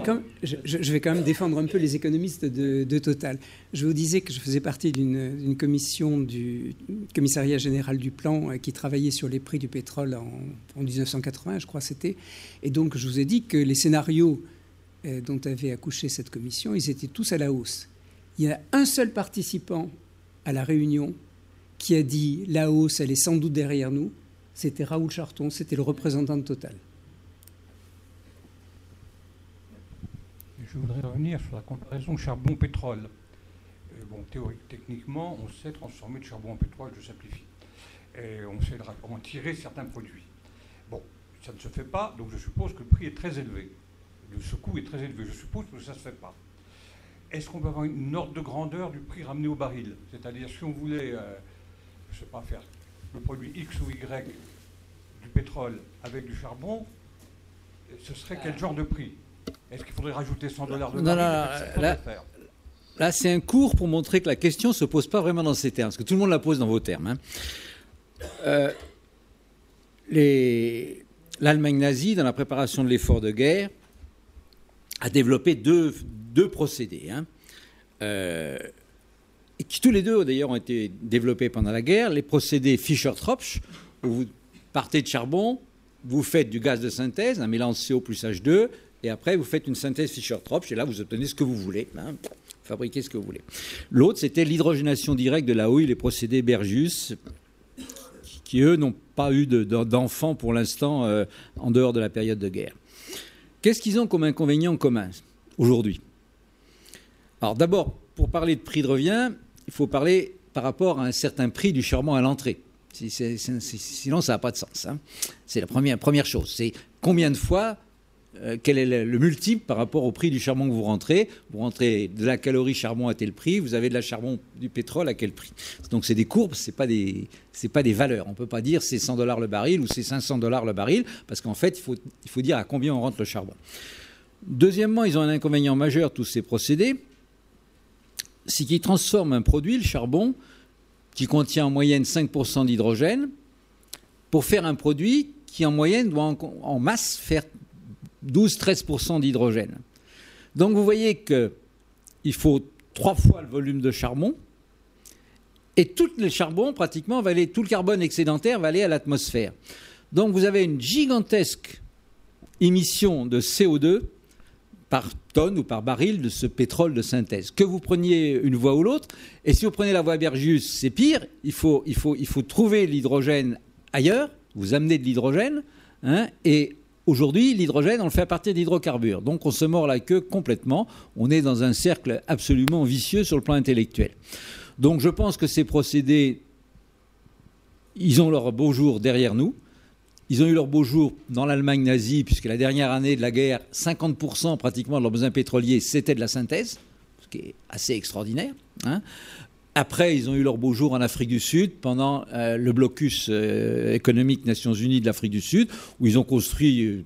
Speaker 3: vais, quand même, défendre un peu les économistes de, Total. Je vous disais que je faisais partie d'une commission du commissariat général du plan euh, qui travaillait sur les prix du pétrole en, 1980, je crois c'était. Et donc, je vous ai dit que les scénarios euh, dont avait accouché cette commission, ils étaient tous à la hausse. Il y a un seul participant à la réunion qui a dit la hausse, elle est sans doute derrière nous. C'était Raoul Charton, c'était le représentant de Total.
Speaker 11: Je voudrais revenir sur la comparaison charbon-pétrole. Euh, bon, théorique, techniquement, on sait transformer de charbon en pétrole, je simplifie. Et on sait en tirer certains produits. Bon, ça ne se fait pas, donc je suppose que le prix est très élevé. Le, ce coût est très élevé. Je suppose que ça ne se fait pas est-ce qu'on peut avoir une ordre de grandeur du prix ramené au baril? C'est-à-dire, si on voulait, euh, je ne sais pas, faire le produit X ou Y du pétrole avec du charbon, ce serait quel genre de prix? Est-ce qu'il faudrait rajouter 100 dollars de
Speaker 2: Non, là, là c'est un cours pour montrer que la question ne se pose pas vraiment dans ces termes, parce que tout le monde la pose dans vos termes. Hein. Euh, L'Allemagne nazie, dans la préparation de l'effort de guerre, a développé deux, deux procédés, hein. euh, qui tous les deux d'ailleurs ont été développés pendant la guerre. Les procédés Fischer-Tropsch, où vous partez de charbon, vous faites du gaz de synthèse, un mélange CO plus H2, et après vous faites une synthèse Fischer-Tropsch, et là vous obtenez ce que vous voulez. Hein, fabriquez ce que vous voulez. L'autre, c'était l'hydrogénation directe de la houille, les procédés Bergius, qui eux n'ont pas eu d'enfants pour l'instant euh, en dehors de la période de guerre. Qu'est-ce qu'ils ont comme inconvénient commun aujourd'hui? Alors d'abord, pour parler de prix de revient, il faut parler par rapport à un certain prix du charbon à l'entrée. Sinon, ça n'a pas de sens. Hein. C'est la première, première chose. C'est combien de fois, euh, quel est le, multiple par rapport au prix du charbon que vous rentrez? Vous rentrez de la calorie charbon à tel prix, vous avez de la charbon du pétrole à quel prix? Donc c'est des courbes, ce n'est pas, des, pas des valeurs. On ne peut pas dire c'est 100 dollars le baril ou c'est 500 dollars le baril, parce qu'en fait, il faut, il faut dire à combien on rentre le charbon. Deuxièmement, ils ont un inconvénient majeur, tous ces procédés, c'est qu'il transforme un produit, le charbon, qui contient en moyenne 5% d'hydrogène, pour faire un produit qui en moyenne doit en, masse faire 12-13% d'hydrogène. Donc vous voyez qu'il faut trois fois le volume de charbon, et tout le charbon, pratiquement, va tout le carbone excédentaire va aller à l'atmosphère. Donc vous avez une gigantesque émission de CO2 par tonne ou par baril de ce pétrole de synthèse. Que vous preniez une voie ou l'autre, et si vous prenez la voie Bergius, c'est pire, il faut, il trouver l'hydrogène ailleurs, vous amenez de l'hydrogène, hein, et aujourd'hui, l'hydrogène, on le fait à partir d'hydrocarbures. Donc on se mord la queue complètement, on est dans un cercle absolument vicieux sur le plan intellectuel. Donc je pense que ces procédés, ils ont leur beau jour derrière nous. Ils ont eu leur beau jour dans l'Allemagne nazie, puisque la dernière année de la guerre, 50% pratiquement de leurs besoins pétroliers, c'était de la synthèse, ce qui est assez extraordinaire. Hein. Après, ils ont eu leur beau jour en Afrique du Sud pendant euh, le blocus euh, économique Nations Unies de l'Afrique du Sud, où ils ont construit une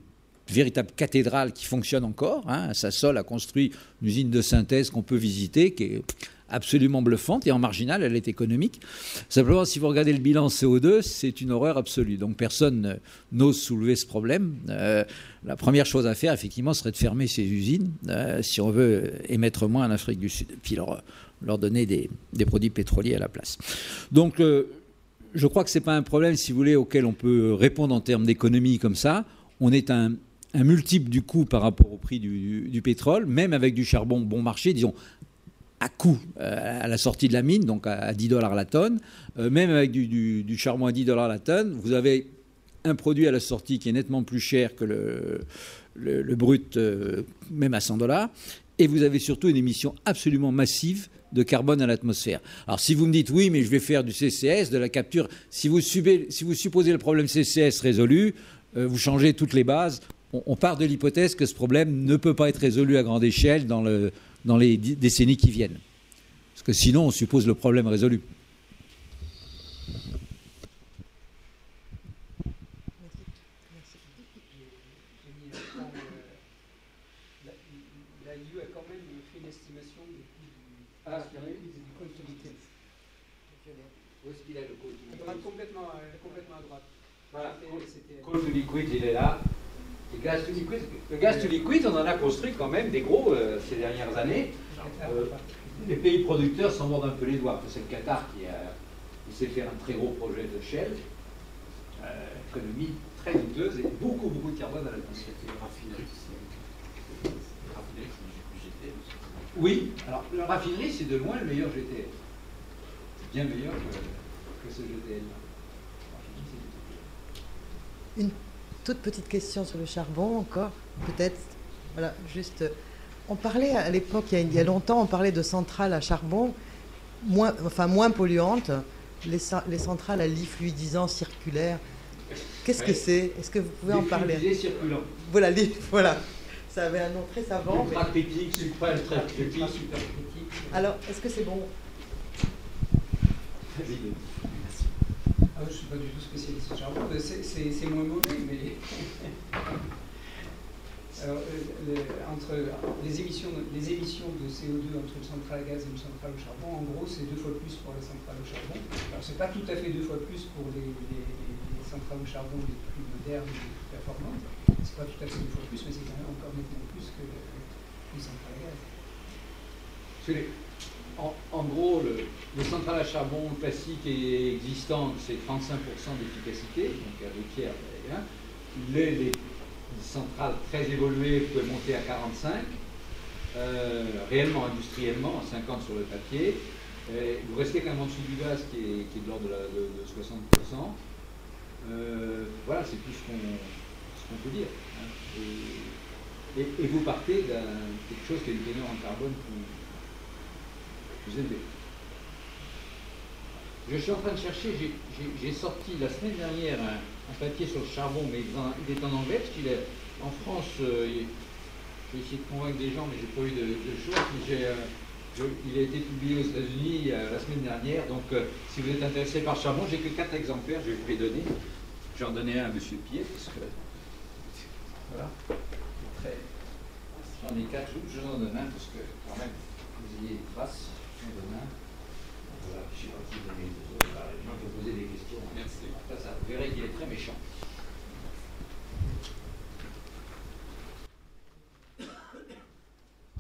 Speaker 2: véritable cathédrale qui fonctionne encore. Hein. Sassol a construit une usine de synthèse qu'on peut visiter, qui est absolument bluffante et en marginal, elle est économique. Simplement, si vous regardez le bilan CO2, c'est une horreur absolue. Donc personne n'ose soulever ce problème. Euh, la première chose à faire, effectivement, serait de fermer ces usines euh, si on veut émettre moins en Afrique du Sud, puis leur, leur donner des, produits pétroliers à la place. Donc euh, je crois que ce n'est pas un problème, si vous voulez, auquel on peut répondre en termes d'économie comme ça. On est un, multiple du coût par rapport au prix du, pétrole, même avec du charbon bon marché, disons à coût euh, à la sortie de la mine, donc à 10 dollars la tonne. Euh, même avec du, charbon à 10 dollars la tonne, vous avez un produit à la sortie qui est nettement plus cher que le, brut, même à 100 dollars.
Speaker 12: Et vous avez surtout une émission absolument massive de carbone à l'atmosphère. Alors si vous me dites oui, mais je vais faire du CCS, de la capture, si vous, supposez le problème CCS résolu, euh, vous changez toutes les bases. On, part de l'hypothèse que ce problème ne peut pas être résolu à grande échelle dans, dans les décennies qui viennent. Parce que sinon, on suppose le problème résolu.
Speaker 3: La EU a quand même fait une estimation du coût du,
Speaker 2: Ah,
Speaker 3: du coût du conducteur.
Speaker 2: Où est-ce qu'il est le code
Speaker 3: À droite, complètement, euh, complètement à droite.
Speaker 2: Voilà,
Speaker 3: C'était-
Speaker 2: Coal to liquid, il est là. Et gaz to liquid, le gaz to liquid, on en a construit quand même des gros euh, ces dernières années. Euh, les pays producteurs s'en mordent un peu les doigts. C'est le Qatar qui, a, qui sait faire un très gros projet de Shell. Euh, économie très douteuse et beaucoup, beaucoup de carbone à l'atmosphère. Oui, alors la raffinerie, c'est de loin le meilleur GTL. C'est bien meilleur que, que ce GTL.
Speaker 13: Une toute petite question sur le charbon encore, peut-être. Voilà, juste. euh, On parlait à l'époque, il, y a- il y a longtemps, on parlait de centrales à charbon moins, enfin, moins polluantes, les, cen- les centrales à lit fluidisant circulaire. Qu'est-ce que c'est? Est-ce que vous pouvez en parler?
Speaker 2: circulant.
Speaker 13: Voilà, lit- voilà. Ça avait un nom très savant. mais-. Alors, est-ce que c'est bon?
Speaker 3: Ah, je ne suis pas du tout spécialiste en charbon, c'est- moins mauvais, mais. Alors, euh, entre les émissions, les émissions de CO2 entre une centrale à gaz et une centrale au charbon, en gros, c'est deux fois plus pour la centrale au charbon. Alors, c'est pas tout à fait deux fois plus pour les, les- les- les centrales au charbon les plus modernes et les plus performantes. C'est pas tout à fait deux fois plus, mais c'est quand même encore nettement plus que les centrales à gaz.
Speaker 2: En, gros, le, les centrales à charbon classiques et existantes, c'est 35% d'efficacité, donc à deux tiers. hein. Les, les- les centrales très évoluées pouvaient monter à 45, euh, réellement, industriellement, à 50 sur le papier. Vous restez quand même en dessous du gaz qui est, de l'ordre de, la- de- de 60%. Euh, voilà, c'est tout ce qu'on peut dire. hein. Et, vous partez d'un quelque chose qui a une teneur en carbone élevée. Je suis en train de chercher, j'ai- sorti la semaine dernière un, papier sur le charbon, mais il est en, anglais, parce qu'il est en France, euh, j'ai essayé de convaincre des gens, mais j'ai pas eu de, choses. euh, il a été publié aux États-Unis euh, la semaine dernière, donc si vous êtes intéressé par le charbon, j'ai que quatre exemplaires, je vais vous les donner. J'en donnais un à M. Pied, parce que. Voilà. J'en ai quatre, je vous en donne un, parce que quand même, vous ayez des traces. Un. Voilà, je sais pas qui donner les autres. Voilà, les gens qui ont posé des questions. Merci. Ça, ça, vous verrez qu'il est très méchant.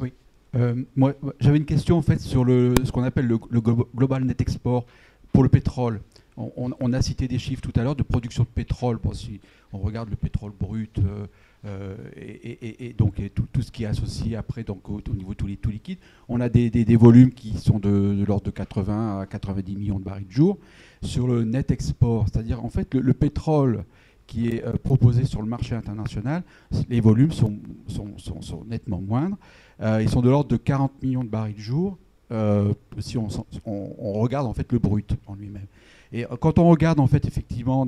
Speaker 8: Oui. Euh, moi, j'avais une question en fait sur le, ce qu'on appelle le, le glo- Global Net Export pour le pétrole. On, on- on a cité des chiffres tout à l'heure de production de pétrole. Bon, si on regarde le pétrole brut euh, euh, et, donc tout, ce qui est associé après donc au, au niveau tout, li- tout liquide, on a des, volumes qui sont de, de l'ordre de 80 à 90 millions de barils de jour. Sur le net export, c'est-à-dire en fait le, le pétrole qui est euh, proposé sur le marché international, les volumes sont, sont- nettement moindres. Euh, ils sont de l'ordre de 40 millions de barils de jour si on, on- regarde en fait le brut en lui-même. Et quand on regarde en fait effectivement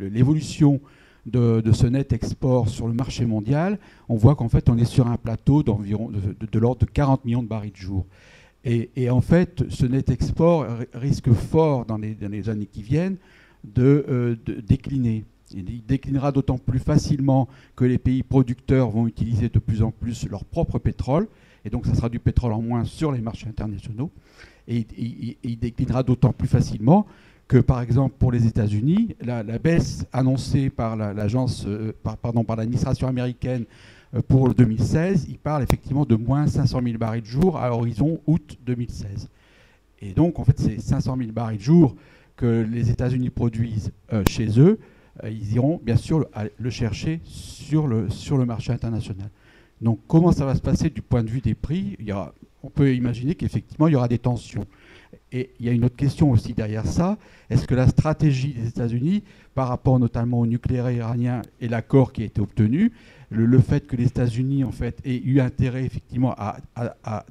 Speaker 8: l'évolution de, ce net export sur le marché mondial, on voit qu'en fait on est sur un plateau de, l'ordre de 40 millions de barils de jour. Et, en fait, ce net export ri- risque fort dans les, années qui viennent de, euh, décliner. Il déclinera d'autant plus facilement que les pays producteurs vont utiliser de plus en plus leur propre pétrole, et donc ça sera du pétrole en moins sur les marchés internationaux. Et il déclinera d'autant plus facilement par exemple, pour les États-Unis, la, baisse annoncée par la- l'agence, euh, par, pardon, par l'administration américaine euh, pour le 2016, il parle effectivement de moins 500 000 barils de jour à horizon août 2016. Et donc, en fait, ces 500 000 barils de jour que les États-Unis produisent euh, chez eux, ils iront bien sûr le, chercher sur le, sur le marché international. Donc, comment ça va se passer du point de vue des prix? Il y On peut imaginer qu'effectivement, il y aura des tensions. Et il y a une autre question aussi derrière ça. Est-ce que la stratégie des États-Unis, par rapport notamment au nucléaire iranien et l'accord qui a été obtenu, le, fait que les États-Unis en fait aient eu intérêt effectivement à,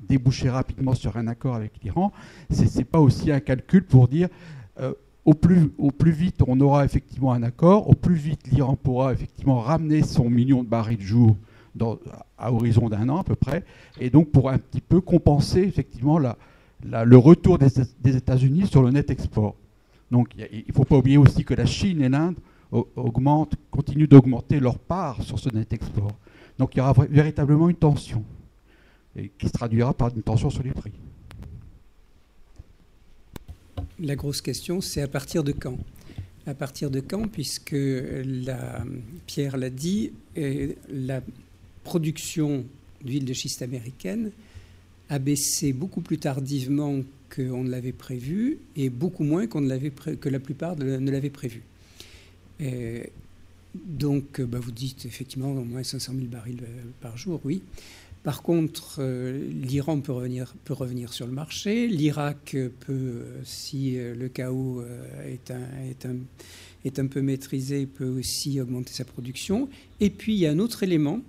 Speaker 8: déboucher rapidement sur un accord avec l'Iran, ce n'est pas aussi un calcul pour dire euh, au, plus, vite on aura effectivement un accord, au plus vite l'Iran pourra effectivement ramener son million de barils de jour à horizon d'un an à peu près, et donc pour un petit peu compenser effectivement la, le retour des, États-Unis sur le net export. Donc il ne faut pas oublier aussi que la Chine et l'Inde augmentent, continuent d'augmenter leur part sur ce net export. Donc il y aura véritablement une tension, qui se traduira par une tension sur les prix.
Speaker 3: La grosse question, c'est à partir de quand? À partir de quand, puisque Pierre l'a dit, la production d'huile de schiste américaine a baissé beaucoup plus tardivement qu'on ne l'avait prévu et beaucoup moins qu'on ne que la plupart ne l'avaient prévu donc, euh, bah, vous dites effectivement au moins 500 000 barils euh, par jour, oui. Par contre, euh, l'Iran peut revenir, peut revenir sur le marché. L'Irak peut, si le chaos est, un, est, un, est un peu maîtrisé, peut aussi augmenter sa production. Et puis, il y a un autre élément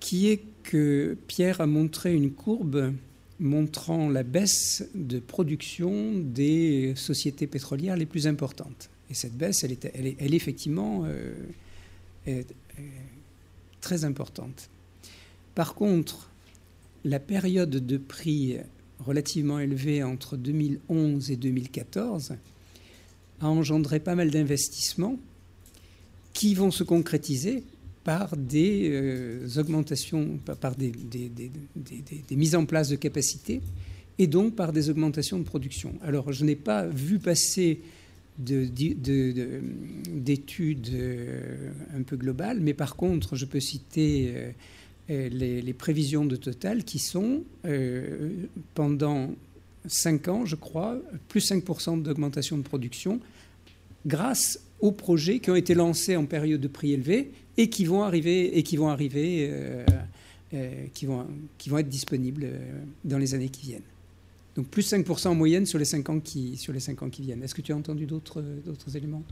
Speaker 3: qui est que Pierre a montré une courbe montrant la baisse de production des sociétés pétrolières les plus importantes. Et cette baisse, elle est, effectivement euh, très importante. Par contre, la période de prix relativement élevée entre 2011 et 2014 a engendré pas mal d'investissements qui vont se concrétiser par des euh, augmentations, par des, mises en place de capacités et donc par des augmentations de production. Alors, je n'ai pas vu passer d'études euh, un peu globales, mais par contre, je peux citer euh, les, prévisions de Total qui sont, pendant 5 ans, je crois, plus 5% d'augmentation de production grâce aux projets qui ont été lancés en période de prix élevé et qui vont arriver, et qui vont, arriver qui vont, qui vont être disponibles dans les années qui viennent. Donc plus 5% en moyenne sur les 5 ans qui, sur les 5 ans qui viennent. Est-ce que tu as entendu d'autres, d'autres éléments?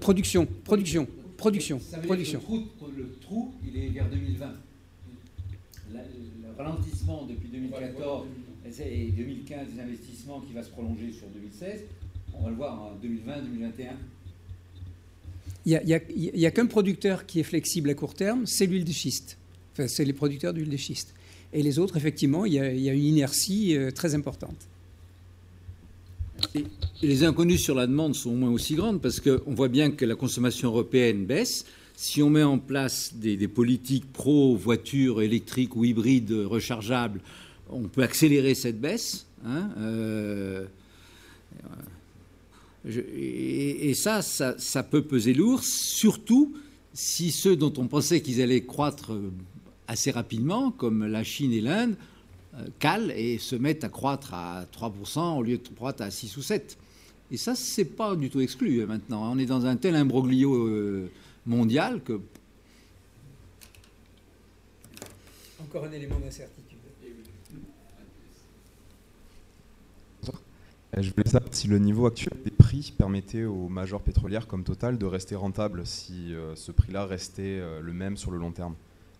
Speaker 3: Production, production, production, production.
Speaker 2: Le trou, il est vers 2020. Le ralentissement depuis 2014 et 2015 des investissements qui va se prolonger sur 2016, on va le voir en 2020-2021.
Speaker 3: Il n'y a, a qu'un producteur qui est flexible à court terme, c'est l'huile de schiste c'est les producteurs d'huile de schiste. Et les autres, effectivement, il y a, une inertie euh, très importante.
Speaker 2: Et les inconnues sur la demande sont au moins aussi grandes parce qu'on voit bien que la consommation européenne baisse. Si on met en place des, politiques pro-voitures électriques ou hybrides rechargeables, on peut accélérer cette baisse. Hein, euh, et, ça, ça, peut peser lourd, surtout si ceux dont on pensait qu'ils allaient croître assez rapidement, comme la Chine et l'Inde, euh, calent et se mettent à croître à 3% au lieu de croître à 6 ou 7. Et ça, c'est pas du tout exclu hein, maintenant. On est dans un tel imbroglio euh, mondial que.
Speaker 3: Encore un élément d'incertitude.
Speaker 14: Je voulais savoir si le niveau actuel des prix permettait aux majors pétrolières comme Total de rester rentables si ce prix-là restait le même sur le long terme.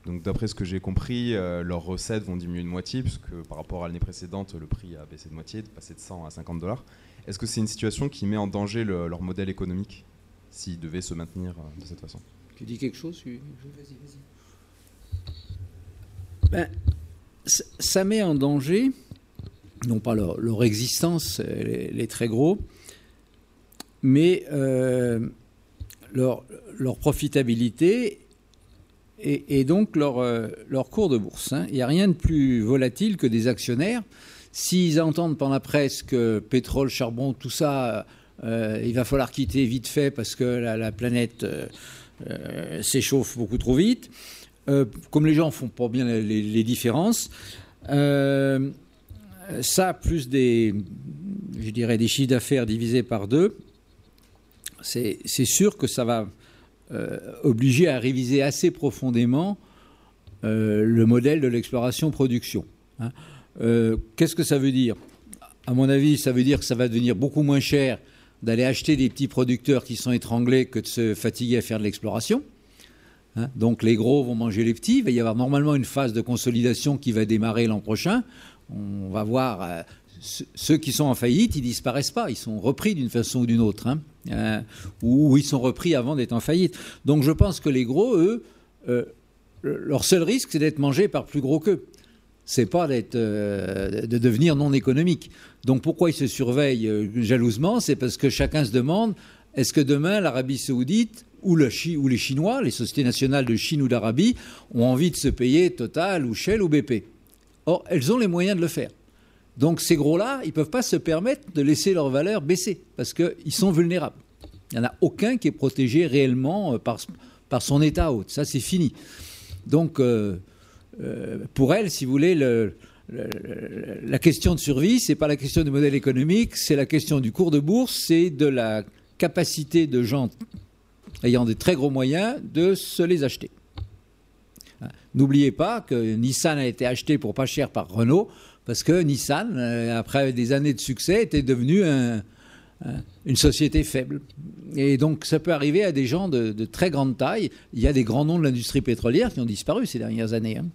Speaker 14: Donc d'après ce que j'ai compris, euh, leurs recettes vont diminuer de moitié, puisque par rapport à l'année précédente, le prix a baissé de moitié, de passer de 100 à 50 dollars. Est-ce que c'est une situation qui met en danger leur modèle économique s'ils devaient se maintenir euh, de cette façon?
Speaker 2: Tu dis quelque chose Vas-y, vas-y. Ben, ça met en danger, non pas leur, existence, est, très gros, mais euh, leur, profitabilité et, donc leur, euh, leur, cours de bourse. Hein. Il n'y a rien de plus volatile que des actionnaires. S'ils entendent par la presse que pétrole, charbon, tout ça, euh, il va falloir quitter vite fait parce que la, planète euh, s'échauffe beaucoup trop vite, comme les gens font pas bien les, différences, ça plus des, je dirais, des chiffres d'affaires divisés par deux, c'est sûr que ça va euh, obligé à réviser assez profondément euh, le modèle de l'exploration-production. Hein. Euh, qu'est-ce que ça veut dire? À mon avis, ça veut dire que ça va devenir beaucoup moins cher d'aller acheter des petits producteurs qui sont étranglés que de se fatiguer à faire de l'exploration. Hein. Donc les gros vont manger les petits. Il va y avoir normalement une phase de consolidation qui va démarrer l'an prochain. On va voir euh, ceux qui sont en faillite, ils disparaissent pas. Ils sont repris d'une façon ou d'une autre. Hein. Euh, ou ils sont repris avant d'être en faillite. Donc je pense que les gros, eux, euh, leur seul risque, c'est d'être mangés par plus gros qu'eux. C'est pas d'être, de devenir non économique. Donc pourquoi ils se surveillent jalousement C'est parce que chacun se demande est-ce que demain l'Arabie saoudite ou, les Chinois, les sociétés nationales de Chine ou d'Arabie, ont envie de se payer Total ou Shell ou BP Or, elles ont les moyens de le faire. Donc ces gros-là, ils ne peuvent pas se permettre de laisser leur valeur baisser, parce qu'ils sont vulnérables. Il n'y en a aucun qui est protégé réellement euh, par, son état haute. Ça, c'est fini. Donc, euh, euh, pour elles, si vous voulez, le, la question de survie, ce n'est pas la question du modèle économique, c'est la question du cours de bourse, c'est de la capacité de gens ayant des très gros moyens de se les acheter. N'oubliez pas que Nissan a été acheté pour pas cher par Renault, parce que Nissan, euh, après des années de succès, était devenu une société faible. Et donc ça peut arriver à des gens de, très grande taille. Il y a des grands noms de l'industrie pétrolière qui ont disparu ces dernières années. Hein.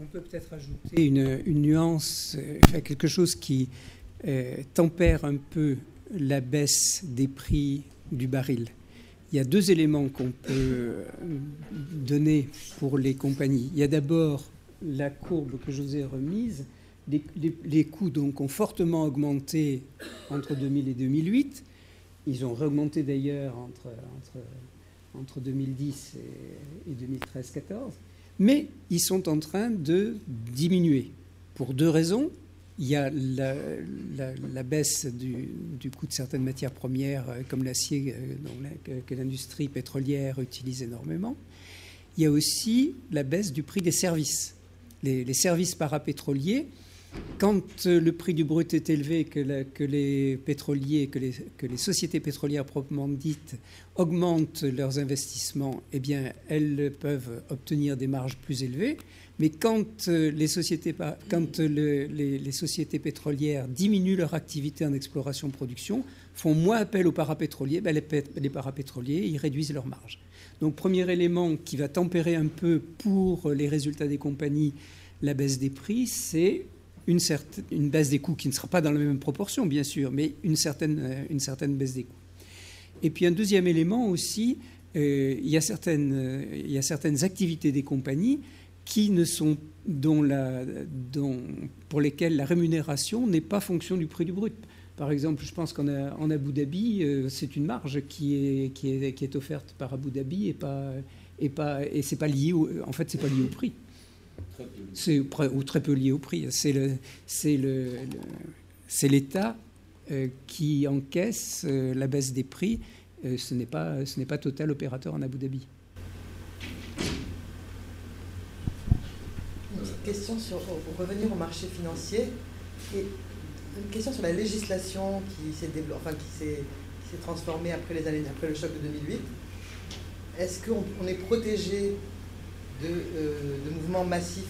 Speaker 3: On peut peut-être ajouter une, nuance, euh, quelque chose qui euh, tempère un peu la baisse des prix du baril. Il y a deux éléments qu'on peut euh, donner pour les compagnies. Il y a d'abord la courbe que je vous ai remise. Les, coûts donc ont fortement augmenté entre 2000 et 2008. Ils ont réaugmenté d'ailleurs entre, entre, 2010 et, et 2013-14. Mais ils sont en train de diminuer pour deux raisons il y a la, baisse du, coût de certaines matières premières, euh, comme l'acier, euh, que, l'industrie pétrolière utilise énormément. Il y a aussi la baisse du prix des services. Les, services parapétroliers, quand euh, le prix du brut est élevé, que, que les pétroliers, que les, que les, sociétés pétrolières proprement dites augmentent leurs investissements, eh bien, elles peuvent obtenir des marges plus élevées. Mais quand, euh, les, sociétés, quand euh, les, sociétés pétrolières diminuent leur activité en exploration-production, font moins appel aux parapétroliers, ben les, parapétroliers, ils réduisent leurs marges. Donc premier élément qui va tempérer un peu pour les résultats des compagnies la baisse des prix, c'est une, certaine, une baisse des coûts qui ne sera pas dans la même proportion, bien sûr, mais une certaine, euh, une certaine baisse des coûts. Et puis un deuxième élément aussi, il, y a certaines, il y a certaines activités des compagnies qui ne sont dont la, dont, pour lesquels la rémunération n'est pas fonction du prix du brut. Par exemple, je pense qu'en en Abu Dhabi, euh, c'est une marge qui est, qui, est, qui est offerte par Abu Dhabi et pas et pas et c'est pas lié au, en fait c'est pas lié au prix. C'est ou très peu lié au prix. C'est le c'est le, c'est l'État euh, qui encaisse euh, la baisse des prix. ce n'est pas ce n'est pas Total opérateur en Abu Dhabi.
Speaker 13: Question sur, revenir au marché financier, et une question sur la législation qui s'est transformée après, les années, après le choc de 2008. Est-ce qu'on est protégé de, euh, de, mouvements massifs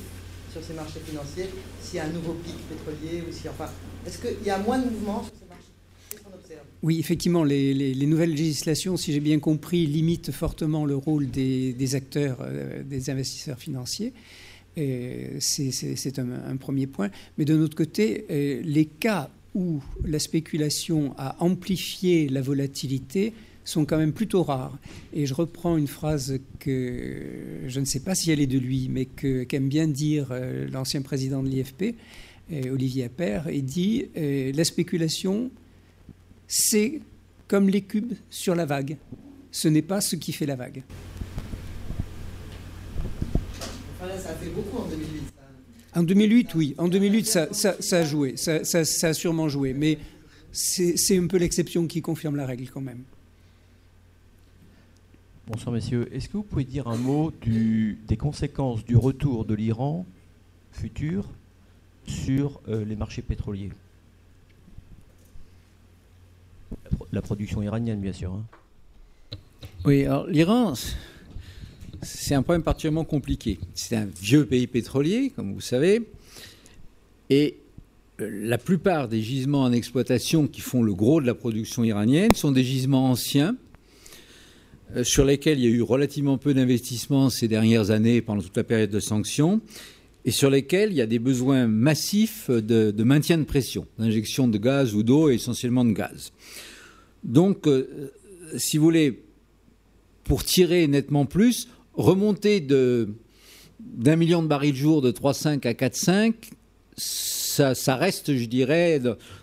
Speaker 13: sur ces marchés financiers s'il y a un nouveau pic pétrolier ou si, enfin, est-ce qu'il y a moins de mouvements sur ces marchés
Speaker 3: oui, effectivement, les, les, nouvelles législations, si j'ai bien compris, limitent fortement le rôle des, des acteurs, euh, des investisseurs financiers. C'est un, premier point. Mais d'un autre côté, euh, les cas où la spéculation a amplifié la volatilité sont quand même plutôt rares. Et je reprends une phrase que je ne sais pas si elle est de lui, mais qu'aime bien dire euh, l'ancien président de l'IFP, euh, Olivier Appert, il dit La spéculation, c'est comme les cubes sur la vague. Ce n'est pas ce qui fait la vague
Speaker 13: ça a fait beaucoup en 2008.
Speaker 3: En 2008, oui. En 2008, ça, a joué. Ça, a sûrement joué. Mais c'est un peu l'exception qui confirme la règle quand même.
Speaker 15: Bonsoir messieurs. Est-ce que vous pouvez dire un mot du, des conséquences du retour de l'Iran futur sur euh, les marchés pétroliers? La, production iranienne, bien sûr. Hein.
Speaker 2: Oui, alors l'Iran, c'est un problème particulièrement compliqué. C'est un vieux pays pétrolier, comme vous savez, et la plupart des gisements en exploitation qui font le gros de la production iranienne sont des gisements anciens euh, sur lesquels il y a eu relativement peu d'investissements ces dernières années pendant toute la période de sanctions et sur lesquels il y a des besoins massifs de, de maintien de pression, d'injection de gaz ou d'eau et essentiellement de gaz. Donc, euh, si vous voulez, pour tirer nettement plus, remonter de, d'un million de barils de jour de 3,5 à 4,5, ça, ça, reste, je dirais,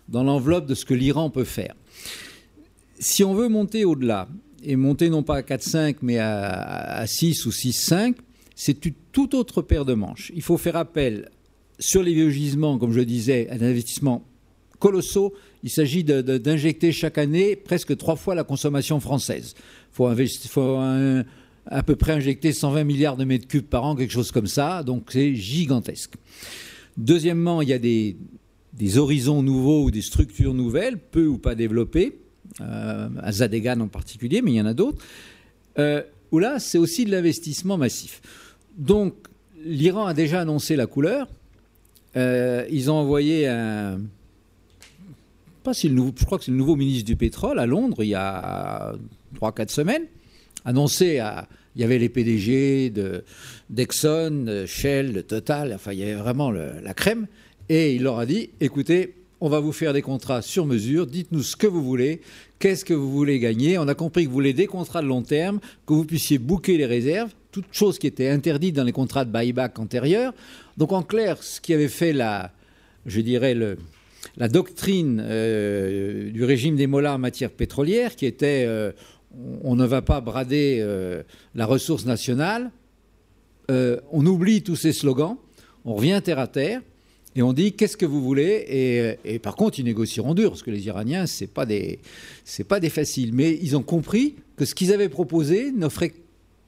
Speaker 2: dans l'enveloppe de ce que l'Iran peut faire. Si on veut monter au-delà, et monter non pas à 4,5 mais à, à 6 ou 6,5, c'est une toute autre paire de manches. Il faut faire appel sur les vieux gisements, comme je disais, à des investissements colossaux. Il s'agit d'injecter chaque année presque trois fois la consommation française. Il faut, un, à peu près injecter 120 milliards de mètres cubes par an, quelque chose comme ça. Donc c'est gigantesque. Deuxièmement, il y a des, des, horizons nouveaux ou des structures nouvelles, peu ou pas développées, euh, à Zadegan en particulier, mais il y en a d'autres, euh, où là, c'est aussi de l'investissement massif. Donc, l'Iran a déjà annoncé la couleur. Euh, ils ont envoyé un. Pas si le nouveau, je crois que c'est le nouveau ministre du pétrole à Londres il y a 3-4 semaines. Annoncé à. Il y avait les PDG d'Exxon, de Shell, de Total, enfin il y avait vraiment la crème. Et il leur a dit écoutez, on va vous faire des contrats sur mesure, dites-nous ce que vous voulez, qu'est-ce que vous voulez gagner? On a compris que vous voulez des contrats de long terme, que vous puissiez booker les réserves, toute chose qui était interdite dans les contrats de buyback antérieurs. Donc en clair, ce qui avait fait la, je dirais, le, la doctrine euh, du régime des mollahs en matière pétrolière, qui était euh, on ne va pas brader euh, la ressource nationale, euh, on oublie tous ces slogans, on revient terre à terre. Et on dit qu'est-ce que vous voulez? Et, par contre ils négocieront dur parce que les Iraniens c'est pas des c'est pas des faciles mais ils ont compris que ce qu'ils avaient proposé n'offrait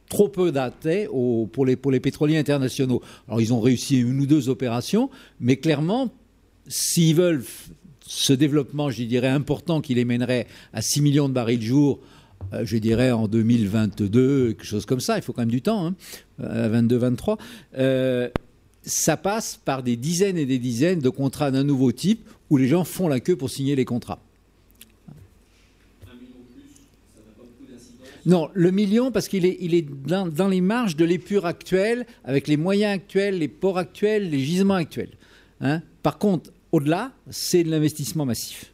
Speaker 2: trop peu d'attrait pour les pour les pétroliers internationaux. Alors ils ont réussi une ou deux opérations mais clairement s'ils veulent ce développement je dirais important qui les mènerait à 6 millions de barils de jour je dirais en 2022 quelque chose comme ça il faut quand même du temps hein, à 22 23 euh, ça passe par des dizaines et des dizaines de contrats d'un nouveau type où les gens font la queue pour signer les contrats. Non, le million, parce qu'il est, dans, les marges de l'épure actuelle, avec les moyens actuels, les ports actuels, les gisements actuels. Hein Par contre, au-delà, c'est de l'investissement massif.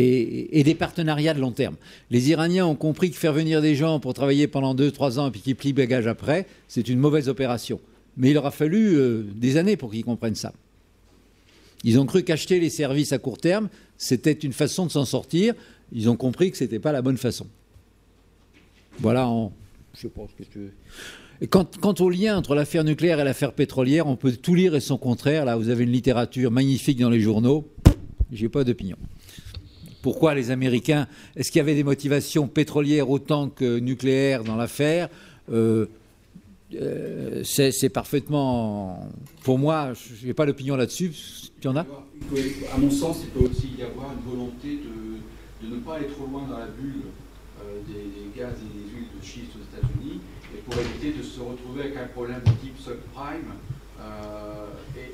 Speaker 2: Et, des partenariats de long terme. Les Iraniens ont compris que faire venir des gens pour travailler pendant 2-3 ans et puis qu'ils plient bagage après, c'est une mauvaise opération. Mais il aura fallu euh, des années pour qu'ils comprennent ça. Ils ont cru qu'acheter les services à court terme, c'était une façon de s'en sortir. Ils ont compris que ce n'était pas la bonne façon. Voilà, en, je sais pas ce que tu quant, quant, au lien entre l'affaire nucléaire et l'affaire pétrolière, on peut tout lire et son contraire. Là, vous avez une littérature magnifique dans les journaux. J'ai pas d'opinion. Pourquoi les Américains Est-ce qu'il y avait des motivations pétrolières autant que nucléaires dans l'affaire euh, euh, c'est parfaitement. Pour moi, je n'ai pas d'opinion là-dessus. Tu en as
Speaker 7: À mon sens, il peut aussi y avoir une volonté de, ne pas aller trop loin dans la bulle euh, des, gaz et des huiles de schiste aux États-Unis, et pour éviter de se retrouver avec un problème de type subprime,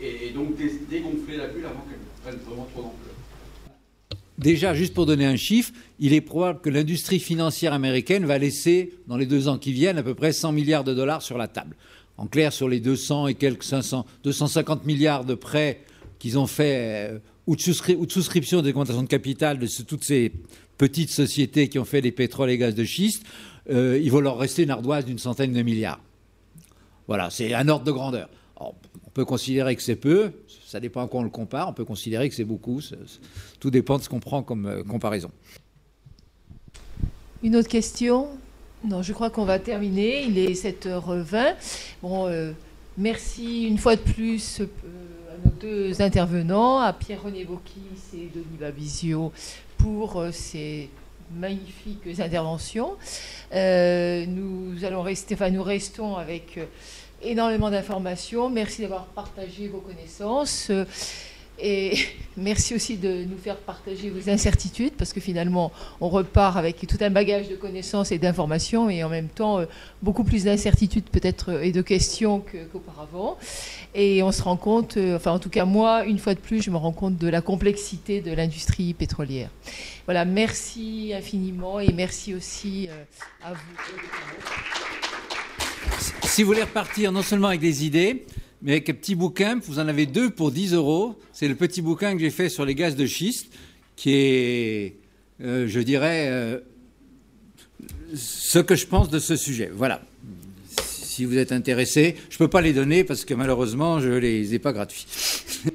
Speaker 7: et, donc dé, dégonfler la bulle avant qu'elle prenne vraiment trop d'ampleur.
Speaker 2: Déjà, juste pour donner un chiffre, il est probable que l'industrie financière américaine va laisser, dans les deux ans qui viennent, à peu près 100 milliards de dollars sur la table. En clair, sur les 200 et quelques 500, 250 milliards de prêts qu'ils ont fait euh, ou, de ou de souscription de capital de toutes ces petites sociétés qui ont fait des pétroles et gaz de schiste, euh, il va leur rester une ardoise d'une centaine de milliards. Voilà, c'est un ordre de grandeur. On peut considérer que c'est peu, ça dépend à quoi on le compare, on peut considérer que c'est beaucoup, tout dépend de ce qu'on prend comme euh, comparaison.
Speaker 1: Une autre question? Non, je crois qu'on va terminer, il est 7h20. Bon, euh, merci une fois de plus euh, à nos deux intervenants, à Pierre-René Bocquis et Denis Babizio pour ces magnifiques interventions. nous allons rester, enfin nous restons avec énormément d'informations. Merci d'avoir partagé vos connaissances. Et merci aussi de nous faire partager vos incertitudes, parce que finalement, on repart avec tout un bagage de connaissances et d'informations, et en même temps, euh, beaucoup plus d'incertitudes peut-être euh, et de questions qu'auparavant. et on se rend compte, euh, enfin en tout cas moi, une fois de plus, je me rends compte de la complexité de l'industrie pétrolière. Voilà, merci infiniment, et merci aussi à vous.
Speaker 2: Si vous voulez repartir non seulement avec des idées, mais avec un petit bouquin, vous en avez deux pour 10 euros. C'est le petit bouquin que j'ai fait sur les gaz de schiste, qui est, euh, je dirais, euh, ce que je pense de ce sujet. Voilà. Si vous êtes intéressé, je ne peux pas les donner parce que malheureusement, je ne les ai pas gratuits.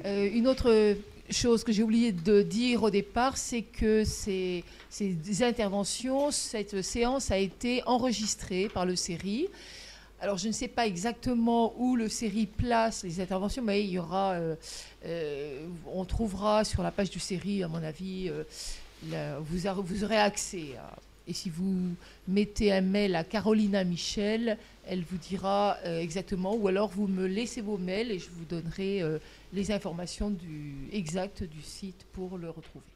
Speaker 1: Euh, une autre chose que j'ai oublié de dire au départ, c'est que ces, ces interventions, cette séance a été enregistrée par le série. Alors, je ne sais pas exactement où le série place les interventions, mais il y aura, euh, euh, on trouvera sur la page du série, à mon avis, euh, vous, aurez accès. et si vous mettez un mail à Carolina Michel, elle vous dira exactement, ou alors vous me laissez vos mails et je vous donnerai les informations exactes du site pour le retrouver.